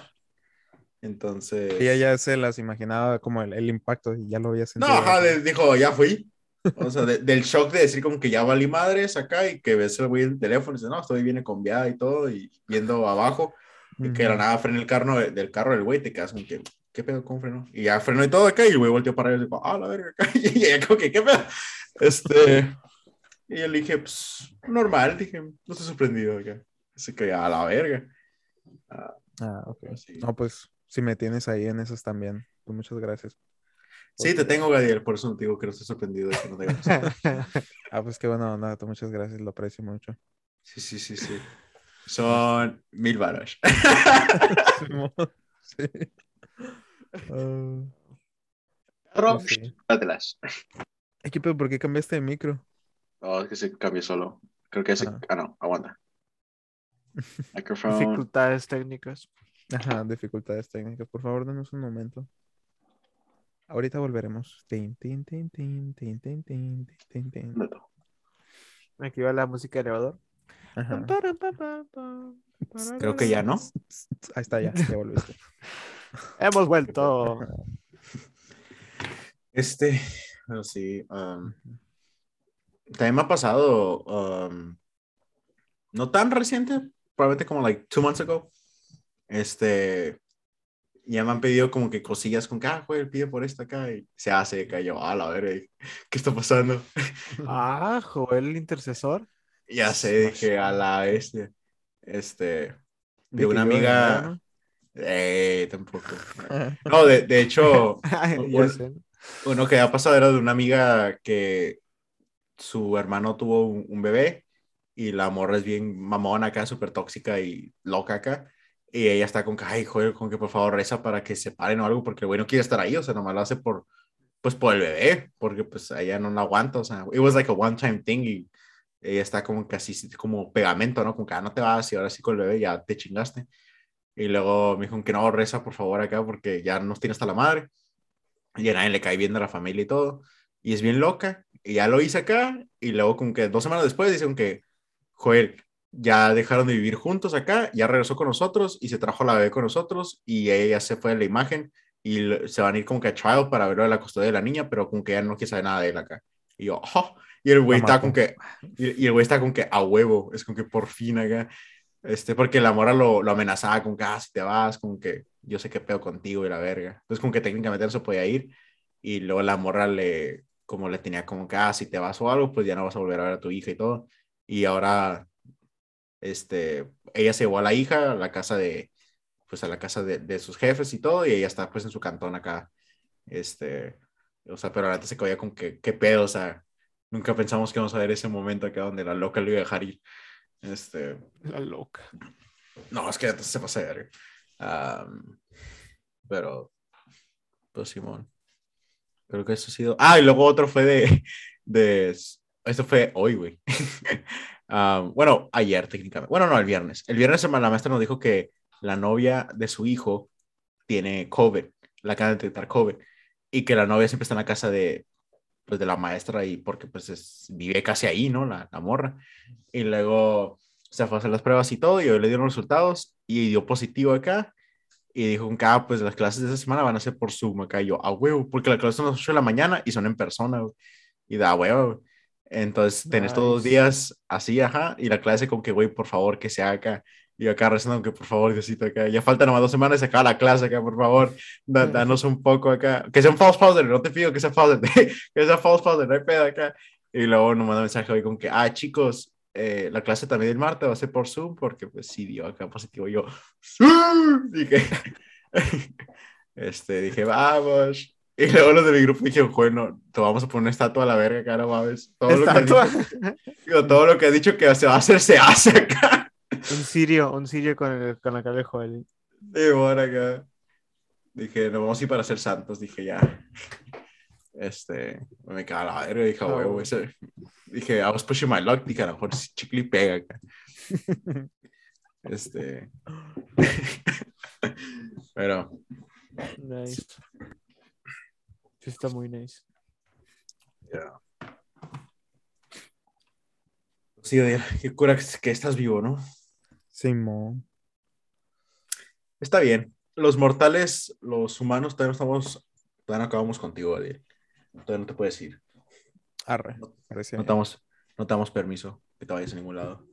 Entonces... Ella ya se las imaginaba como el, el impacto y ya lo había sentido. No, ajá, dijo, ya fui. O sea, del shock de decir como que ya valí madres acá y que ves el güey en el teléfono y dice, no, estoy bien conviada y todo, y viendo abajo, y que era nada frena el carro del carro del güey, te quedas como que, ¿qué pedo? ¿Cómo frenó? Y ya frenó y todo acá, y el güey volteó para él y dijo, ah, la verga, acá. Y ella como que, ¿qué pedo? Este, y yo le dije, pues, normal, dije, no estoy sorprendido acá. Así que, a la verga. Ah, ah ok. No, pues, si me tienes ahí en esos también, pues muchas gracias. Sí, te tengo, Gadiel, por eso no te digo que no estoy sorprendido de que no tengas. ah, pues qué bueno, nada, muchas gracias, lo aprecio mucho. Sí, sí, sí, sí. Son mil varas. sí. Uh, Equipo, ¿por qué cambiaste de micro? Oh, es que se cambió solo. Creo que ese. Ah, ah no, aguanta. Dificultades técnicas. Ajá, dificultades técnicas. Por favor, denos un momento. Ahorita volveremos. Aquí va la música de elevador. Creo que ya no. Ahí está, ya, ya volviste. Hemos vuelto. Este, pero sí. Um, también me ha pasado, um, no tan reciente, probablemente como like two months ago. Este, ya me han pedido como que cosillas con que, ah, el pide por esta acá y se hace, cayó, a la ver, ¿qué está pasando? Ah, Joel el intercesor. Ya sé, dije, a la este, este, de una amiga, eh, tampoco. No, de, de hecho, uno que ha pasado era de una amiga que su hermano tuvo un, bebé y la morra es bien mamona acá, súper tóxica y loca acá. Y ella está con que, ay, joder, con que por favor reza para que se paren o algo, porque el güey no quiere estar ahí, o sea, nomás lo hace por, pues, por el bebé, porque pues ella no lo aguanta, o sea, it was like a one time thing y ella está como casi como pegamento, ¿no? Como que, ah, no te vas y ahora sí con el bebé ya te chingaste. Y luego me dijo que no, reza por favor acá porque ya nos tiene hasta la madre. Y a nadie le cae bien de la familia y todo. Y es bien loca. Y ya lo hice acá. Y luego como que dos semanas después dicen que, joder, ya dejaron de vivir juntos acá, ya regresó con nosotros y se trajo la bebé con nosotros y ella se fue de la imagen y se van a ir como que a trial para verlo de la custodia de la niña, pero como que ya no quiere saber nada de él acá. Y yo, oh. y el güey está con que, y, el güey está con que a huevo, es como que por fin acá. Este, porque la mora lo, lo amenazaba con que, ah, si te vas, como que yo sé qué pedo contigo y la verga. Entonces, como que técnicamente no se podía ir. Y luego la morra le, como le tenía como que, ah, si te vas o algo, pues ya no vas a volver a ver a tu hija y todo. Y ahora, este, ella se llevó a la hija a la casa de, pues a la casa de, de sus jefes y todo, y ella está pues en su cantón acá. Este, o sea, pero ahora se quedó con que, qué pedo, o sea, nunca pensamos que íbamos a ver ese momento acá donde la loca lo iba a dejar ir. Este, la loca. No, es que se pasa de ver. pero, pues Simón. Creo que eso ha sido. Ah, y luego otro fue de. de esto fue hoy, güey. bueno, ayer técnicamente. Bueno, no, el viernes. El viernes la maestra nos dijo que la novia de su hijo tiene COVID, la acaban de detectar COVID, y que la novia siempre está en la casa de, pues, de la maestra y porque pues es- vive casi ahí, ¿no? La, la morra. Y luego se fue a hacer las pruebas y todo, y hoy le dieron resultados y dio positivo acá. Y dijo ah, pues las clases de esa semana van a ser por Zoom acá. Y yo, a huevo, porque las clases son las 8 de la mañana y son en persona. Y da huevo. Entonces, tenés todos los Nice. días así, ajá. Y la clase con que, güey, por favor, que se haga acá. Y yo acá rezando que, por favor, Diosito, acá. Ya faltan nomás dos semanas se acaba la clase acá, por favor. Da- danos un poco acá. Que sea un false positive, no te pido que sea false que sea false positive, no hay pedo acá. Y luego nos manda un mensaje hoy con que, ah, chicos, eh, la clase también del martes va a ser por Zoom, porque pues sí dio acá positivo. Y yo, "Sí", dije, este, dije, vamos. Y luego los de mi grupo dijeron, bueno, te vamos a poner una estatua a la verga, cara, mames. Todo lo, que ha Estatua. dicho, digo, todo lo que ha dicho que se va a hacer, se hace acá. Un sirio, un sirio con, el, con la cara de Joel. Y bueno, acá. Dije, nos vamos a ir para ser santos. Dije, ya. Este, me caga la verga. Dije, Ah, huevo, ese. Dije, I was pushing my luck. Dije, a lo mejor si chicle y pega acá. Este. Pero, Nice. Sí, está muy nice. sí, oye, qué cura que, estás vivo, ¿no? Simón. Está bien. Los mortales, los humanos, todavía no estamos. Todavía no acabamos contigo, Adiel. Todavía no te puedes ir. Arre. No te damos, no te damos permiso que te vayas a ningún lado.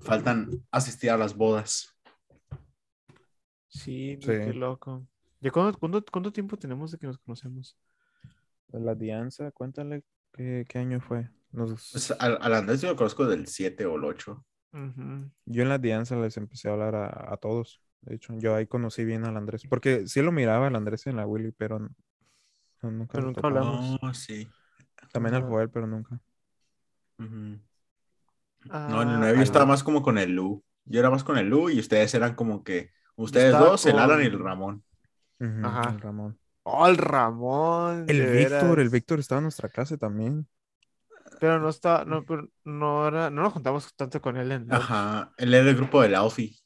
Faltan asistir a las bodas. Sí, Sí. qué loco. ¿Ya cuánto, cuánto, cuánto tiempo tenemos de que nos conocemos? La Dianza, cuéntale qué, qué año fue. Nos- Pues, Andrés yo lo conozco del 7 o el 8. Ujú. Yo en la Dianza les empecé a hablar a, a todos. De hecho, yo ahí conocí bien al Andrés. Porque sí lo miraba al Andrés en la Willy, pero no- no, nunca Pero nunca hablamos. Oh, sí. También al. Joel, pero nunca. Ah, No, en el 9 yo ah, estaba más como con el Lu. Yo era más con el Lu y ustedes eran como que. Ustedes dos, el Alan y el con- Ajá. el Ramón. Oh, el Ramón. El de Víctor, el. Víctor estaba en nuestra clase también. Pero no está, no, pero no era, no nos juntamos tanto con él en Ajá. Él era el grupo del Alfie.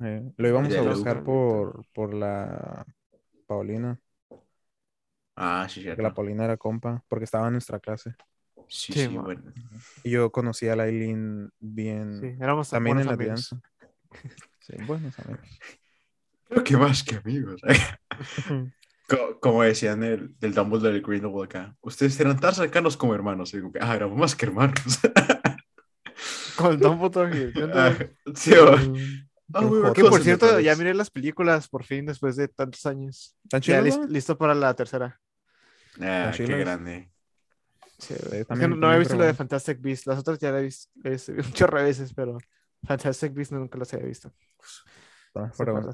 Eh, lo íbamos de a buscar por, por la Paulina. Ah, sí, Que cierto. la Paulina era compa, porque estaba en nuestra clase. Sí, Sí, bueno. Y yo conocí a la Eileen bien. Sí, éramos también en la amigos. Dianza. Sí, buenos amigos. Creo que más que amigos. Co- Como decían el, del Dumbledore del Grindelwald acá. Ustedes eran tan cercanos como hermanos. Y digo, ah, éramos más que hermanos. Con el Dumbledore. y el Ah, sí, o- qué we were joto. Que por cierto, ya miré las películas por fin después de tantos años. ¿Tan Ya listo para la tercera. Ah, qué grande. Sí, también- no, había visto la de. Fantastic Beasts. Las otras ya la he visto, he de veces, pero Fantastic Beasts nunca las había visto. Bueno.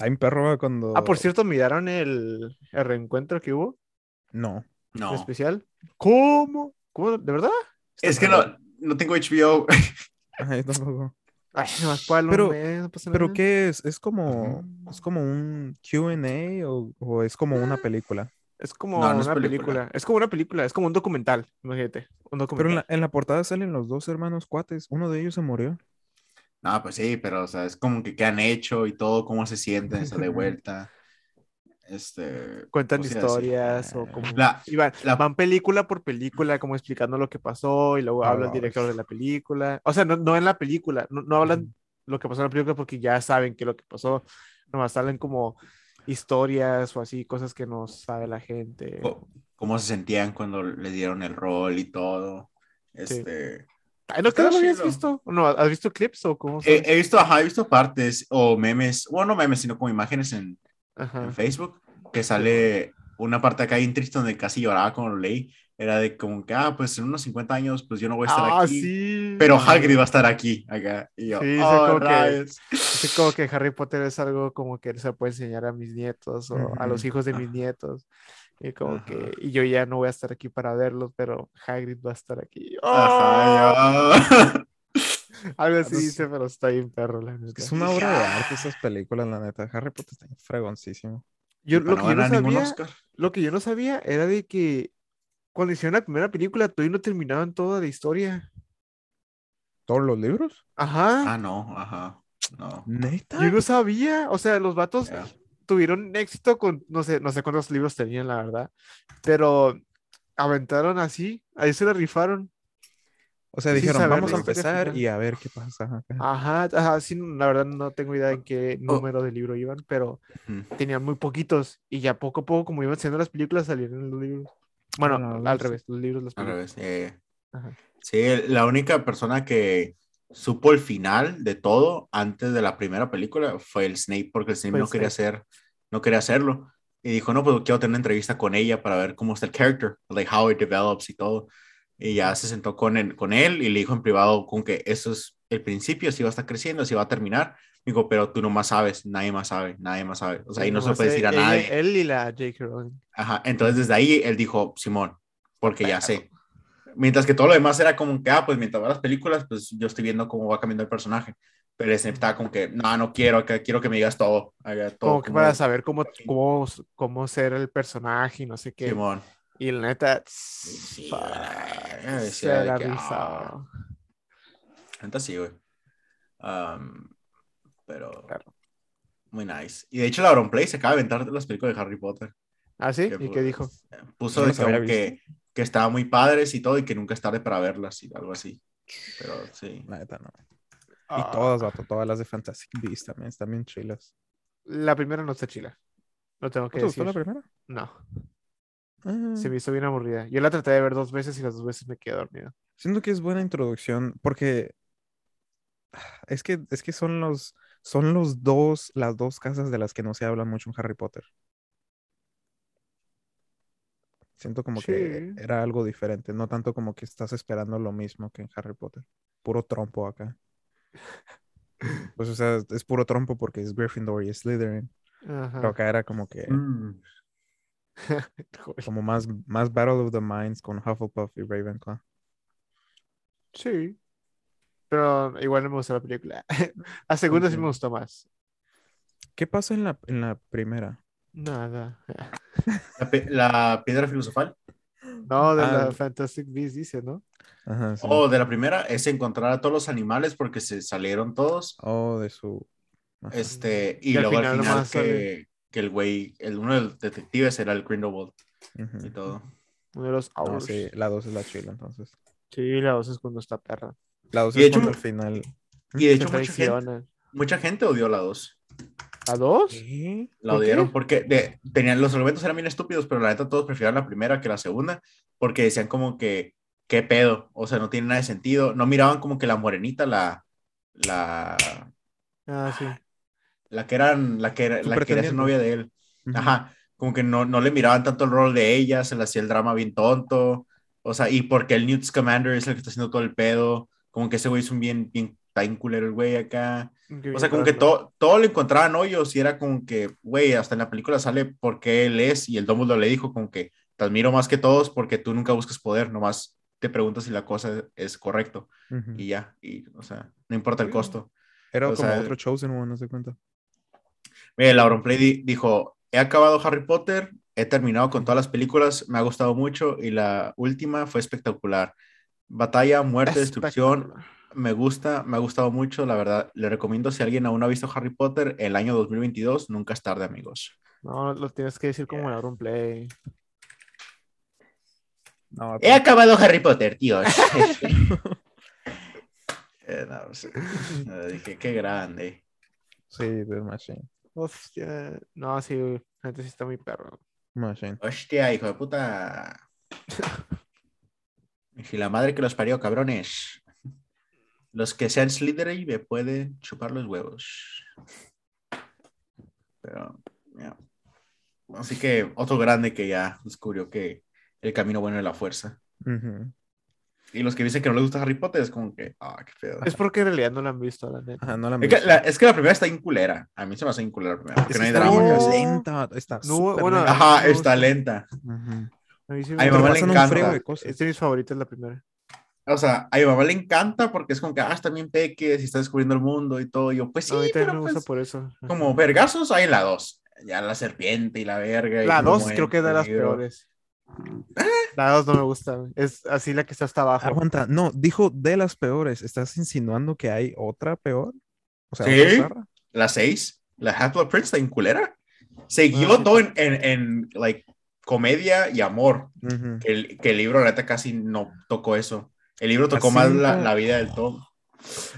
Hay un perro cuando. Ah, por cierto, ¿miraron el, el reencuentro que hubo? No. No. Especial. ¿Cómo? ¿Cómo? ¿De verdad? Es que no, no tengo HBO. Ay, tampoco. Ay, no, ¿cuál? Pero- no pasa ¿Pero nada. qué es? ¿Es como, es como un QA o, o es como una película? Es como No, no es una película. película. Es como una película, es como un documental, imagínate. Un Pero documental. en la, en la portada salen los dos hermanos cuates. Uno de ellos se murió. No, pues sí, pero o sea, es como que qué han hecho y todo, cómo se sienten, esa de vuelta. Este. Cuentan o sea, sí. historias o como... La- van, la- van película por película, como explicando lo que pasó y luego Ah, habla el director de la película. O sea, no, no en la película, no, no hablan lo que pasó en la película porque ya saben que lo que pasó. Nomás salen como historias o así, cosas que no sabe la gente. cómo se sentían cuando le dieron el rol y todo. Este. Ay, ¿no lo habías visto? ¿No? ¿Has visto clips o cómo? He, he visto, ajá, he visto partes o memes, bueno, no memes, sino como imágenes en, en Facebook, que sale una parte acá bien triste donde casi lloraba cuando lo leí. Era de como que, ah, pues en unos 50 años, pues yo no voy a estar Ah, aquí. sí. Pero. Hagrid va a estar aquí, acá. Y yo, Sí, sé "Oh, como que- rayos". Así como que Harry Potter es algo como que se puede enseñar a mis nietos o a los hijos de mis Ajá. nietos. Y como Ajá. que, y yo ya no voy a estar aquí para verlos, pero Hagrid va a estar aquí. Ajá, ¡Oh! ya. Algo así Pues, dice, pero está bien perro, la neta. Es una obra de arte esas películas, la neta. Harry Potter está fregoncísimo. Yo, Y lo, que yo no sabía, lo que yo no sabía era de que cuando hicieron la primera película, todavía no terminaban toda la historia. ¿Todos los libros? Ajá. Ah, no, ajá. No. ¿Neta? Yo no sabía. O sea, los vatos. Tuvieron éxito con, no sé, no sé cuántos libros tenían, la verdad. Pero aventaron así, ahí se la rifaron. O sea, dijeron, saber vamos a empezar y a ver qué pasa. Ajá, ajá, sí, la verdad no tengo idea en qué Oh. número de libro iban, pero tenían muy poquitos y ya poco a poco, como iban siendo las películas, salieron los libros. Bueno, al revés, los libros, las Al películas. revés. eh, Ajá. Sí, la única persona que supo el final de todo antes de la primera película fue el Snape, porque el Snape Fue no quería Snape. hacer, no quería hacerlo. Y dijo, no, pues quiero tener una entrevista con ella para ver cómo está el character, like how it develops y todo. Y ya se sentó con él, con él y le dijo en privado con que eso es el principio, así va a estar creciendo, así va a terminar. Digo, pero tú nomás sabes, nadie más sabe, nadie más sabe. O sea, ahí no se puede decir a nadie. Él y la J.K. Rowling. Ajá, entonces desde ahí él dijo, Simón, porque ya sé. Mientras que todo lo demás era como que, ah, pues mientras va las películas, pues yo estoy viendo cómo va cambiando el personaje. Pero Snape estaba como que, no, no quiero, que quiero que me digas todo. haga todo Como que como para es". saber cómo, cómo, cómo ser el personaje y no sé qué. Simón. Y la neta, Sí, la- se de la ah. Entonces sí, güey. Am, pero Claro. muy nice. Y de hecho, la Play se acaba de aventar las películas de Harry Potter. ¿Ah, sí? que, ¿Y qué pues, dijo? Puso Yo no de como que, que estaban muy padres y todo, y que nunca es tarde para verlas y algo así. Pero sí. La neta, no. Y Ah, todas, vato, todas las de Fantastic Beasts también están bien chilas. La primera no está chila. Lo tengo ¿No que te gustó decir. la primera? No, Ah, se me hizo bien aburrida. Yo la traté de ver dos veces y las dos veces me quedé dormido. Siento que es buena introducción porque es que, es que son los, son los dos, las dos casas de las que no se habla mucho en Harry Potter. Siento como que Sí. era algo diferente, no tanto como que estás esperando lo mismo que en Harry Potter. Puro trompo acá. Pues, o sea, es puro trompo porque es Gryffindor y Slytherin. Pero Ajá. acá era como que, Mm. Como más, más Battle of the Minds con Hufflepuff y Ravenclaw. Sí. Pero igual no me gustó la película. A segunda sí me Entiendo. gustó más. ¿Qué pasa en la, en la primera? Nada. La, piedra filosofal. No, de Ah. la Fantastic Beasts dice, ¿no? Ajá, sí. O de la primera es encontrar a todos los animales porque se salieron todos. Oh, de su. ajá. Este, y, luego al final que, sale- que el güey, el, uno de los detectives era el Grindelwald y todo. Uno de los No, sí, la 2 es la chila, entonces. Sí, la dos es cuando está perra. La 2 Y de es hecho- cuando al final. Y de hecho mucha gente, mucha gente odió la 2. ¿A dos? ¿Qué? La ¿Por qué? odiaron porque de- tenían, los argumentos eran bien estúpidos, pero la neta todos preferían la primera que la segunda porque decían como que, ¿qué pedo? O sea, no tiene nada de sentido. No miraban como que la morenita, la, la, Ah, sí. la que eran, la que era, Su la que era su novia de él. Ajá, como que no, no le miraban tanto el rol de ella, se le hacía el drama bien tonto. O sea, y porque el Newt Scamander es el que está haciendo todo el pedo, como que ese güey es un bien, bien, bien culero el güey acá. O sea, como que todo, todo le encontraban hoyos y era como que, güey, hasta en la película sale porque él es y el Dumbledore le dijo como que te admiro más que todos porque tú nunca buscas poder, nomás te preguntas si la cosa es correcto Ujú. y ya, y, o sea, no importa el costo. Era o como sea, otro Chosen One, no se cuenta. Mira, Lauren Play di- dijo, he acabado Harry Potter, he terminado con todas las películas, me ha gustado mucho y la última fue espectacular. Batalla, muerte, destrucción, me gusta, me ha gustado mucho, la verdad. Le recomiendo si alguien aún no ha visto Harry Potter, el año 2022, nunca es tarde, amigos. No, lo tienes que decir como en Play. No, He acabado Harry Potter, tíos. Eh, no, pues, dije, qué grande. sí, de Machine. Hostia. No, sí, neta sí está muy perro. Machine. Hostia, hijo de puta. Y si la madre que los parió, cabrones. Los que sean Slytherin me pueden chupar los huevos. Pero, ya. Así que otro grande que ya descubrió que el camino bueno es la fuerza. Ujú. Y los que dicen que no les gusta Harry Potter es como que, ah, qué pedo. Es porque en realidad no la han visto, la neta. Ajá, no la Es que, la, es que la primera está inculera. A mí se me hace inculera la primera. Porque Es no hay está drama. casi. lenta, está No, bueno, lenta. Ajá, está lenta. Ujú. A mí sí A me mi Te mamá le encanta. Es de mis favoritas la primera. O sea, a mi mamá le encanta porque es como que, ah, está bien peques y está descubriendo el mundo y todo. Y yo, pues sí, también pero me gusta pues, por eso. como vergazos hay en la 2. Ya la serpiente y la verga. y La cómo 2 creo que es de las peores. La 2 no me gusta. Es así la que está hasta abajo. Aguanta, no, dijo de las peores. ¿Estás insinuando que hay otra peor? O sea, Sí. La 6, la Half-Blood Prince, está en culera. Seguió Ah, sí. todo en, en, en, like, comedia y amor. Ujú. Que el, que el libro, la neta, casi no tocó eso. El libro La tocó más la, cinco- la vida del Tom.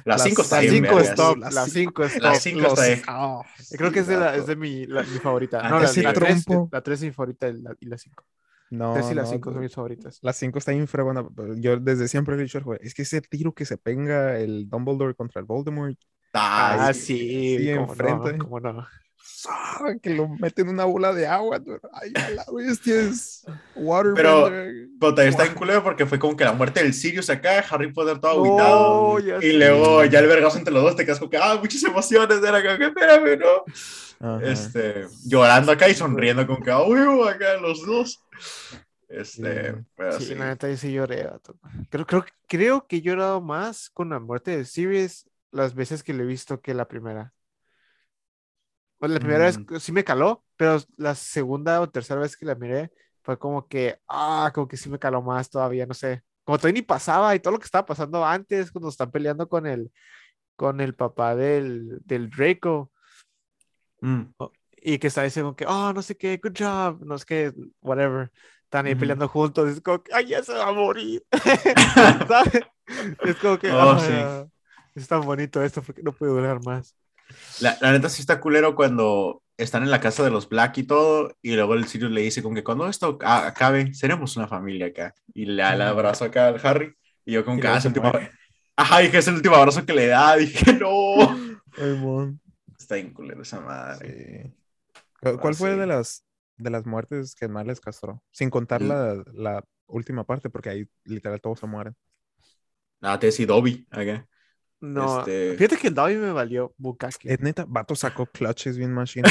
La La 5 está La bien, 5 vergas. es top. La La cinco- 5 es top. cinco Los- está ahí. Ah, Creo que es de, la, es de mi, la- mi favorita. Ah, No, la, la 3, trompo. la 3 es mi favorita y la- y la 5. no, 3 y la no, 5 son mis favoritas. La 5 está infrabuena. Yo desde siempre he dicho es que ese tiro que se penga el Dumbledore contra el Voldemort, Ah, Ah, sí. sí. sí, cómo enfrente. No, cómo no. ¡Ah! que lo mete en una bola de agua. Ay, a la bestia es waterbender. Pero- Pero también está en culero porque fue como que la muerte del Sirius acá, Harry Potter todo aguitado. y luego ya el vergazo entre los dos te quedas como que, ah, muchas emociones, era como que, espérame, ¿no? Ajá. Este, llorando acá y sonriendo como que, ah, uy, acá los dos. Este, Sí. pero Sí, sí. la neta, yo sí lloré. Creo, creo, creo que he llorado más con la muerte de Sirius las veces que lo he visto que la primera. Bueno, la primera Mm. vez sí me caló, pero la segunda o tercera vez que la miré fue como que, ah, como que sí me caló más todavía, no sé. Como todavía ni pasaba y todo lo que estaba pasando antes, cuando están peleando con el, con el papá del, del Draco Mm. y que está diciendo que, oh, no sé qué, good job, no sé qué, whatever. Están ahí peleando juntos, es como que, ay, ya se va a morir. ¿Sabes? Es como que, Oh, "Ah, es tan bonito esto porque no puede durar más. La, la neta sí está culero cuando están en la casa de los Black y todo, y luego el Sirius le dice como que cuando esto acabe, seremos una familia acá. Y le da el abrazo acá al Harry, y yo Y que, luego ah, es el último... Ajá, dije, es el último abrazo que le da, dije, no. Ay. Está bien culero esa madre. Sí. ¿Cu- ¿Cuál Ah, fue sí. de las de las muertes que más les castró? Sin contar la, la última parte, porque ahí literal todos se mueren. Nada, te decía Dobby, acá. No, Este- fíjate que el Dobby me valió Bukaki. Es neta, Vato sacó clutches bien machine.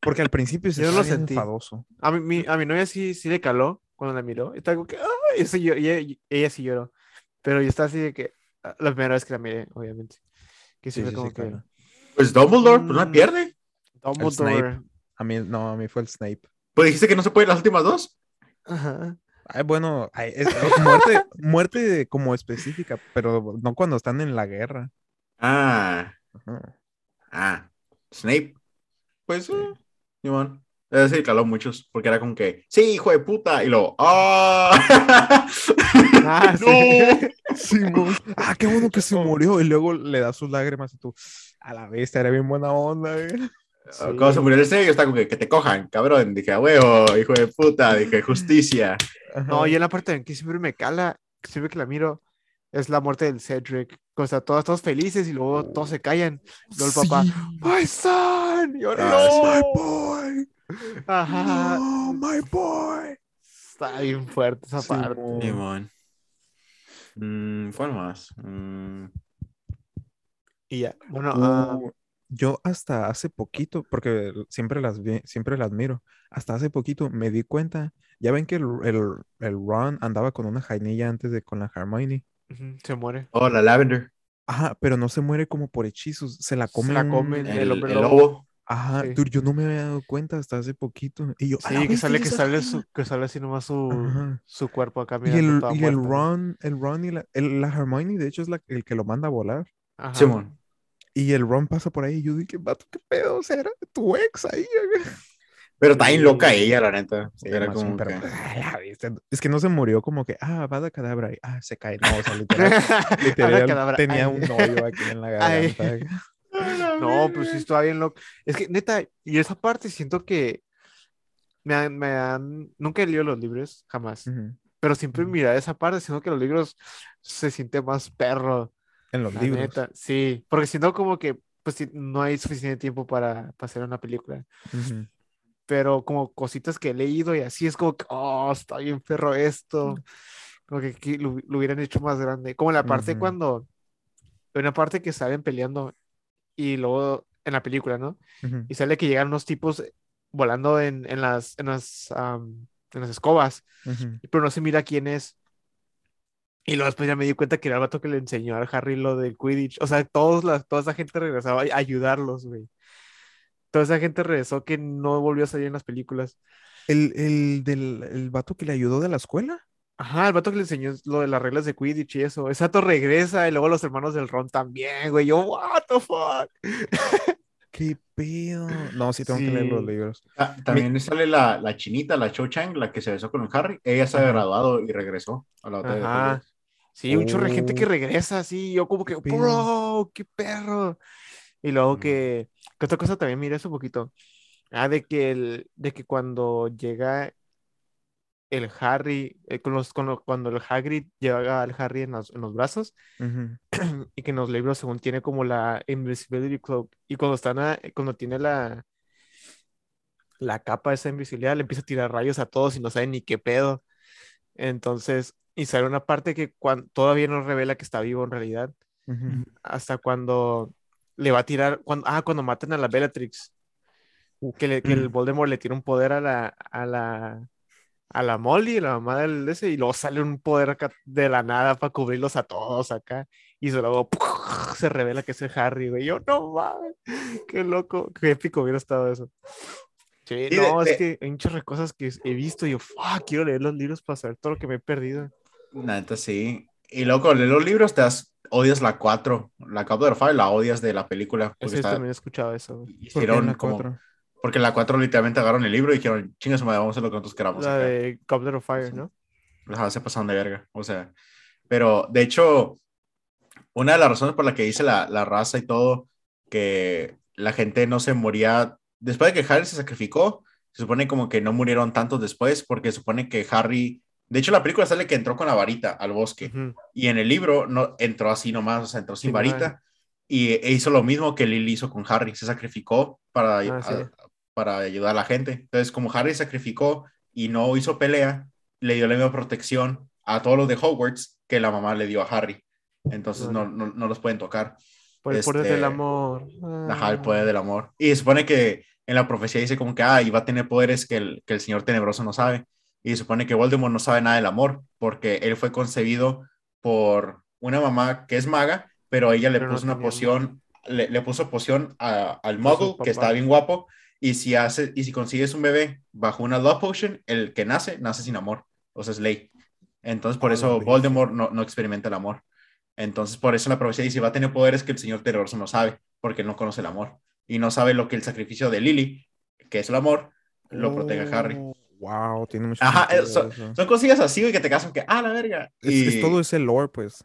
Porque al principio se Yo lo sentí. enfadoso. A mi, mi- a mi novia sí, sí le caló cuando la miró. Y estaba como que, ay, eso yo- y ella, ella sí lloró. Pero yo estaba así de que, ah, la primera vez que la miré, obviamente. Que sí, Sí, sí, como sí, que, claro. Pues Dumbledore, pues no Mm. pierde. Dumbledore. A mí, no, a mí fue el Snape. Pues dijiste que no se puede las últimas dos. Ajá. Ay, bueno, ay, es- es muerte, muerte como específica, pero no cuando están en la guerra. Ah, Ajá. ah, Snape. Pues, eh, Simón. Ese sí caló muchos, porque era como que, sí, hijo de puta, y luego, ¡ah! Ah, sí. ¡No! Simón. Ah, qué bueno que se murió. Y luego le da sus lágrimas y tú, a la bestia, era bien buena onda, eh. Sí. Cuando se murió el sello, está como que, que te cojan, cabrón. Dije, a huevo, hijo de puta, dije, justicia. No, Ajá. y en la parte en que siempre me cala, siempre que la miro, es la muerte del Cedric. O sea, todos, todos felices y luego todos se callan. Luego el papá, Sí. ¡My son! Y yo, Ah, sí. "No". My boy. Ajá. No, my boy. Está bien fuerte esa parte. Simón. Simón. Mm, ¿Cuál más? Mm, Y ya, bueno, ah, Uh, yo hasta hace poquito, porque siempre las vi- siempre las miro, hasta hace poquito me di cuenta, ya ven que el, el, el Ron andaba con una jainilla antes de con la Hermione. se muere. Oh, la Lavender. Ajá, pero no se muere como por hechizos, se la come. la un- comen. El El, hombre el lobo. lobo. Ajá, Sí. dude, yo no me había dado cuenta hasta hace poquito. Y yo, "A la Sí, que bestia, sale, ¿y que esa sale, jaina?". su, que sale así nomás su, Ajá. su cuerpo acá Y mirando el, toda y el muerta. Ron, el Ron y la, el- la Hermione, de hecho, es la, el que lo manda a volar. Ajá. Simón. Y el Ron pasa por ahí y yo dije, vato, ¿qué pedo? O sea, era tu ex ahí. Pero está bien loca ella, la neta. Sí, Era como que... Es que no se murió como que, ah, va de cadabra y, ah, se cae. No, o sea, literal, literal, tenía ay. un hoyo aquí en la Ay. garganta. No, pues sí, estaba bien loco. Es que neta, y esa parte siento que me han, me han, nunca he leído los libros, jamás. Ujú. Pero siempre Ujú. mira esa parte, siento que los libros se siente más perro. En los La libros. neta, sí, porque siento como que pues no hay suficiente tiempo para, para hacer una película. Ujú. Pero como cositas que he leído y así es como que, oh, está bien perro esto. Como que, lo, lo hubieran hecho más grande. Como la parte Ujú. cuando, hay una parte que salen peleando y luego en la película, ¿no? Ujú. Y sale que llegan unos tipos volando en, en las, en las, am, en las escobas, pero no se mira quién es. Y luego después ya me di cuenta que era el vato que le enseñó a Harry lo del Quidditch. O sea, todos la, toda esa gente regresaba a ayudarlos, güey. Toda esa gente regresó que no volvió a salir en las películas. El, el del el vato que le ayudó de la escuela. Ajá, el vato que le enseñó lo de las reglas de Quidditch y eso. Ese vato regresa y luego los hermanos del Ron también, güey. Yo, what the fuck. ¿Qué pedo? No, sí tengo que leer los libros. Ah, también sale la, la chinita, la Cho Chang, la que se besó con el Harry. Ella se ha graduado y regresó a la batalla. Sí, un chorro de gente que Oh. regresa así. Yo como que, Qué bro, qué perro. Y luego Ujú. que, que otra cosa también miré hace poquito. Ah, de que el, de que cuando llega el Harry, eh, con los, con lo- cuando el Hagrid lleva al Harry en los, en los brazos, y que en los libros según tiene como la invisibility cloak y cuando están a- cuando tiene la la capa de esa invisibilidad le empieza a tirar rayos a todos y no sabe ni qué pedo entonces y sale una parte que todavía no revela que está vivo en realidad hasta cuando le va a tirar cuando ah cuando matan a la Bellatrix que, le- que el Mm. Voldemort le tira un poder a la a la a la Molly, la mamá del ese, y luego sale un poder acá de la nada para cubrirlos a todos acá. Y se luego se revela que es el Harry, güey. Yo, no mames, qué loco, qué épico hubiera estado eso. Sí, Sí, no, de- es de- que hay muchas cosas que he visto y yo, fuck, quiero leer los libros para saber todo lo que me he perdido. Neta, sí. Y luego cuando lees los libros, te das, odias la 4. La of Fire la odias de la película. Porque, Ese está- también he escuchado eso. ¿Por hicieron la como- cuatro? porque la 4 literalmente agarraron el libro y dijeron, chingas, madre, vamos a hacer lo que nosotros queramos. La acá". de Goblet of Fire, Sí. ¿no? Ajá, se pasaron de verga. O sea, pero de hecho, una de las razones por la que dice la, la raza y todo, que la gente no se moría, después de que Harry se sacrificó, se supone como que no murieron tantos después, porque se supone que Harry, de hecho la película sale que entró con la varita al bosque, y en el libro no entró así nomás, o sea, entró sin Sin varita, y e hizo lo mismo que Lily hizo con Harry, se sacrificó para, Ah, sí. para ayudar a la gente. Entonces, como Harry sacrificó y no hizo pelea, le dio la misma protección a todos los de Hogwarts que la mamá le dio a Harry. Entonces, no, no, no los pueden tocar. Por el poder Este, del amor. Ajá, el Ah. poder del amor. Y supone que en la profecía dice como que, ah, y va a tener poderes que el, que el señor tenebroso no sabe. Y supone que Voldemort no sabe nada del amor, porque él fue concebido por una mamá que es maga, pero ella le Pero no puso una poción, le, le puso poción a- al muggle, que está bien guapo, y si, hace, y si consigues un bebé bajo una love potion, el que nace, nace sin amor. O sea, es ley. Entonces, por Ah, eso Voldemort no, no experimenta el amor. Entonces, por eso la profecía dice, va a tener poderes que el señor tenebroso no sabe, porque él no conoce el amor. Y no sabe lo que el sacrificio de Lily, que es el amor, lo protege a Harry. Oh, Wow, tiene mucho Ajá, eso. Son cosillas así, güey, que te quedas como que, ah, la verga. Es, Y- es todo ese lore, pues.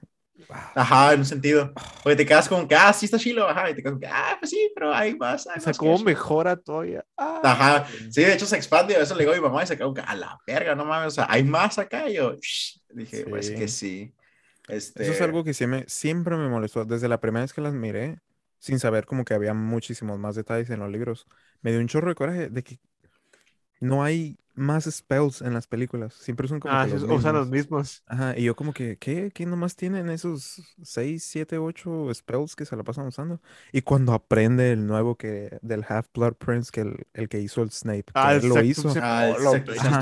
Ajá, en un sentido. Porque te quedas como que, ah, sí está chilo, ajá, y te quedas como que, ah, pues sí, pero hay más. Hay O sea, más cómo mejora todavía. Ah. Ajá, sí, de hecho se expande, eso le digo a mi mamá y se quedó como que, a la verga, no mames, o sea, hay más acá. Y yo, "Shh". dije, pues Sí. que sí. Este, Eso es algo que me, siempre me molestó. Desde la primera vez que las miré, sin saber como que había muchísimos más detalles en los libros, me dio un chorro de coraje de que no hay más spells en las películas. Siempre son como Ah, que los usan los mismos. Ajá, y yo como que, ¿qué? ¿Qué nomás tienen esos 6, 7, 8 spells que se la pasan usando? Y cuando aprende el nuevo que del Half-Blood Prince, que el, el que hizo el Snape, que Ah, él lo hizo. Ah, lo- está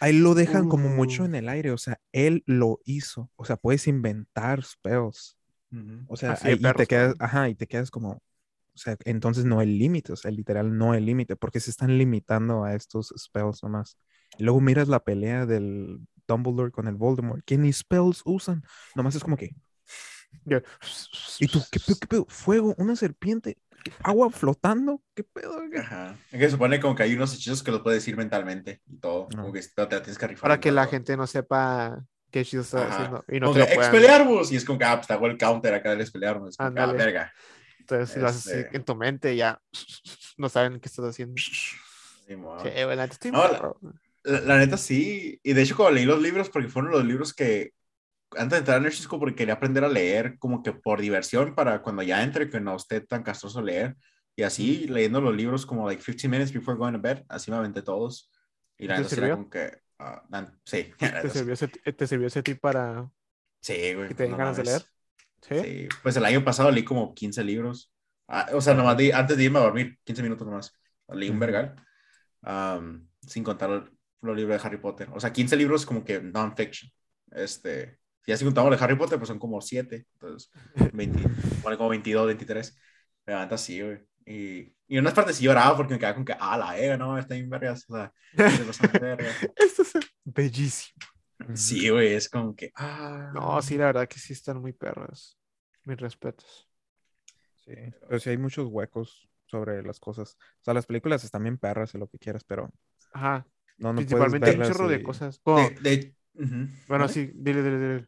ahí lo dejan como mucho Uh. en el aire, o sea, él lo hizo, o sea, puedes inventar spells, ujú. o sea, ahí- y te quedas, ¿no? ajá, y te quedas como, o sea, entonces no hay límite, o sea, literal no hay límite, porque se están limitando a estos spells nomás. Y luego miras la pelea del Dumbledore con el Voldemort, que ni spells usan, nomás es como que, Yo- ¿y tú qué pedo, qué pedo? ¿Fuego? ¿Una serpiente? ¿Agua flotando? ¿Qué pedo? Ajá. Es que se supone como que hay unos hechizos que los puedes decir mentalmente y todo. No. Como que te la tienes que rifar. Para que la todo. gente no sepa qué hechizo está haciendo. Y no Como te lo que, puedan. Y es como que, ah, pues te hago el counter acá del Expelliarmus. Es como que, ah, verga. Entonces, si lo haces así Este- en tu mente, ya no saben qué estás haciendo. Sí, bueno, estoy No, la-. La, la neta sí. Y de hecho, cuando leí los libros, porque fueron los libros que antes de entrar en Nerd porque quería aprender a leer como que por diversión para cuando ya entre, que no esté tan castroso leer. Y así, leyendo los libros como like 15 minutes before going to bed, así me aventé todos. Y la ¿Te neta era como que, man, sí. ¿Te sirvió, ese, te sirvió ese tip para Sí, güey. que te den no ganas de leer? ¿Sí? Sí, pues el año pasado leí como 15 libros. Ah, o sea, nomás di- antes de irme a dormir, 15 minutos nomás. Leí un vergal. Am, sin contar el- los libros de Harry Potter. O sea, 15 libros como que non-fiction. Este, ya si contamos de Harry Potter, pues son como 7. Entonces, 20, pone como 22, 23. Me levanta así, güey. Y, y en unas partes sí lloraba porque me quedaba con que, ah, la ega, no, está bien vergas. O sea, de verga. Esto es bellísimo. Sí, güey, es como que. Ah, No, sí, la verdad que sí están muy perros. Mis respetos. Sí, pero sí hay muchos huecos sobre las cosas. O sea, las películas están bien perras y lo que quieras, pero Ajá. no, no Principalmente hay un chorro de cosas. Como- De, de- ujú. bueno, ¿Vale? sí, dile, dile, dile.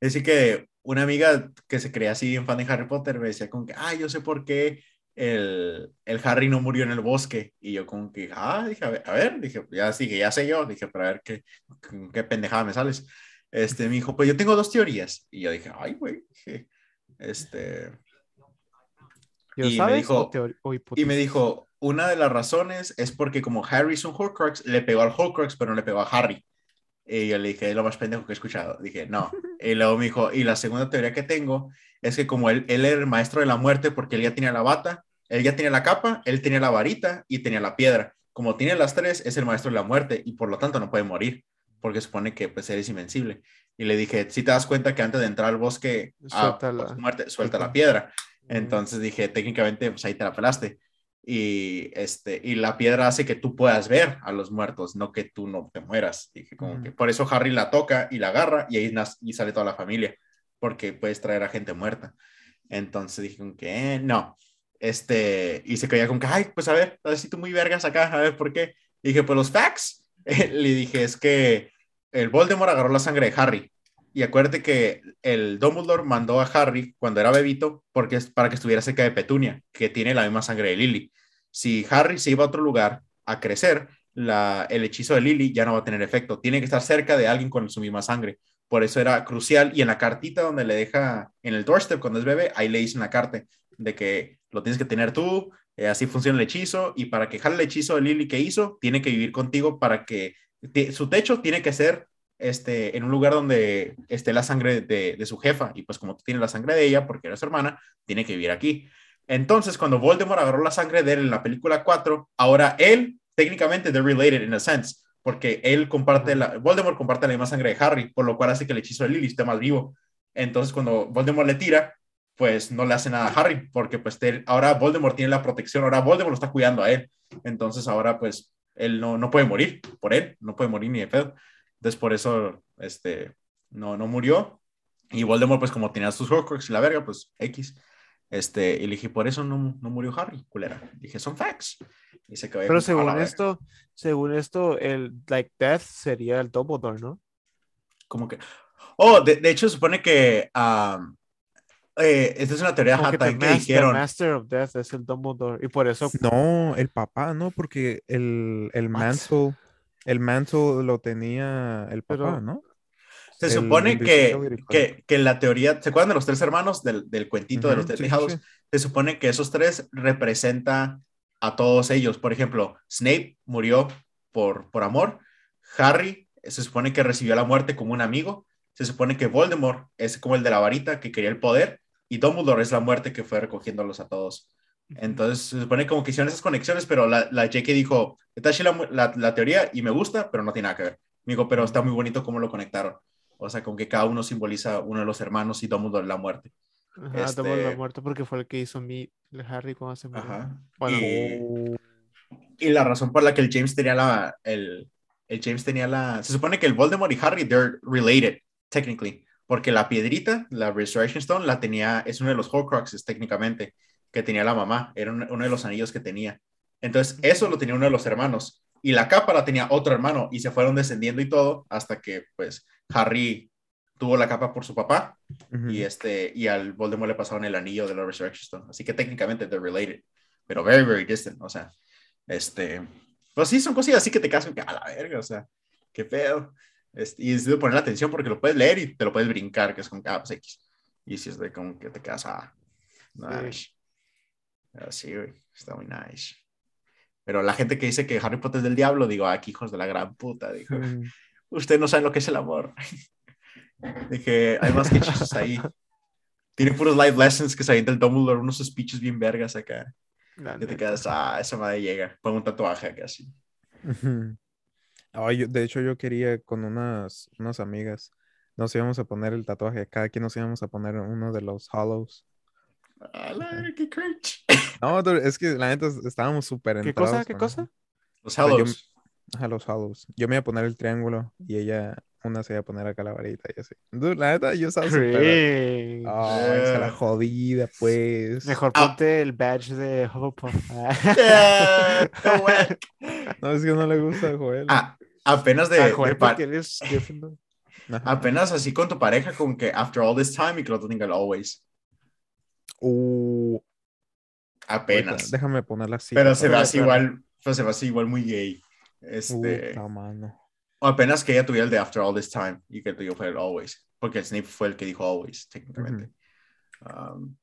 Es decir, que una amiga que se creía así bien fan de Harry Potter me decía como que, ah, yo sé por qué el, el Harry no murió en el bosque. Y yo como que, ah, dije, a ver, a ver, dije, ya sí, que ya sé yo. Dije, pero a ver qué, qué pendejada me sales. Este, me dijo, pues yo tengo dos teorías. Y yo dije, ay, güey, dije, este, ¿Y me dijo- y me dijo, una de las razones es porque como Harry es un Horcrux, le pegó al Horcrux, pero no le pegó a Harry. Y yo le dije, es lo más pendejo que he escuchado. Dije, no. Y luego me dijo, y la segunda teoría que tengo es que como él, él era el maestro de la muerte porque él ya tenía la bata, él ya tenía la capa, él tenía la varita y tenía la piedra. Como tiene las tres, es el maestro de la muerte y por lo tanto no puede morir porque supone que pues eres invencible. Y le dije, si te das cuenta que antes de entrar al bosque a Suelta la- muerte, suelta la piedra. Entonces dije, técnicamente, pues ahí te la pelaste. Y, este, y la piedra hace que tú puedas ver a los muertos, no que tú no te mueras. Dije, como que por eso Harry la toca y la agarra y ahí y sale toda la familia, porque puedes traer a gente muerta. Entonces dije, que "Eh, no. Este, y se creía como que, ay, pues a ver, a ver si tú muy vergas acá, a ver por qué. dije, pues los facts. Le dije, es que el Voldemort agarró la sangre de Harry. Y acuérdate que el Dumbledore mandó a Harry cuando era bebito porque es para que estuviera cerca de Petunia, que tiene la misma sangre de Lily. Si Harry se iba a otro lugar a crecer, la, el hechizo de Lily ya no va a tener efecto. Tiene que estar cerca de alguien con su misma sangre. Por eso era crucial. Y en la cartita donde le deja, en el doorstep cuando es bebé, ahí le dicen la carta de que lo tienes que tener tú, eh, así funciona el hechizo. Y para que jale el hechizo de Lily que hizo, tiene que vivir contigo para que su techo tiene que ser este, en un lugar donde esté la sangre de, de su jefa. Y pues como tú tienes la sangre de ella, porque eres su hermana, tiene que vivir aquí. Entonces, cuando Voldemort agarró la sangre de él en la película 4, ahora él, técnicamente, they're related in a sense, porque él comparte, la, Voldemort comparte la misma sangre de Harry, por lo cual hace que el hechizo de Lily esté más vivo. Entonces, cuando Voldemort le tira, pues no le hace nada a Harry, porque pues ahora Voldemort tiene la protección, ahora Voldemort lo está cuidando a él. Entonces, ahora pues él no, no puede morir por él, no puede morir ni de pedo. Entonces, por eso, este, no, no murió. Y Voldemort, pues como tenía sus Horcrux y la verga, pues X. Este, y le dije, por eso no, no murió Harry, culera. Dije, son facts. Y se Pero como, "A la según verga". esto, según esto, el like death sería el Dumbledore, ¿no? como que. Oh, de, de hecho, supone que. um, eh, esta es una teoría Como ajá, que the, también que mas- the dijeron. Master of Death es el Dumbledore. Y por eso No, el papá, no, porque el, el mantle, el mantle lo tenía el papá, Pero- ¿no? Se supone que, que, que la teoría. ¿Se acuerdan de los tres hermanos del, del cuentito de los Ujú, Deathly sí. Se supone que esos tres representan a todos ellos. Por ejemplo, Snape murió por, por amor. Harry se supone que recibió la muerte como un amigo. Se supone que Voldemort es como el de la varita que quería el poder. Y Dumbledore es la muerte que fue recogiéndolos a todos. Entonces se supone como que hicieron esas conexiones, pero la, la JK dijo, está mu- la, la teoría y me gusta, pero no tiene nada que ver. Me dijo, pero está muy bonito cómo lo conectaron. O sea, con que cada uno simboliza uno de los hermanos y Dumbledore la muerte. Ajá, Este- Dumbledore ha muerto porque fue el que hizo mi Harry cuando se murió. Ajá. Bueno, y, y la razón por la que el James tenía la, el, el James tenía la, se supone que el Voldemort y Harry, they're related, technically, porque la piedrita, la Resurrection Stone, la tenía, es uno de los Horcruxes técnicamente, que tenía la mamá, era un- uno de los anillos que tenía. Entonces, eso lo tenía uno de los hermanos, y la capa la tenía otro hermano, y se fueron descendiendo y todo, hasta que, pues, Harry tuvo la capa por su papá, y este y al Voldemort le pasaron el anillo de la Resurrection Stone. Así que técnicamente they're related, pero very, very distant. O sea, este, pues sí, son cosillas así que te casan que a la verga, o sea, qué pedo. Este, y decido poner la atención porque lo puedes leer y te lo puedes brincar, que es como que, ah, pues X. Y si es de como que te quedas, ah, nice. Así, güey, está muy nice. Pero la gente que dice que Harry Potter es del diablo, digo, ah, qué hijos de la gran puta. Ujú. Ustedes no saben lo que es el amor. Dije, hay más que hechizos ahí. Tiene puros live lessons que se avienta el Dumbledore, unos speeches bien vergas acá. la Que te quedas, ah, esa madre llega. Pon un tatuaje yo- de hecho, yo quería con unas, unas amigas, nos íbamos a poner el tatuaje, cada quien nos íbamos a poner uno de los hollows. Verga, qué cringe. No, es que la neta es- estábamos súper ¿Qué cosa? ¿Qué cosa? Los sea, Ajá, los hollows. Yo me iba a poner el triángulo y ella una se iba a poner acá la varita y así. Dude, la neta, yo estaba súper... Cringe. Ay, se la Yeah. jodida, pues. Mejor Ah. ponte el badge de Hufflepuff. Yeah, no, es que no le gusta a Joel. Ah, apenas de, de porque eres Gryffindor. Ajá. apenas así con tu pareja, con que after all this time y que lo tenga always. Uh, Apenas. déjame ponerla así. pero se ve así igual, pero se ve así igual muy gay. Este, Puta mano. o apenas que ella tuviera el de after all this time y que el tuyo fue el always, porque el Snape fue el que dijo always, técnicamente. Um,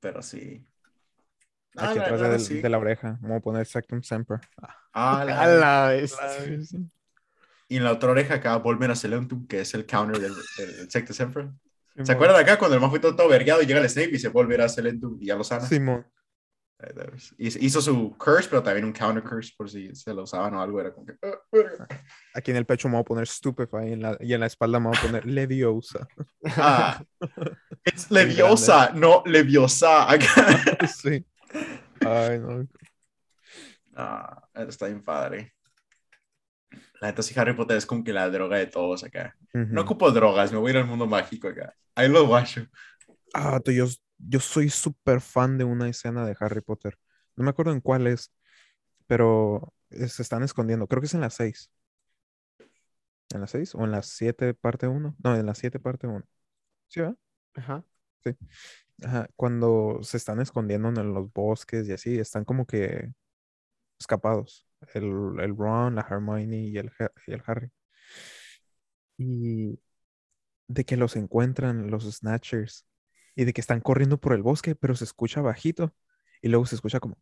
pero sí. Aquí atrás la- del- sí. de la oreja. Vamos a poner Sectum Semper. Ah, la- la vez. Y en la otra oreja acá Volver a Celentum, que es el counter del, del Sector Semper. ¿Se acuerdan acá cuando el man fue todo, todo vergueado y llega el Snape y se vuelve a Celentum y ya lo sana? Simón. Hizo su curse, pero también un counter curse por si se lo usaban o algo. Era como que. "Ah, verga". Aquí en el pecho me voy a poner Stupefy y en la, y en la espalda me voy a poner Leviosa. Ah, es Leviosa, no Leviosa. Acá. sí. Ay, no. Ah, está bien padre. La neta, sí, Harry Potter es como que la droga de todos acá. No Ujú. ocupo drogas, me voy a ir al mundo mágico acá. Ahí lo guacho. Ah, tú, yo, yo soy súper fan de una escena de Harry Potter. No me acuerdo en cuál es, pero se están escondiendo. Creo que es en la 6. ¿En la 6 o en la 7 parte 1? No, en la 7 parte 1. ¿Sí, verdad? Ajá. Ajá, Cuando se están escondiendo en los bosques y así, están como que escapados. El, el Ron, la Hermione y el, y el Harry. Y de que los encuentran los Snatchers y de que están corriendo por el bosque, pero se escucha bajito y luego se escucha como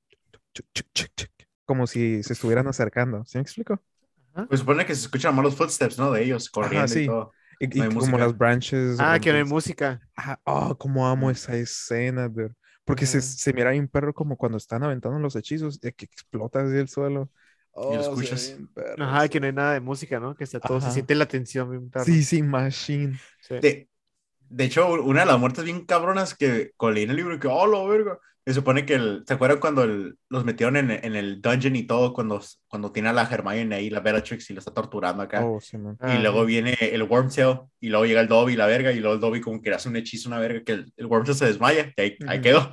como si se estuvieran acercando. ¿Sí me explico? Pues supone que se escuchan más los footsteps, ¿no? De ellos corriendo sí. y todo. Y, y No hay como música. las branches. Ah, que no hay música. Ah, oh, cómo amo esa escena, dude. Porque se, Ajá. se mira ahí un perro como cuando están aventando los hechizos, de que explota así el suelo. Oh, se ve escuchas. bien perro Ajá, eso. que no hay nada de música, ¿no? Que está todo, se Ajá. siente la tensión bien perro. Sí, sí, Machine. Sí. De, de hecho, una de las muertes bien cabronas que con leí en el libro que, oh, la verga. Se supone que el, ¿se acuerdan cuando el- los metieron en, en el dungeon y todo? Cuando, cuando tiene a la Hermione ahí, la Bellatrix, y lo está torturando acá. Oh, sí, man. Y luego Ajá. viene el Wormtail, y luego llega el Dobby, la verga, y luego el Dobby como que le hace un hechizo, una verga, que el, el Wormtail se desmaya, y ahí, ahí Ujú. quedó.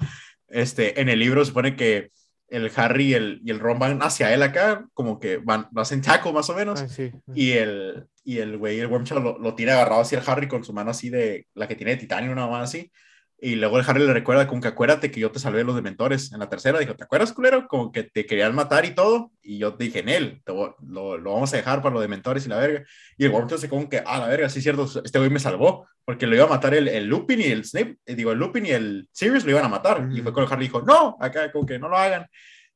Este, en el libro se supone que el Harry y el, y el Ron van hacia él acá, como que van, lo hacen taco más o menos, sí. y el, y el güey, el Wormtail lo, lo tiene agarrado así el Harry con su mano así de, la que tiene de titanio, una mano así, y luego el Harry le recuerda como que acuérdate que yo te salvé de los dementores en la tercera, dijo, ¿te acuerdas, culero? Como que te querían matar y todo, y yo dije en él, te voy- lo, lo vamos a dejar para los dementores y la verga, y el Wormtail se como que, ah, la verga, sí es cierto, este güey me salvó, porque lo iba a matar el, el Lupin y el Snape, eh, digo, el Lupin y el Sirius lo iban a matar, y Ujú. fue cuando Harry dijo, no, acá como que no lo hagan,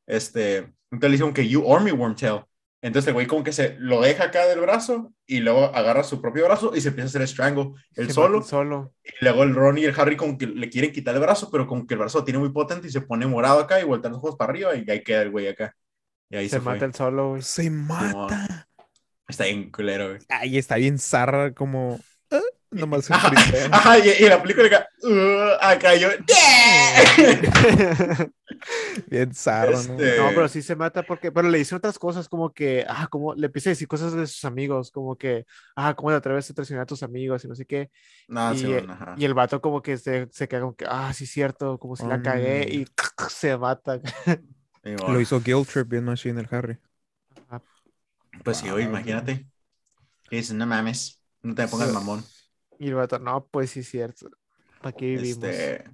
este, entonces le como que you or me Wormtail, entonces el güey como que se lo deja acá del brazo, y luego agarra su propio brazo y se empieza a hacer strangle, el solo, solo. y luego el Ron y el Harry como que le quieren quitar el brazo, pero como que el brazo lo tiene muy potente y se pone morado acá y voltea los ojos para arriba y ahí queda el güey acá. Y ahí se, Se fue. mata el solo, güey. Se mata. Está bien culero, güey. Ay, está bien zarra, como. Nomás se Ajá, ajá, y, y la película acá, uh, acá yo, "Yeah". Bien zarra, ¿no? Este- No, pero sí se mata porque, pero le dicen otras cosas como que, ah, como le empieza a decir cosas de sus amigos, como que, ah, cómo te atreves a traicionar a tus amigos y no sé qué. No, y, sí, bueno, ajá. y el vato como que se, se queda como que, ah, sí, cierto, como si la cagué y se mata. Y Lo hizo Guilt Trip bien machine el Harry. Pues sí, güey, Wow. imagínate. Y dices, no mames, no te pongas mamón. Y el vato, no, pues sí, cierto. ¿Para qué vivimos? Este,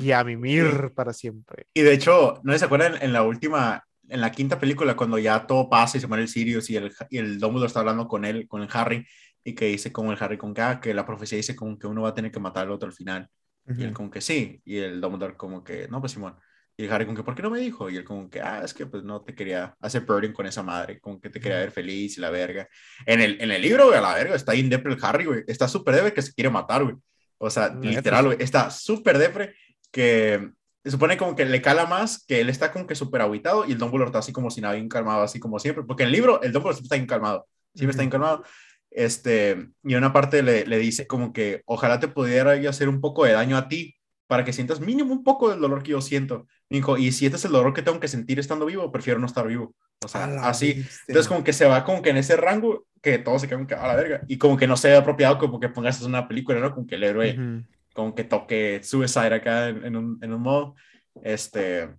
y a mimir para siempre. Y de hecho, ¿no se acuerdan en la última, en la quinta película, cuando ya todo pasa y se muere el Sirius y el, y el Dumbledore está hablando con él, con el Harry, y que dice como el Harry con ah, que la profecía dice como que uno va a tener que matar al otro al final. Y él como que sí, y el Dumbledore como que, no, pues Simón. Y Harry como que, ¿por qué no me dijo? Y él como que, ah, es que pues no te quería hacer burden con esa madre, como que te quería ver feliz y la verga. En el, en el libro, güey, a la verga, está bien depre el Harry, güey. Está súper depre que se quiere matar, güey. O sea, Neta, literal, güey, está súper depre que se supone como que le cala más, que él está como que súper aguitado y el Dumbledore está así como si nada, bien calmado, así como siempre. Porque en el libro, el Dumbledore siempre está bien calmado, siempre está bien calmado. Este, y una parte le, le dice como que ojalá te pudiera yo hacer un poco de daño a ti para que sientas mínimo un poco del dolor que yo siento. Y dijo, y si este es el dolor que tengo que sentir estando vivo, prefiero no estar vivo. O sea, así. bestia. Entonces como que se va como que en ese rango que todos se quedan a la verga. Y como que no se ve apropiado como que pongas una película, ¿no? Como que el héroe, Ujú. como que toque Suicide acá en, en un, en un modo. Este,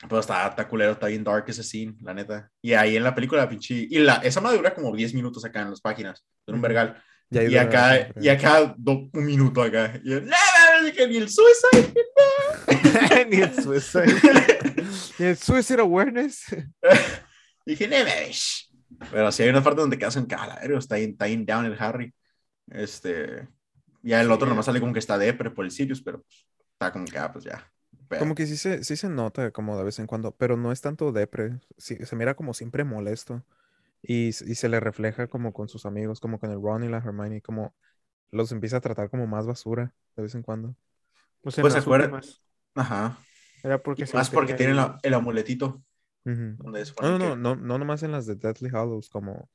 pero está, está culero, está bien dark ese scene, la neta. Y ahí en la película, pinche, y la, esa madre dura como 10 minutos acá en las páginas, en un vergal. Y, Y acá, y acá do- un minuto acá. Y "No, no, dije, ni el Suicide. Ni el suicide. Ni el suicide awareness. Dije, no mames". Pero sí hay una parte donde quedas en caladero, está bien, está bien down el Harry. Este, ya el Sí. otro nomás sale como que está depre por el Sirius, pero pues, está como que, ah, pues ya. Pero- Como que sí se, sí se nota como de vez en cuando, pero no es tanto depre. sí, se mira como siempre molesto. Y, y se le refleja como con sus amigos, como con el Ron y la Hermione, como los empieza a tratar como más basura de vez en cuando. O sea, Pues, en las ¿se acuerda? Ajá. Era porque Y se más porque tienen el- la- el amuletito. Ujú. Donde se No, no, no, que- no, no nomás en las de Deathly Hallows, como...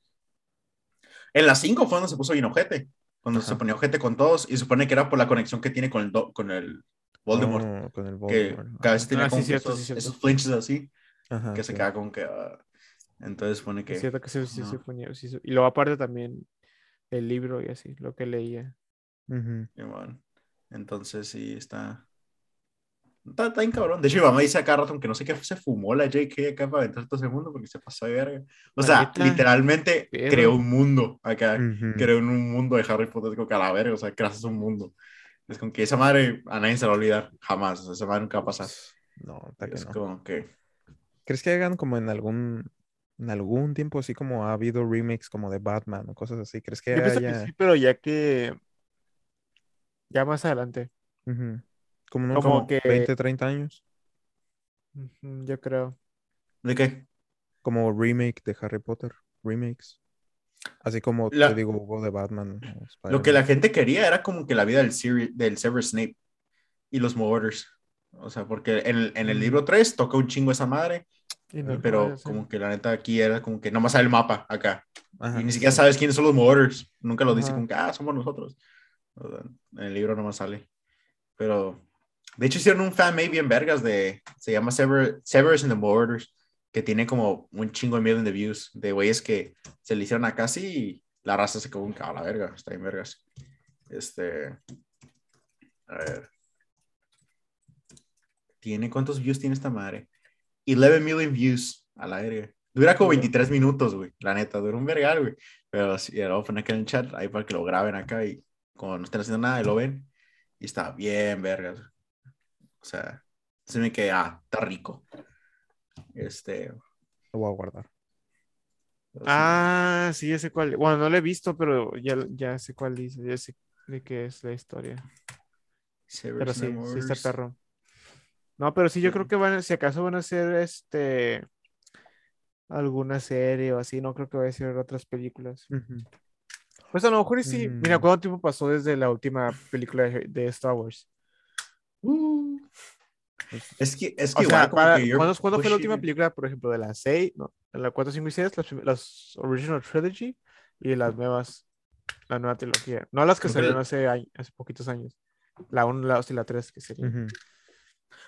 En las 5 fue donde se puso bien ojete. Cuando se Ajá. ponía ojete con todos. Y se supone que era por la conexión que tiene con el, do- con el Voldemort. Oh, con el que Voldemort. cada vez tenía Ah, sí, como que cierto, sí, esos, cierto. esos flinches así. Ajá, que se sí. queda como que. ah, entonces supone Es que. cierto que sí, sí, sí no. ponía- sí, sí. Y luego aparte también el libro y así, lo que leía. Ujú. Simón. Entonces sí está. Está, está bien cabrón. De hecho, mi mamá dice acá rato que no sé qué se fumó la JK acá para aventar todo ese mundo porque se pasó de verga. O sea, literalmente pedo. creó un mundo acá. Ujú. Creó un mundo de Harry Potter como que a la verga. O sea, creas un mundo. Es como que esa madre a nadie se la va a olvidar. Jamás. O sea, esa madre nunca va a pasar. No, está que Es no. como que. ¿Crees que hagan como en algún en algún tiempo así como ha habido remakes como de Batman o cosas así? ¿Crees que Yo pienso que haya sí, pero ya que. Ya más adelante. Ujú. como unos como como que- 20, 30 años? Ujú, Yo creo. ¿De qué? Como remake de Harry Potter, remakes. Así como La- te digo, hubo de Batman. Lo que la gente quería era como que la vida del, Siri- del Severus Snape y los Mordors. O sea, porque en el, en el Mm. libro 3 toca un chingo esa madre, Y no, pero sí. como que la neta aquí era como que nomás sale el mapa acá. Ajá, y ni siquiera sí. sabes quiénes son los Mordors. Nunca lo dice como que, ah, somos nosotros. En el libro nomás sale. Pero, de hecho, hicieron un fanmade bien vergas de, se llama Sever, Severus and the Mordors, que tiene como un chingo de million de views, de güeyes que se le hicieron acá así y la raza se quedó un a la verga, está bien vergas. Este, a ver. ¿Tiene cuántos views tiene esta madre? 11 million views a la verga. Dura como 23 minutos, güey. La neta, dura un vergal, güey. Pero sí, lo voy a poner acá en el chat, ahí para que lo graben acá y como no estén haciendo nada y lo ven. Y está bien, vergas. O sea, se me queda, ah, está rico. Este. Lo voy a guardar. Ah, sí, ya sé cuál. Bueno, no lo he visto, pero ya, ya sé cuál dice. Ya sé de qué es la historia. Severus Pero sí, sí está perro. No, pero sí, yo Sí. creo que van, si acaso van a hacer este alguna serie o así, no creo que vaya a ser otras películas. Ujú. Pues a lo mejor sí. Mira, Mm. ¿cuánto tiempo pasó desde la última película de, Star Wars? Uh. Es que, es que O sea, para- que ¿cuándo, cuándo fue la última película, por ejemplo, de las 6, no, de la 4, 5 y 6, las, las Original Trilogy y las nuevas, la nueva trilogía? No las que salieron hace, hace poquitos años. La 1, la 2 y la 3 que sería. Ujú. ¿Cómo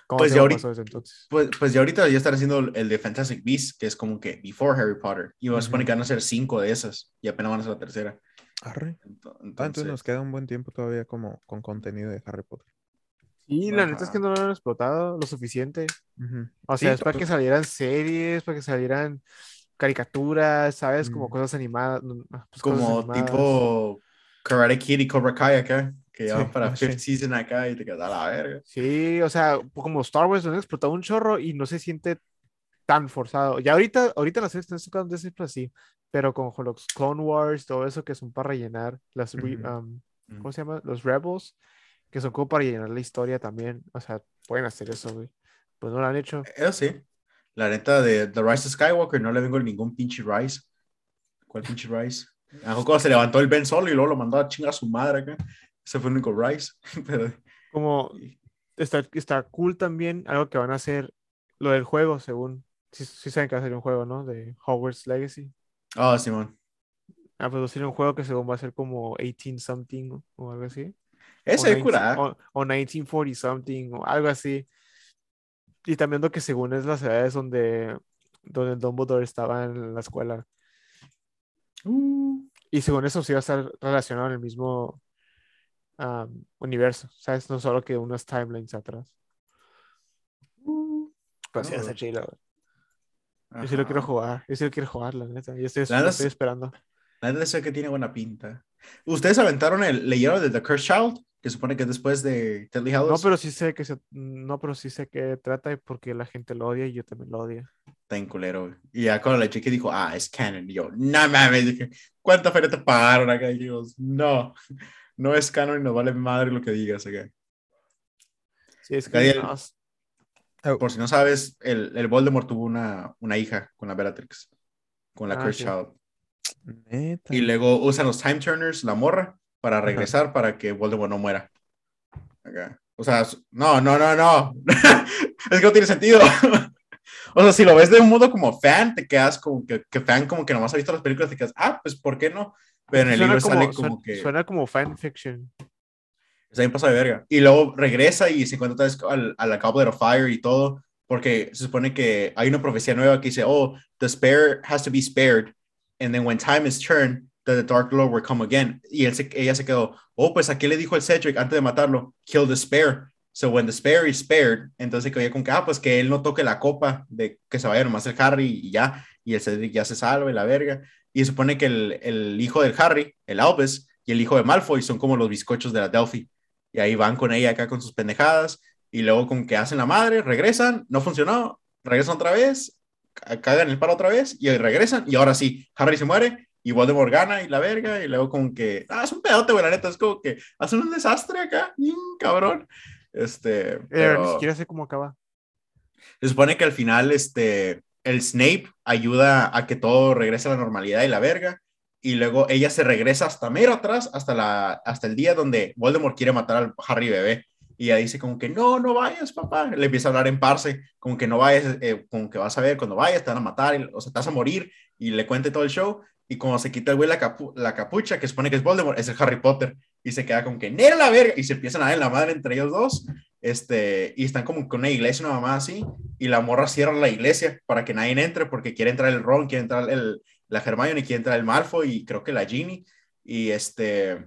Pues ya ahorita- pasó desde entonces? Pues, pues ya ahorita ya están haciendo el de Fantastic Beasts, que es como que before Harry Potter. Y se supone Ujú. que van a ser cinco de esas. Y apenas van a ser la tercera. Arre. Ah, entonces nos Entonces, queda un buen tiempo todavía como con contenido de Harry Potter. Sí, la neta es que no lo han explotado lo suficiente. Ujú. O Sí, sea, es para que salieran series, para que salieran caricaturas, ¿sabes? Como Mm. cosas animadas. pues, cosas como animadas. tipo Karate Kid y Cobra Kai acá, que ya Sí, para ah, sí. fifth season acá y te quedas a la verga. Sí, o sea, como Star Wars lo han explotado un chorro y no se siente tan forzado. Ya ahorita, ahorita las series están sacando de ese pues sí, pero con los Clone Wars, todo eso que son para rellenar, las, re- Ujú. um, Ujú. ¿cómo se llama? Los Rebels, que son como para rellenar la historia también. O sea, pueden hacer eso, güey. Pues no lo han hecho. Eso sí. La neta de The Rise of Skywalker no le vengo ningún pinche Rise. ¿Cuál pinche Rise? A lo mejor se levantó el Ben Solo y luego lo mandó a chingar a su madre acá. Ese fue el único Rise. Pero, Como está, está cool también algo que van a hacer, lo del juego, según. Sí, sí saben que va a ser un juego, ¿no? De Hogwarts Legacy. oh, Simón. A producir un juego que según va a ser como 18 something o- o algo así. Ese es 19 curada. O, o 1940 something o algo así. Y también lo que según es las edades donde, donde Dumbledore estaba en la escuela. Uh, Y según eso, sí va a estar relacionado en el mismo am, universo, ¿sabes? No solo que unos timelines atrás. Va a güey. Yo sí lo quiero jugar. Yo sí lo quiero jugar, la neta. Yo estoy, La lo neta estoy es- esperando. La neta sé que tiene buena pinta. ¿Ustedes aventaron el, leyeron de The Cursed Child? Que supone que es después de Deadly Hallows. No, pero sí sé que se, no, pero sí sé que trata y porque la gente lo odia y yo también lo odio. Está en culero, güey. Y ya cuando la chica dijo, ah, es canon. Y yo, no mames. Dije, ¿cuánta feria te pagaron acá? Y yo, no, no es canon y nos vale madre lo que digas acá. Sí, es que no, Oh, Por si no sabes, el, el Voldemort tuvo una, una hija con la Bellatrix, con la Ah, Cursed sí. Child. neta. Y luego usan los Time Turners, la morra, para regresar para que Voldemort no muera. Acá. O sea, no, no, no, no. es que no tiene sentido. o sea, si lo ves de un modo como fan, te quedas como que, que fan, como que nomás ha visto las películas, te quedas, ah, pues, ¿por qué no? Pero en el suena libro sale como, como suena, que suena como fanfiction. está bien pasado de verga. Y luego regresa y se encuentra al, a la Goblet of Fire y todo, porque se supone que hay una profecía nueva que dice, oh, the spare has to be spared, and then when time is turned, the Dark Lord will come again. Y él se- ella se quedó, oh, pues aquí le dijo el Cedric antes de matarlo, kill the spare. So when the spare is spared, entonces que con que, ah, pues que él no toque la copa, de que se vaya nomás el Harry y ya, y el Cedric ya se salve, la verga. Y se supone que el, el hijo del Harry, el Albus, y el hijo de Malfoy son como los bizcochos de la Delphi. Y ahí van con ella acá con sus pendejadas. Y luego con que hacen la madre, regresan, no funcionó, regresan otra vez, ca- cagan el paro otra vez y regresan. Y ahora sí, Harry se muere y Voldemort gana y la verga. Y luego como que, ah, es un pedote, güey, la neta. Es como que hacen un desastre acá, bien cabrón. Este, Pero ni pero siquiera sé cómo acaba. se supone que al final, este, el Snape ayuda a que todo regrese a la normalidad y la verga. Y luego ella se regresa hasta mero atrás, hasta, la, hasta el día donde Voldemort quiere matar al Harry bebé. Y ella dice como que no, no vayas, papá. Le empieza a hablar en parse, como que no vayas, eh, como que vas a ver, cuando vayas te van a matar, o sea, te vas a morir. Y le cuente todo el show. Y cuando se quita el güey la capucha, que supone que es Voldemort, es el Harry Potter. Y se queda como que, ¡Nera la verga! Y se empiezan a dar en la madre entre ellos dos. Este, y están como con una iglesia, una mamá así. Y la morra cierra la iglesia para que nadie entre, porque quiere entrar el Ron, quiere entrar el, la Hermione, quiere entrar el Malfoy y creo que la Ginny. Y este,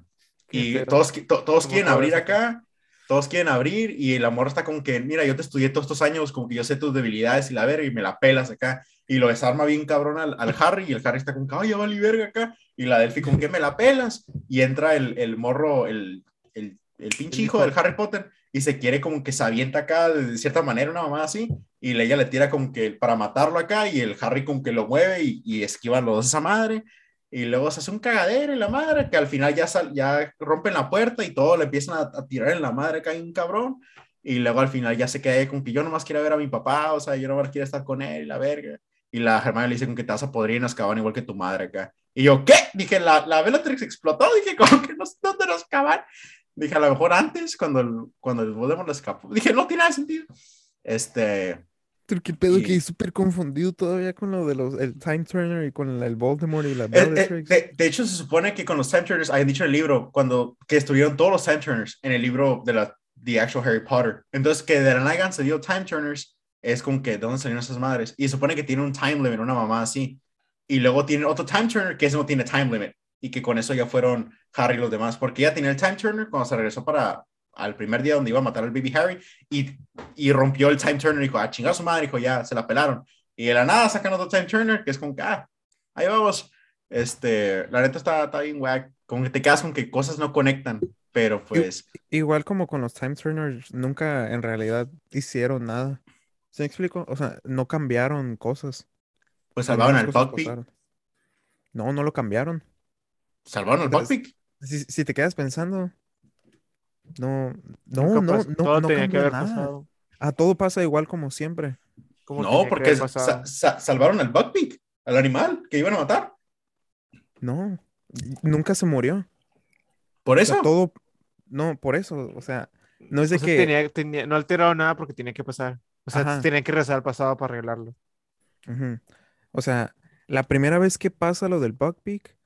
y todos, to- todos ¿Cómo quieren abrir acá, todos quieren abrir y el amor está como que, mira, yo te estudié todos estos años, como que yo sé tus debilidades y la verga y me la pelas acá. Y lo desarma bien cabrón al, al Harry y el Harry está como que, ay, ya vale verga acá. Y la Delphi con que me la pelas. Y entra el, el morro, el, el, el pinche hijo. del Harry Potter y se quiere como que se avienta acá de cierta manera, una mamá así. Y ella le tira como que para matarlo acá y el Harry como que lo mueve y, y esquivan los dos esa madre. Y luego se hace un cagadero en la madre, que al final ya, sal- ya rompen la puerta y todo le empiezan a, tirar en la madre acá hay un cabrón. Y luego al final ya se queda con que yo nomás quiero ver a mi papá, o sea, yo nomás quiero estar con él la verga. Y la Hermione le dice con que te vas a podrir en Azkaban igual que tu madre acá. Y yo, ¿qué? Dije, la, la Bellatrix explotó. Dije, como que no sé dónde nos Azkaban. Dije, a lo mejor antes, cuando el, cuando el Voldemort lo escapó. Dije, no tiene nada de sentido. Este, Pero qué pedo Y- que súper confundido todavía con lo de los el Time Turner y con el Voldemort y la Eh, eh, Bellatrix. de, de hecho, se supone que con los Time Turners, hay dicho en el libro, cuando que estuvieron todos los Time Turners en el libro de la The Actual Harry Potter. Entonces, que de la nada se dio Time Turners, es como que de dónde salieron esas madres. Y se supone que tiene un time limit, una mamá así. Y luego tiene otro Time Turner que ese no tiene time limit. Y que con eso ya fueron Harry y los demás. Porque ya tenía el Time Turner cuando se regresó para al primer día donde iba a matar al baby Harry y, y rompió el Time Turner y dijo, a chingar su madre, dijo, ya, se la pelaron. Y de la nada sacan otro Time Turner que es como que, ah, ahí vamos. Este, la neta está, está bien wack. Como que te quedas con que cosas no conectan, pero pues, Igual como con los Time Turners, nunca en realidad hicieron nada. ¿Se me explico? O sea, no cambiaron cosas. pues salvaron al pasaron. No, no lo cambiaron. Salvaron al Buckbeak. Si, si te quedas pensando, no, no, Nunca no, no, todo no tenía que haber nada. pasado. Ah, todo pasa igual como siempre. ¿Cómo No, tenía que porque sa- sa- salvaron al Buckbeak, al animal que iban a matar. No, nunca se murió. Por O sea, eso. todo, no, por eso, o sea, no es de O sea, que, tenía- tenía- no alteraron nada porque tenía que pasar. O sea, Ajá. tenían que rezar al pasado para arreglarlo. O sea, la primera vez que pasa lo del Buckbeak,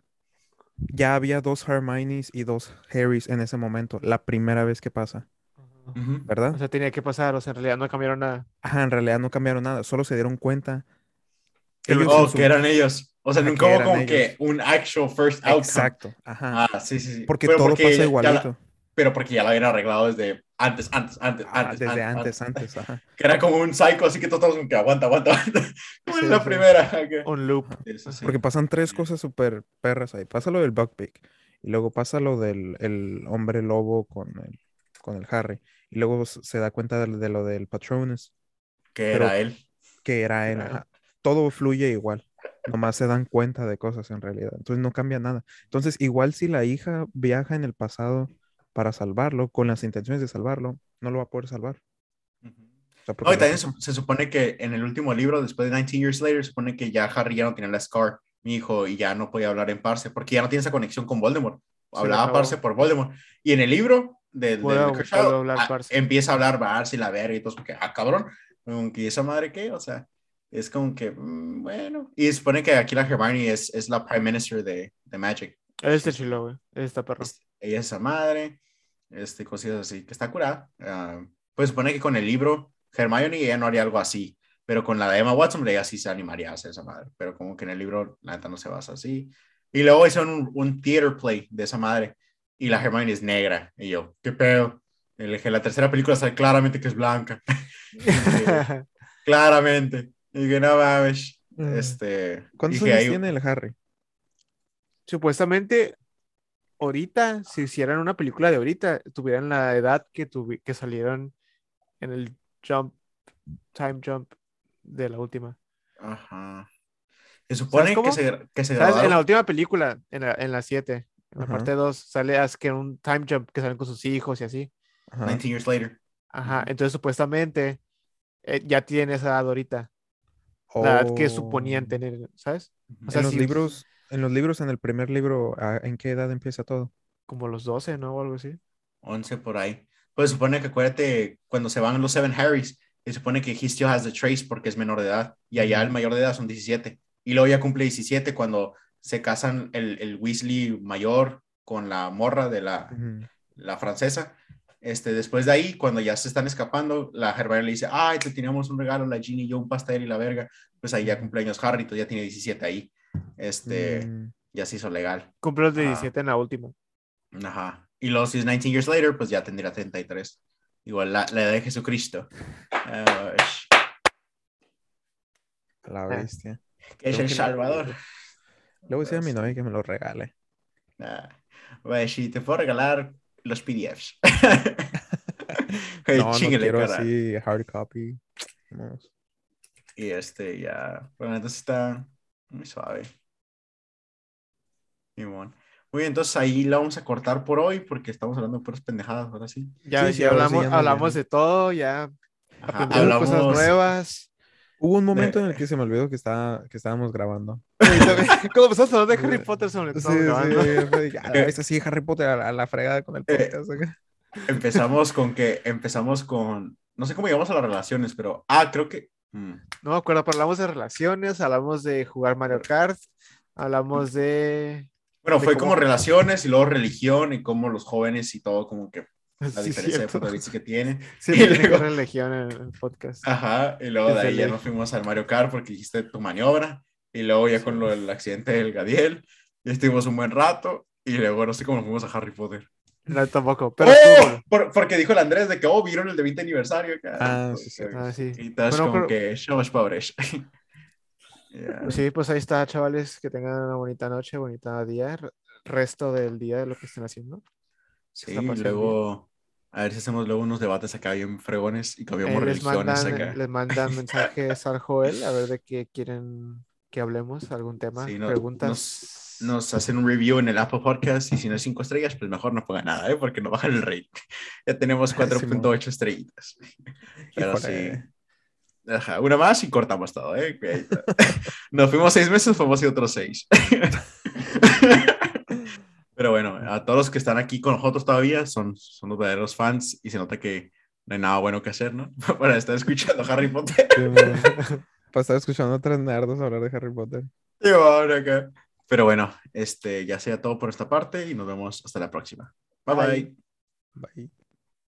ya había dos Hermiones y dos Harrys en ese momento. La primera vez que pasa. ¿verdad? O sea, tenía que pasar. O sea, en realidad no cambiaron nada. Ajá, en realidad no cambiaron nada, solo se dieron cuenta. Ellos Oh, su- que eran ellos. O sea, nunca hubo como ellos. que un actual first outcome. Exacto, ajá. Ah, sí, sí, sí. porque Pero todo pasa ya la- igualito. Pero porque ya lo habían arreglado desde antes, antes, antes, Ah, antes. desde antes, antes, ajá. Que era como un psycho, así que todos estamos como que aguanta, aguanta, aguanta. Como Sí, en la sí. primera. acá. Un loop. Sí, sí. Porque pasan tres cosas súper perras ahí. Pasa lo del Buckbeak. Y luego pasa lo del el hombre lobo con el, con el Harry. Y luego se da cuenta de, de lo del Patronus, Que era él. que era él. Era él. ajá. Todo fluye igual. Nomás se dan cuenta de cosas en realidad. Entonces no cambia nada. Entonces, igual si la hija viaja en el pasado para salvarlo, con las intenciones de salvarlo, no lo va a poder salvar. O sea, No, y también se, se supone que en el último libro, después de 19 Years Later, se supone que ya Harry ya no tenía la Scar, mi hijo, y ya no podía hablar en Parse, porque ya no tiene esa conexión con Voldemort. Hablaba. Parse por Voldemort. Y en el libro Cursed, hablar ah, empieza a hablar Parse y la verga y todo, porque, ah, cabrón, como que, ¿y esa madre qué? O sea, es como que, mm, bueno. Y se supone que aquí la Hermione es, es la Prime Minister de, de Magic. Él está chilo, güey. Él está perro. Es- ella es esa madre, este, cositas así, que está curada. Ah, pues supone que con el libro, Hermione ella no haría algo así, pero con la de Emma Watson, ella sí se animaría a hacer esa madre, pero como que en el libro, la neta no se basa así. Y luego hicieron un, un theater play de esa madre, y la Hermione es negra, y yo, ¿qué pedo? Dije, la tercera película sale claramente que es blanca, claramente. Y dije, no mames, este... ¿Cuántos dije, años ahí- tiene el Harry? Supuestamente, ahorita, si hicieran una película de ahorita, tuvieran la edad que, tuvi- que salieron en el jump, time jump de la última. Ajá. Se supone que se, que. En la última película, en la, en la 7, en la Ajá. parte 2, sale as que un time jump que salen con sus hijos y así. Ajá. 19 years later. Ajá. Entonces, supuestamente, eh, ya tienen esa edad ahorita. La edad que suponían Oh. tener, ¿sabes? O sea, en los sí- libros, en los libros, en el primer libro, ¿a- ¿en qué edad empieza todo? Como los 12, ¿no? O algo así. 11 por ahí. Pues supone que acuérdate, cuando se van los Seven Harrys, se supone que he still has the trace porque es menor de edad. Y allá el mayor de edad son 17. Y luego ya cumple 17 cuando se casan el, el Weasley mayor con la morra de la, Ujú. la francesa. Este, después de ahí, cuando ya se están escapando, la Hermione le dice, ay, te teníamos un regalo, la Ginny y yo, un pastel y la verga. Pues ahí ya cumpleaños Harry, entonces ya tiene 17 ahí. Este, Mm, ya se hizo legal. Cumple los Ah. 17 en la última. Ajá. Y luego si es 19 years later, pues ya tendría 33. Igual la, la edad de Jesucristo. A la Ah. bestia. que es el. Salvador. Le voy a decir a mi novia que me lo regale. Ah, Güey, si te puedo regalar los PDFs. Güey, No, no quiero cara. así hard copy. Vamos. Y este, ya. Bueno, entonces está muy suave. Y bueno. Muy bien, entonces ahí la vamos a cortar por hoy porque estamos hablando de puras pendejadas, ahora sí. Ya, Sí, sí, ya ahora sí hablamos, ya hablamos de todo, ya Ajá, aprendimos cosas hablamos- nuevas. Hubo un momento en el que se me olvidó que, estaba, que estábamos grabando. Cuando empezamos a hablar de Harry Potter, se me olvidó sí, "Ah, ese sí, Harry Potter a la, a la fregada con el Eh, podcast. acá". Empezamos con que, empezamos con, no sé cómo llegamos a las relaciones, pero, ah, creo que, mm, No me acuerdo, pero hablamos de relaciones, hablamos de jugar Mario Kart, hablamos de... bueno, De fue cómo- como relaciones y luego religión y cómo los jóvenes y todo, como que la Sí, diferencia de cierto. punto de vista que tiene. Siempre Y tiene luego- religión en el podcast. Ajá, y luego de Desde ahí ya nos fuimos al Mario Kart porque hiciste tu maniobra, y luego ya con lo del accidente del Gadiel, y estuvimos un buen rato, y luego no sé cómo nos fuimos a Harry Potter. No, tampoco, pero ¡Oh! estuvo- Por- porque dijo el Andrés de que, oh, vieron el de 20 aniversario. acá. Ah, sí, sí. Ah, sí. Y todos Bueno, como pero- que somos pobres. Ya. Pues sí, pues ahí está, chavales, que tengan una bonita noche, bonita día, re- resto del día de lo que estén haciendo. Sí, y luego, a ver si hacemos luego unos debates acá bien fregones y cambiamos Ahí les religiones mandan, acá. les mandan mensajes al Joel a ver de qué quieren que hablemos, algún tema, Sí, no- preguntas. Nos hacen un review en el Apple Podcast y si no es 5 estrellas, pues mejor no pongan nada, ¿eh? porque no bajan el rate. Ya tenemos 4.8 estrellitas. Pero sí. Ajá, una más y cortamos todo, ¿eh? Nos fuimos seis meses, fuimos y otros seis. Pero bueno, a todos los que están aquí con nosotros todavía son, son los verdaderos fans y se nota que no hay nada bueno que hacer, ¿no? Para estar escuchando Harry Potter. Sí. Para estar escuchando a tres nerdos hablar de Harry Potter. Y ahora acá. Pero bueno, este, ya sea todo por esta parte y nos vemos hasta la próxima. bye. Bye. bye. Bye.